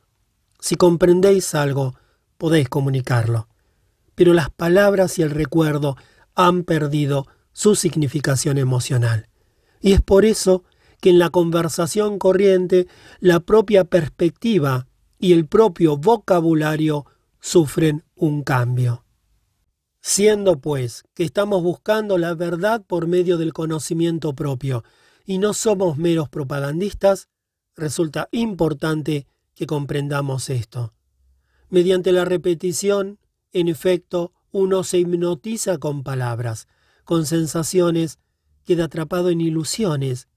Si comprendéis algo, podéis comunicarlo. Pero las palabras y el recuerdo han perdido su significación emocional. Y es por eso que en la conversación corriente la propia perspectiva y el propio vocabulario sufren un cambio. Siendo, pues, que estamos buscando la verdad por medio del conocimiento propio y no somos meros propagandistas, resulta importante que comprendamos esto. Mediante la repetición, en efecto, uno se hipnotiza con palabras, con sensaciones, queda atrapado en ilusiones,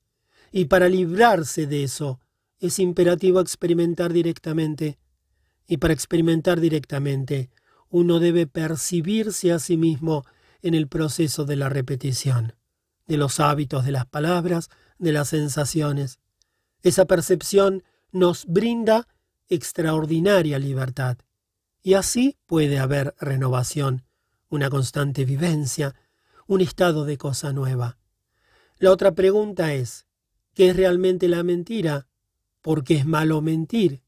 y para librarse de eso es imperativo experimentar directamente, y para experimentar directamente uno debe percibirse a sí mismo en el proceso de la repetición, de los hábitos de las palabras, de las sensaciones. Esa percepción nos brinda extraordinaria libertad. Y así puede haber renovación, una constante vivencia, un estado de cosa nueva. La otra pregunta es, ¿qué es realmente la mentira? ¿Por qué es malo mentir?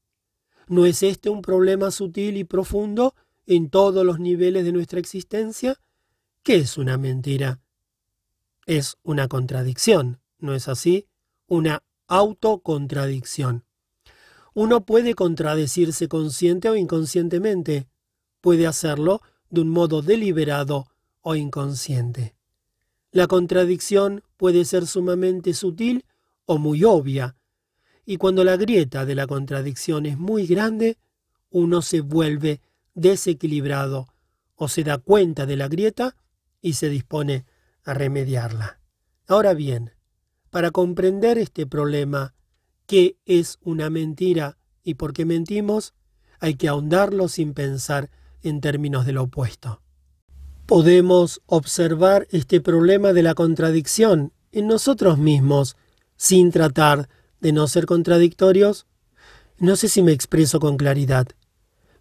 ¿No es este un problema sutil y profundo en todos los niveles de nuestra existencia? ¿Qué es una mentira? Es una contradicción, ¿no es así? Una autocontradicción. Uno puede contradecirse consciente o inconscientemente. Puede hacerlo de un modo deliberado o inconsciente. La contradicción puede ser sumamente sutil o muy obvia, y cuando la grieta de la contradicción es muy grande, uno se vuelve desequilibrado o se da cuenta de la grieta y se dispone a remediarla. Ahora bien, para comprender este problema, ¿qué es una mentira y por qué mentimos? Hay que ahondarlo sin pensar en términos de lo opuesto. Podemos observar este problema de la contradicción en nosotros mismos sin tratar de no ser contradictorios? No sé si me expreso con claridad.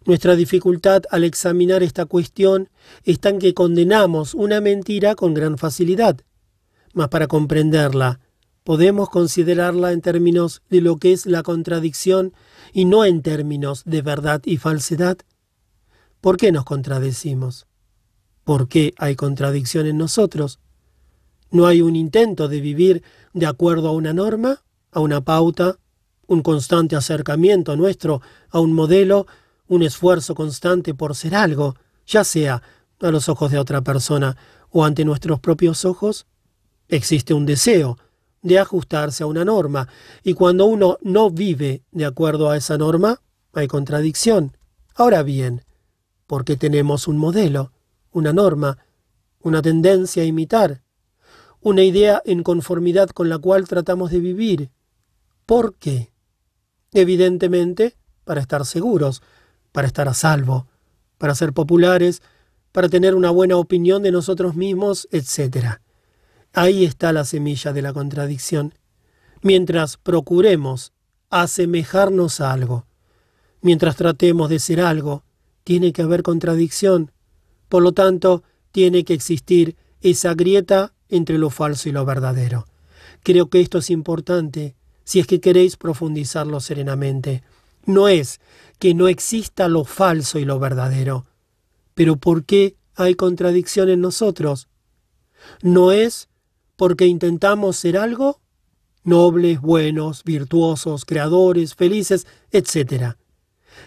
Nuestra dificultad al examinar esta cuestión está en que condenamos una mentira con gran facilidad. Mas para comprenderla, podemos considerarla en términos de lo que es la contradicción y no en términos de verdad y falsedad. ¿Por qué nos contradecimos? ¿Por qué hay contradicción en nosotros? ¿No hay un intento de vivir de acuerdo a una norma, a una pauta, un constante acercamiento nuestro a un modelo, un esfuerzo constante por ser algo, ya sea a los ojos de otra persona o ante nuestros propios ojos? Existe un deseo de ajustarse a una norma, y cuando uno no vive de acuerdo a esa norma, hay contradicción. Ahora bien, ¿por qué tenemos un modelo, una norma, una tendencia a imitar, una idea en conformidad con la cual tratamos de vivir? ¿Por qué? Evidentemente, para estar seguros, para estar a salvo, para ser populares, para tener una buena opinión de nosotros mismos, etc. Ahí está la semilla de la contradicción. Mientras procuremos asemejarnos a algo, mientras tratemos de ser algo, tiene que haber contradicción. Por lo tanto, tiene que existir esa grieta entre lo falso y lo verdadero. Creo que esto es importante si es que queréis profundizarlo serenamente. No es que no exista lo falso y lo verdadero. Pero ¿por qué hay contradicción en nosotros? No es porque intentamos ser algo nobles, buenos, virtuosos, creadores, felices, etc.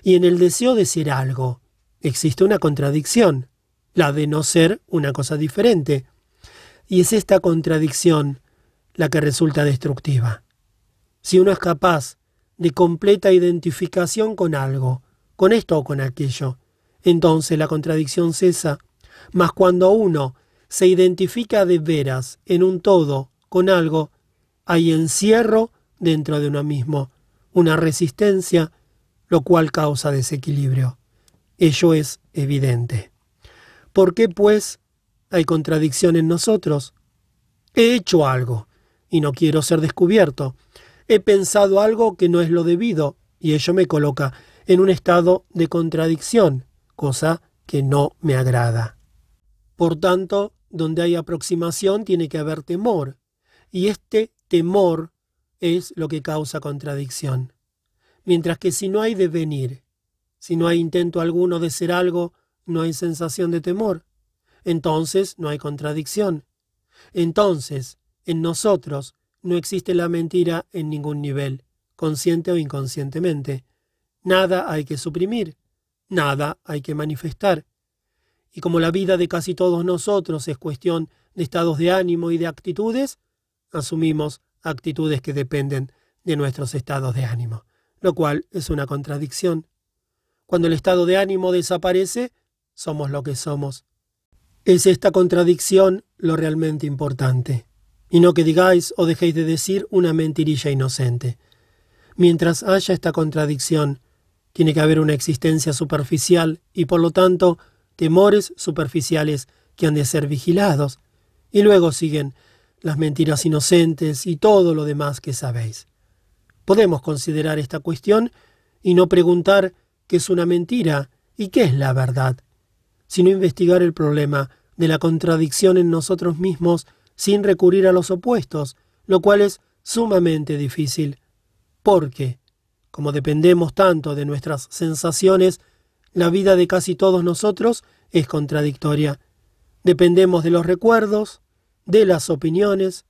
Y en el deseo de ser algo existe una contradicción, la de no ser una cosa diferente. Y es esta contradicción la que resulta destructiva. Si uno es capaz de completa identificación con algo, con esto o con aquello, entonces la contradicción cesa. Mas cuando uno se identifica de veras en un todo con algo, hay encierro dentro de uno mismo, una resistencia, lo cual causa desequilibrio. Ello es evidente. ¿Por qué, pues, hay contradicción en nosotros? He hecho algo y no quiero ser descubierto. He pensado algo que no es lo debido y ello me coloca en un estado de contradicción, cosa que no me agrada. Por tanto, donde hay aproximación tiene que haber temor, y este temor es lo que causa contradicción. Mientras que si no hay devenir, si no hay intento alguno de ser algo, no hay sensación de temor. Entonces no hay contradicción. Entonces, en nosotros no existe la mentira en ningún nivel, consciente o inconscientemente. Nada hay que suprimir, nada hay que manifestar. Y como la vida de casi todos nosotros es cuestión de estados de ánimo y de actitudes, asumimos actitudes que dependen de nuestros estados de ánimo, lo cual es una contradicción. Cuando el estado de ánimo desaparece, somos lo que somos. Es esta contradicción lo realmente importante, y no que digáis o dejéis de decir una mentirilla inocente. Mientras haya esta contradicción, tiene que haber una existencia superficial y por lo tanto temores superficiales que han de ser vigilados, y luego siguen las mentiras inocentes y todo lo demás que sabéis. Podemos considerar esta cuestión y no preguntar qué es una mentira y qué es la verdad, sino investigar el problema de la contradicción en nosotros mismos sin recurrir a los opuestos, lo cual es sumamente difícil. Porque, como dependemos tanto de nuestras sensaciones, la vida de casi todos nosotros es contradictoria. Dependemos de los recuerdos, de las opiniones,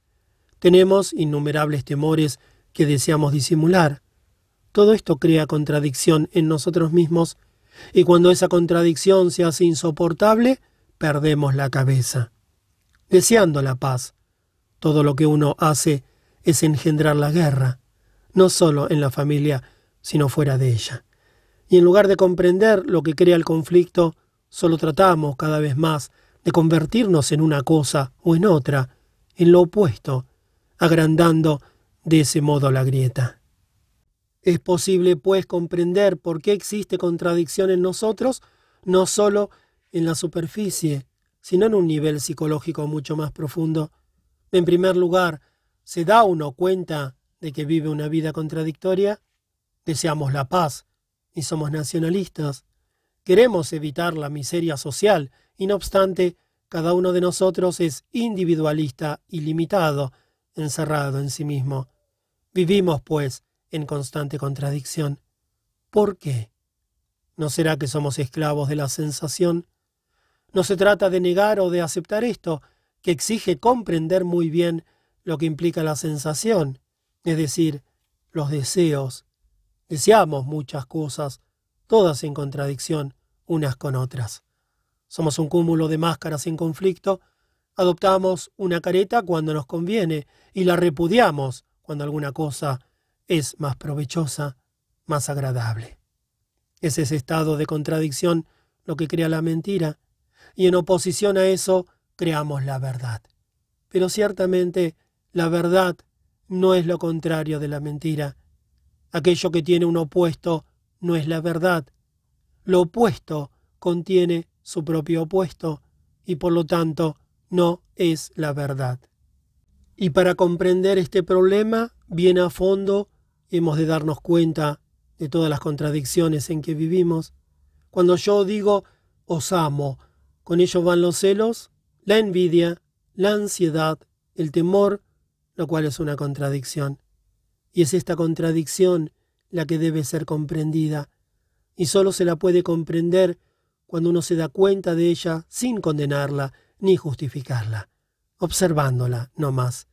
tenemos innumerables temores que deseamos disimular. Todo esto crea contradicción en nosotros mismos y cuando esa contradicción se hace insoportable, perdemos la cabeza. Deseando la paz, todo lo que uno hace es engendrar la guerra, no solo en la familia, sino fuera de ella. Y en lugar de comprender lo que crea el conflicto, solo tratamos cada vez más de convertirnos en una cosa o en otra, en lo opuesto, agrandando de ese modo la grieta. Es posible, pues, comprender por qué existe contradicción en nosotros, no solo en la superficie, sino en un nivel psicológico mucho más profundo. En primer lugar, ¿se da uno cuenta de que vive una vida contradictoria? Deseamos la paz y somos nacionalistas. Queremos evitar la miseria social y no obstante, cada uno de nosotros es individualista y limitado, encerrado en sí mismo. Vivimos, pues, en constante contradicción. ¿Por qué? ¿No será que somos esclavos de la sensación? No se trata de negar o de aceptar esto, que exige comprender muy bien lo que implica la sensación, es decir, los deseos. Deseamos muchas cosas, todas en contradicción unas con otras. Somos un cúmulo de máscaras en conflicto, adoptamos una careta cuando nos conviene y la repudiamos cuando alguna cosa es más provechosa, más agradable. Es ese estado de contradicción lo que crea la mentira, y en oposición a eso creamos la verdad. Pero ciertamente la verdad no es lo contrario de la mentira. Aquello que tiene un opuesto no es la verdad. Lo opuesto contiene su propio opuesto y por lo tanto no es la verdad. Y para comprender este problema bien a fondo hemos de darnos cuenta de todas las contradicciones en que vivimos. Cuando yo digo os amo, con ello van los celos, la envidia, la ansiedad, el temor, lo cual es una contradicción. Y es esta contradicción la que debe ser comprendida, y sólo se la puede comprender cuando uno se da cuenta de ella sin condenarla ni justificarla, observándola no más.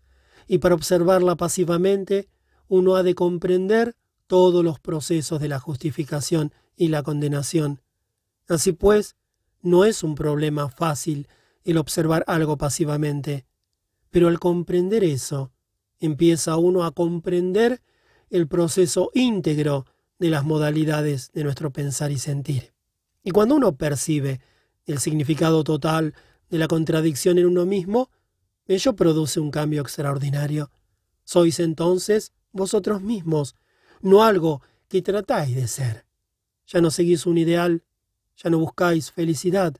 Y para observarla pasivamente, uno ha de comprender todos los procesos de la justificación y la condenación. Así pues, no es un problema fácil el observar algo pasivamente, pero al comprender eso, empieza uno a comprender el proceso íntegro de las modalidades de nuestro pensar y sentir. Y cuando uno percibe el significado total de la contradicción en uno mismo, ello produce un cambio extraordinario. Sois entonces vosotros mismos, no algo que tratáis de ser. Ya no seguís un ideal, ya no buscáis felicidad,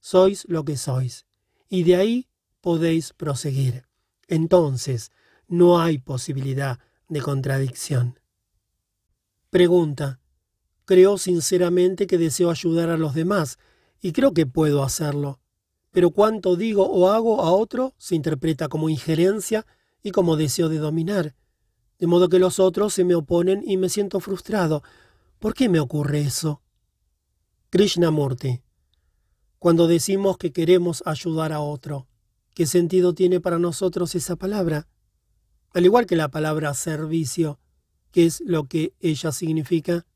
sois lo que sois, y de ahí podéis proseguir. Entonces, no hay posibilidad de contradicción. Pregunta. Creo sinceramente que deseo ayudar a los demás y creo que puedo hacerlo. Pero cuanto digo o hago a otro se interpreta como injerencia y como deseo de dominar. De modo que los otros se me oponen y me siento frustrado. ¿Por qué me ocurre eso? Krishnamurti. Cuando decimos que queremos ayudar a otro, ¿qué sentido tiene para nosotros esa palabra? Al igual que la palabra servicio, ¿qué es lo que ella significa?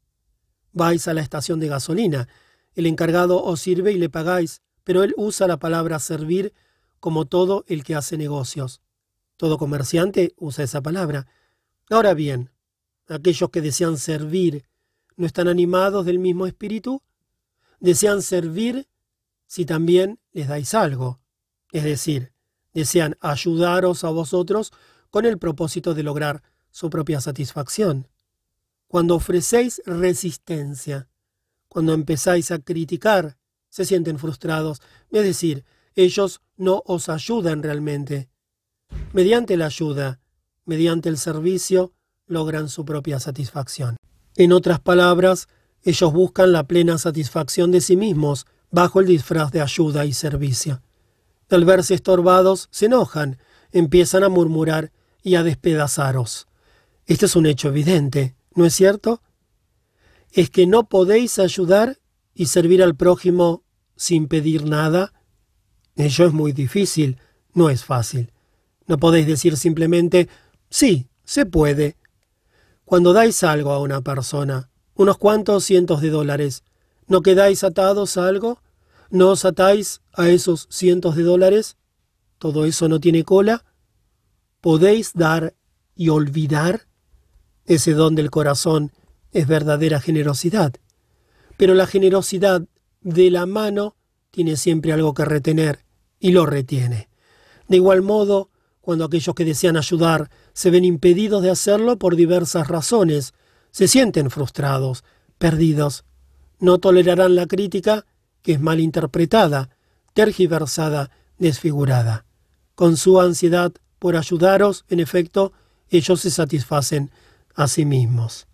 Vais a la estación de gasolina. El encargado os sirve y le pagáis, pero él usa la palabra servir como todo el que hace negocios. Todo comerciante usa esa palabra. Ahora bien, aquellos que desean servir, ¿no están animados del mismo espíritu? Desean servir si también les dais algo. Es decir, desean ayudaros a vosotros con el propósito de lograr su propia satisfacción. Cuando ofrecéis resistencia, cuando empezáis a criticar, se sienten frustrados, es decir, ellos no os ayudan realmente. Mediante la ayuda, mediante el servicio, logran su propia satisfacción. En otras palabras, ellos buscan la plena satisfacción de sí mismos bajo el disfraz de ayuda y servicio. Al verse estorbados, se enojan, empiezan a murmurar y a despedazaros. Este es un hecho evidente, ¿no es cierto? Es que no podéis ayudar y servir al prójimo sin pedir nada. Ello es muy difícil, no es fácil. No podéis decir simplemente, sí, se puede. Cuando dais algo a una persona, unos cuantos cientos de dólares, ¿no quedáis atados a algo? ¿No os atáis a esos cientos de dólares? ¿Todo eso no tiene cola? ¿Podéis dar y olvidar? Ese don del corazón es verdadera generosidad. Pero la generosidad de la mano tiene siempre algo que retener y lo retiene. De igual modo, cuando aquellos que desean ayudar se ven impedidos de hacerlo por diversas razones, se sienten frustrados, perdidos. No tolerarán la crítica, que es mal interpretada, tergiversada, desfigurada. Con su ansiedad por ayudaros, en efecto, ellos se satisfacen a sí mismos.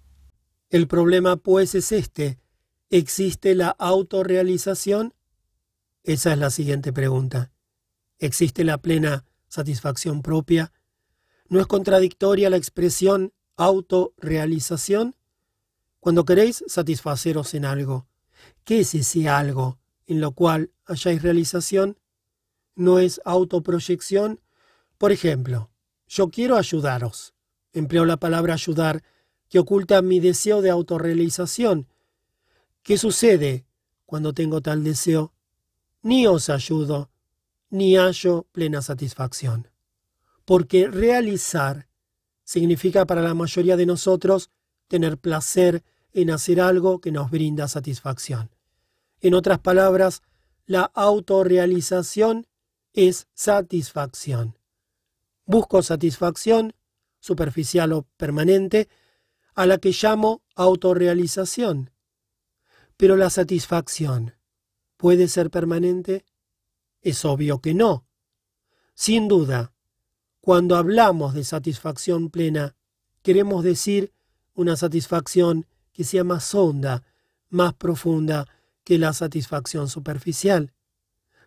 El problema, pues, es este. ¿Existe la autorrealización? Esa es la siguiente pregunta. ¿Existe la plena satisfacción propia? ¿No es contradictoria la expresión autorrealización? Cuando queréis satisfaceros en algo, ¿qué es ese algo en lo cual hayáis realización? ¿No es autoproyección? Por ejemplo, yo quiero ayudaros. Empleo la palabra ayudar, que oculta mi deseo de autorrealización. ¿Qué sucede cuando tengo tal deseo? Ni os ayudo, ni hallo plena satisfacción. Porque realizar significa para la mayoría de nosotros tener placer en hacer algo que nos brinda satisfacción. En otras palabras, la autorrealización es satisfacción. Busco satisfacción superficial o permanente, a la que llamo autorrealización. Pero la satisfacción, ¿puede ser permanente? Es obvio que no. Sin duda, cuando hablamos de satisfacción plena, queremos decir una satisfacción que sea más honda, más profunda que la satisfacción superficial.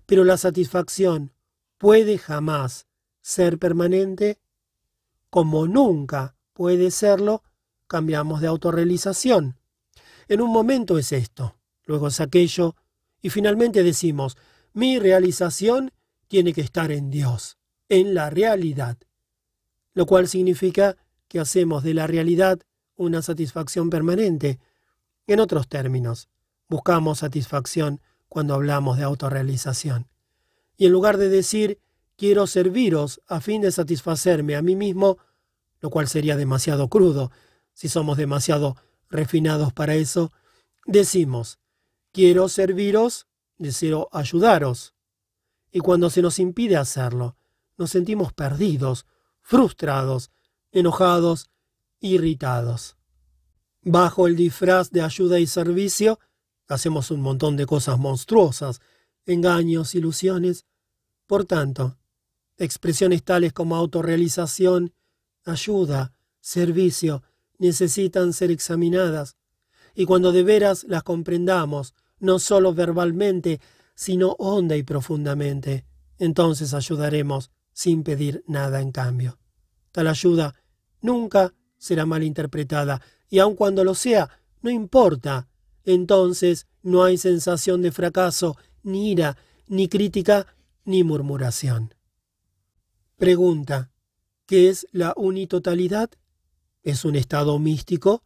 Pero la satisfacción puede jamás ser permanente como nunca puede serlo, cambiamos de autorrealización. En un momento es esto, luego es aquello, y finalmente decimos, mi realización tiene que estar en Dios, en la realidad, lo cual significa que hacemos de la realidad una satisfacción permanente. En otros términos, buscamos satisfacción cuando hablamos de autorrealización. Y en lugar de decir quiero serviros a fin de satisfacerme a mí mismo, lo cual sería demasiado crudo si somos demasiado refinados para eso, decimos, quiero serviros, deseo ayudaros. Y cuando se nos impide hacerlo, nos sentimos perdidos, frustrados, enojados, irritados. Bajo el disfraz de ayuda y servicio, hacemos un montón de cosas monstruosas, engaños, ilusiones. Por tanto, Expresiones tales como autorrealización, ayuda, servicio, necesitan ser examinadas. Y cuando de veras las comprendamos, no solo verbalmente, sino honda y profundamente, entonces ayudaremos sin pedir nada en cambio. Tal ayuda nunca será mal interpretada, y aun cuando lo sea, no importa. Entonces no hay sensación de fracaso, ni ira, ni crítica, ni murmuración. Pregunta, ¿qué es la unitotalidad? ¿Es un estado místico?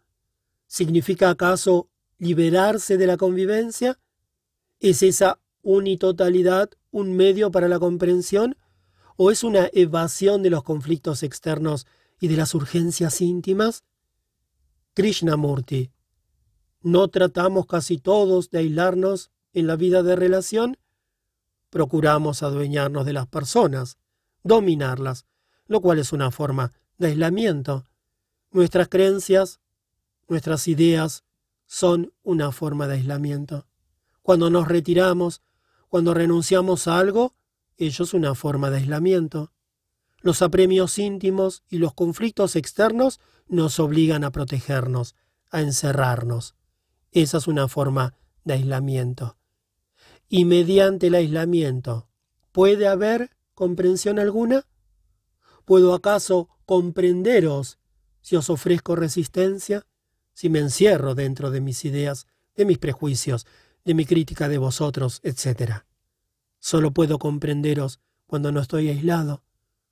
¿Significa acaso liberarse de la convivencia? ¿Es esa unitotalidad un medio para la comprensión? ¿O es una evasión de los conflictos externos y de las urgencias íntimas? Krishnamurti, ¿no tratamos casi todos de aislarnos en la vida de relación? Procuramos adueñarnos de las personas, dominarlas, lo cual es una forma de aislamiento. Nuestras creencias, nuestras ideas son una forma de aislamiento. Cuando nos retiramos, cuando renunciamos a algo, ello es una forma de aislamiento. Los apremios íntimos y los conflictos externos nos obligan a protegernos, a encerrarnos. Esa es una forma de aislamiento. Y mediante el aislamiento, ¿puede haber comprensión alguna? ¿Puedo acaso comprenderos si os ofrezco resistencia? Si me encierro dentro de mis ideas, de mis prejuicios, de mi crítica de vosotros, etc. Solo puedo comprenderos cuando no estoy aislado,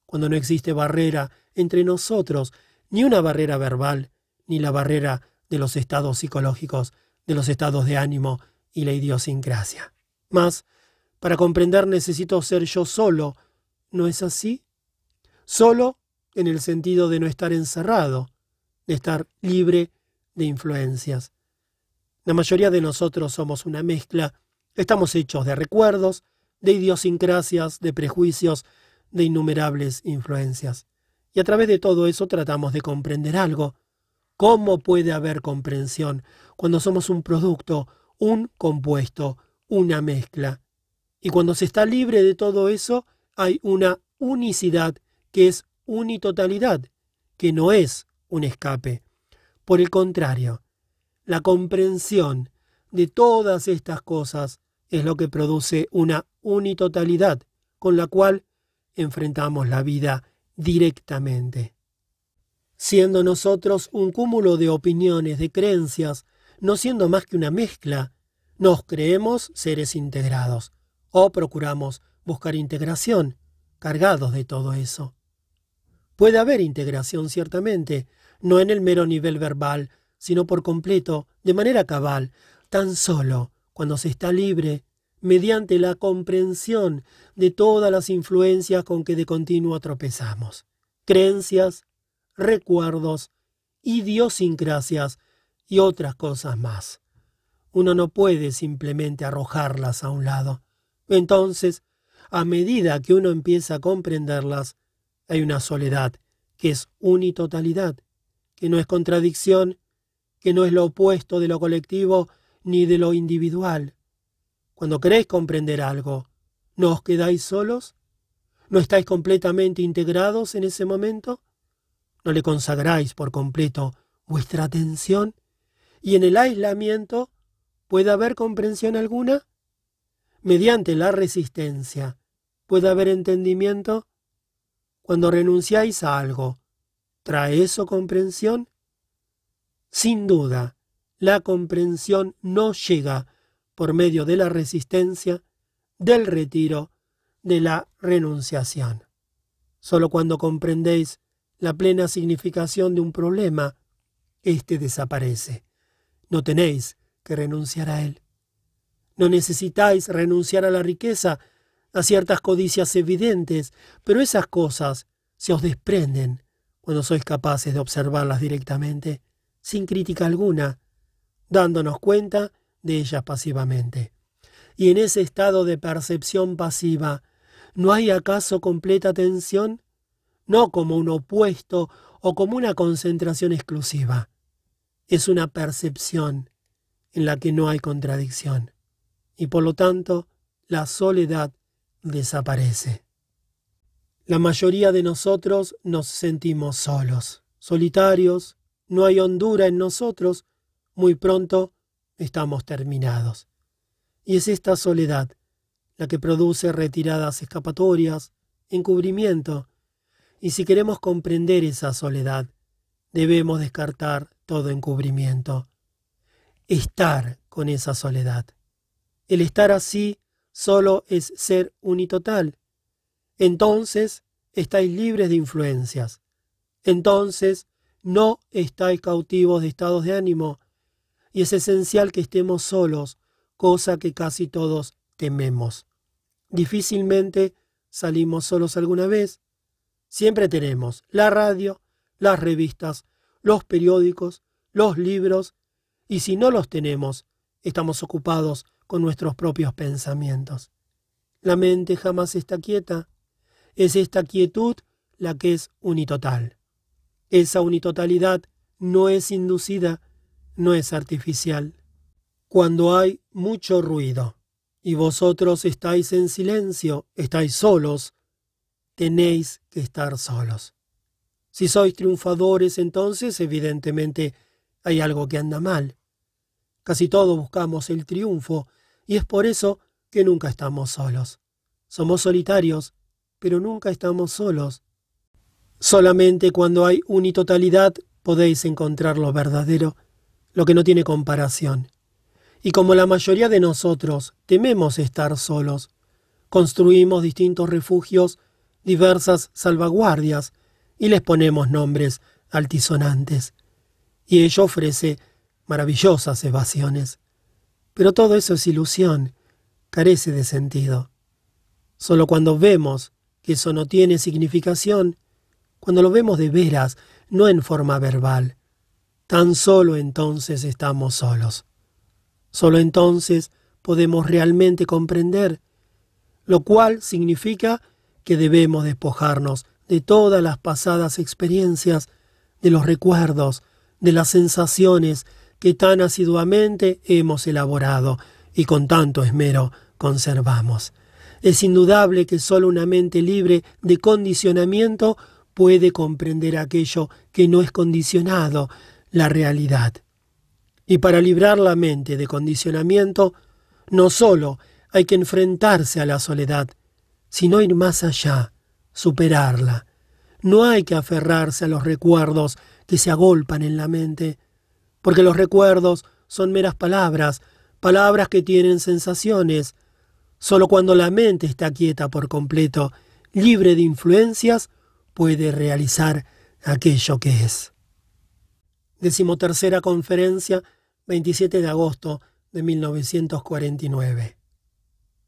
cuando no existe barrera entre nosotros, ni una barrera verbal, ni la barrera de los estados psicológicos, de los estados de ánimo y la idiosincrasia. Mas, para comprender necesito ser yo solo, ¿no es así? Solo en el sentido de no estar encerrado, de estar libre de influencias. La mayoría de nosotros somos una mezcla, estamos hechos de recuerdos, de idiosincrasias, de prejuicios, de innumerables influencias. Y a través de todo eso tratamos de comprender algo. ¿Cómo puede haber comprensión cuando somos un producto, un compuesto, una mezcla? Y cuando se está libre de todo eso, hay una unicidad que es unitotalidad, que no es un escape. Por el contrario, la comprensión de todas estas cosas es lo que produce una unitotalidad con la cual enfrentamos la vida directamente. Siendo nosotros un cúmulo de opiniones, de creencias, no siendo más que una mezcla, nos creemos seres integrados o procuramos buscar integración, cargados de todo eso. Puede haber integración ciertamente, no en el mero nivel verbal, sino por completo, de manera cabal, tan solo cuando se está libre, mediante la comprensión de todas las influencias con que de continuo tropezamos. Creencias, recuerdos, idiosincrasias y otras cosas más. Uno no puede simplemente arrojarlas a un lado. Entonces, a medida que uno empieza a comprenderlas, hay una soledad que es unitotalidad, que no es contradicción, que no es lo opuesto de lo colectivo ni de lo individual. Cuando queréis comprender algo, ¿no os quedáis solos? ¿No estáis completamente integrados en ese momento? ¿No le consagráis por completo vuestra atención? ¿Y en el aislamiento puede haber comprensión alguna? Mediante la resistencia, ¿puede haber entendimiento? Cuando renunciáis a algo, ¿trae eso comprensión? Sin duda, la comprensión no llega por medio de la resistencia, del retiro, de la renunciación. Solo cuando comprendéis la plena significación de un problema, éste desaparece. No tenéis que renunciar a él. No necesitáis renunciar a la riqueza a ciertas codicias evidentes, pero esas cosas se os desprenden cuando sois capaces de observarlas directamente, sin crítica alguna, dándonos cuenta de ellas pasivamente. Y en ese estado de percepción pasiva, ¿no hay acaso completa atención? No como un opuesto o como una concentración exclusiva. Es una percepción en la que no hay contradicción. Y por lo tanto, la soledad desaparece. La mayoría de nosotros nos sentimos solos, solitarios, no hay hondura en nosotros, muy pronto estamos terminados. Y es esta soledad la que produce retiradas escapatorias, encubrimiento, y si queremos comprender esa soledad, debemos descartar todo encubrimiento. Estar con esa soledad. El estar así solo es ser unitotal. Entonces estáis libres de influencias. Entonces no estáis cautivos de estados de ánimo. Y es esencial que estemos solos, cosa que casi todos tememos. Difícilmente salimos solos alguna vez. Siempre tenemos la radio, las revistas, los periódicos, los libros, y si no los tenemos, estamos ocupados con nuestros propios pensamientos. La mente jamás está quieta. Es esta quietud la que es unitotal. Esa unitotalidad no es inducida, no es artificial. Cuando hay mucho ruido, y vosotros estáis en silencio, estáis solos, tenéis que estar solos. Si sois triunfadores, entonces evidentemente hay algo que anda mal. Casi todos buscamos el triunfo, y es por eso que nunca estamos solos. Somos solitarios, pero nunca estamos solos. Solamente cuando hay unitotalidad podéis encontrar lo verdadero, lo que no tiene comparación. Y como la mayoría de nosotros tememos estar solos, construimos distintos refugios, diversas salvaguardias, y les ponemos nombres altisonantes. Y ello ofrece maravillosas evasiones. Pero todo eso es ilusión, carece de sentido. Solo cuando vemos que eso no tiene significación, cuando lo vemos de veras, no en forma verbal, tan solo entonces estamos solos. Solo entonces podemos realmente comprender, lo cual significa que debemos despojarnos de todas las pasadas experiencias, de los recuerdos, de las sensaciones que tan asiduamente hemos elaborado y con tanto esmero conservamos. Es indudable que sólo una mente libre de condicionamiento puede comprender aquello que no es condicionado, la realidad. Y para librar la mente de condicionamiento, no solo hay que enfrentarse a la soledad, sino ir más allá, superarla. No hay que aferrarse a los recuerdos que se agolpan en la mente, porque los recuerdos son meras palabras, palabras que tienen sensaciones. Solo cuando la mente está quieta por completo, libre de influencias, puede realizar aquello que es. Decimotercera conferencia 27 de agosto de 1949.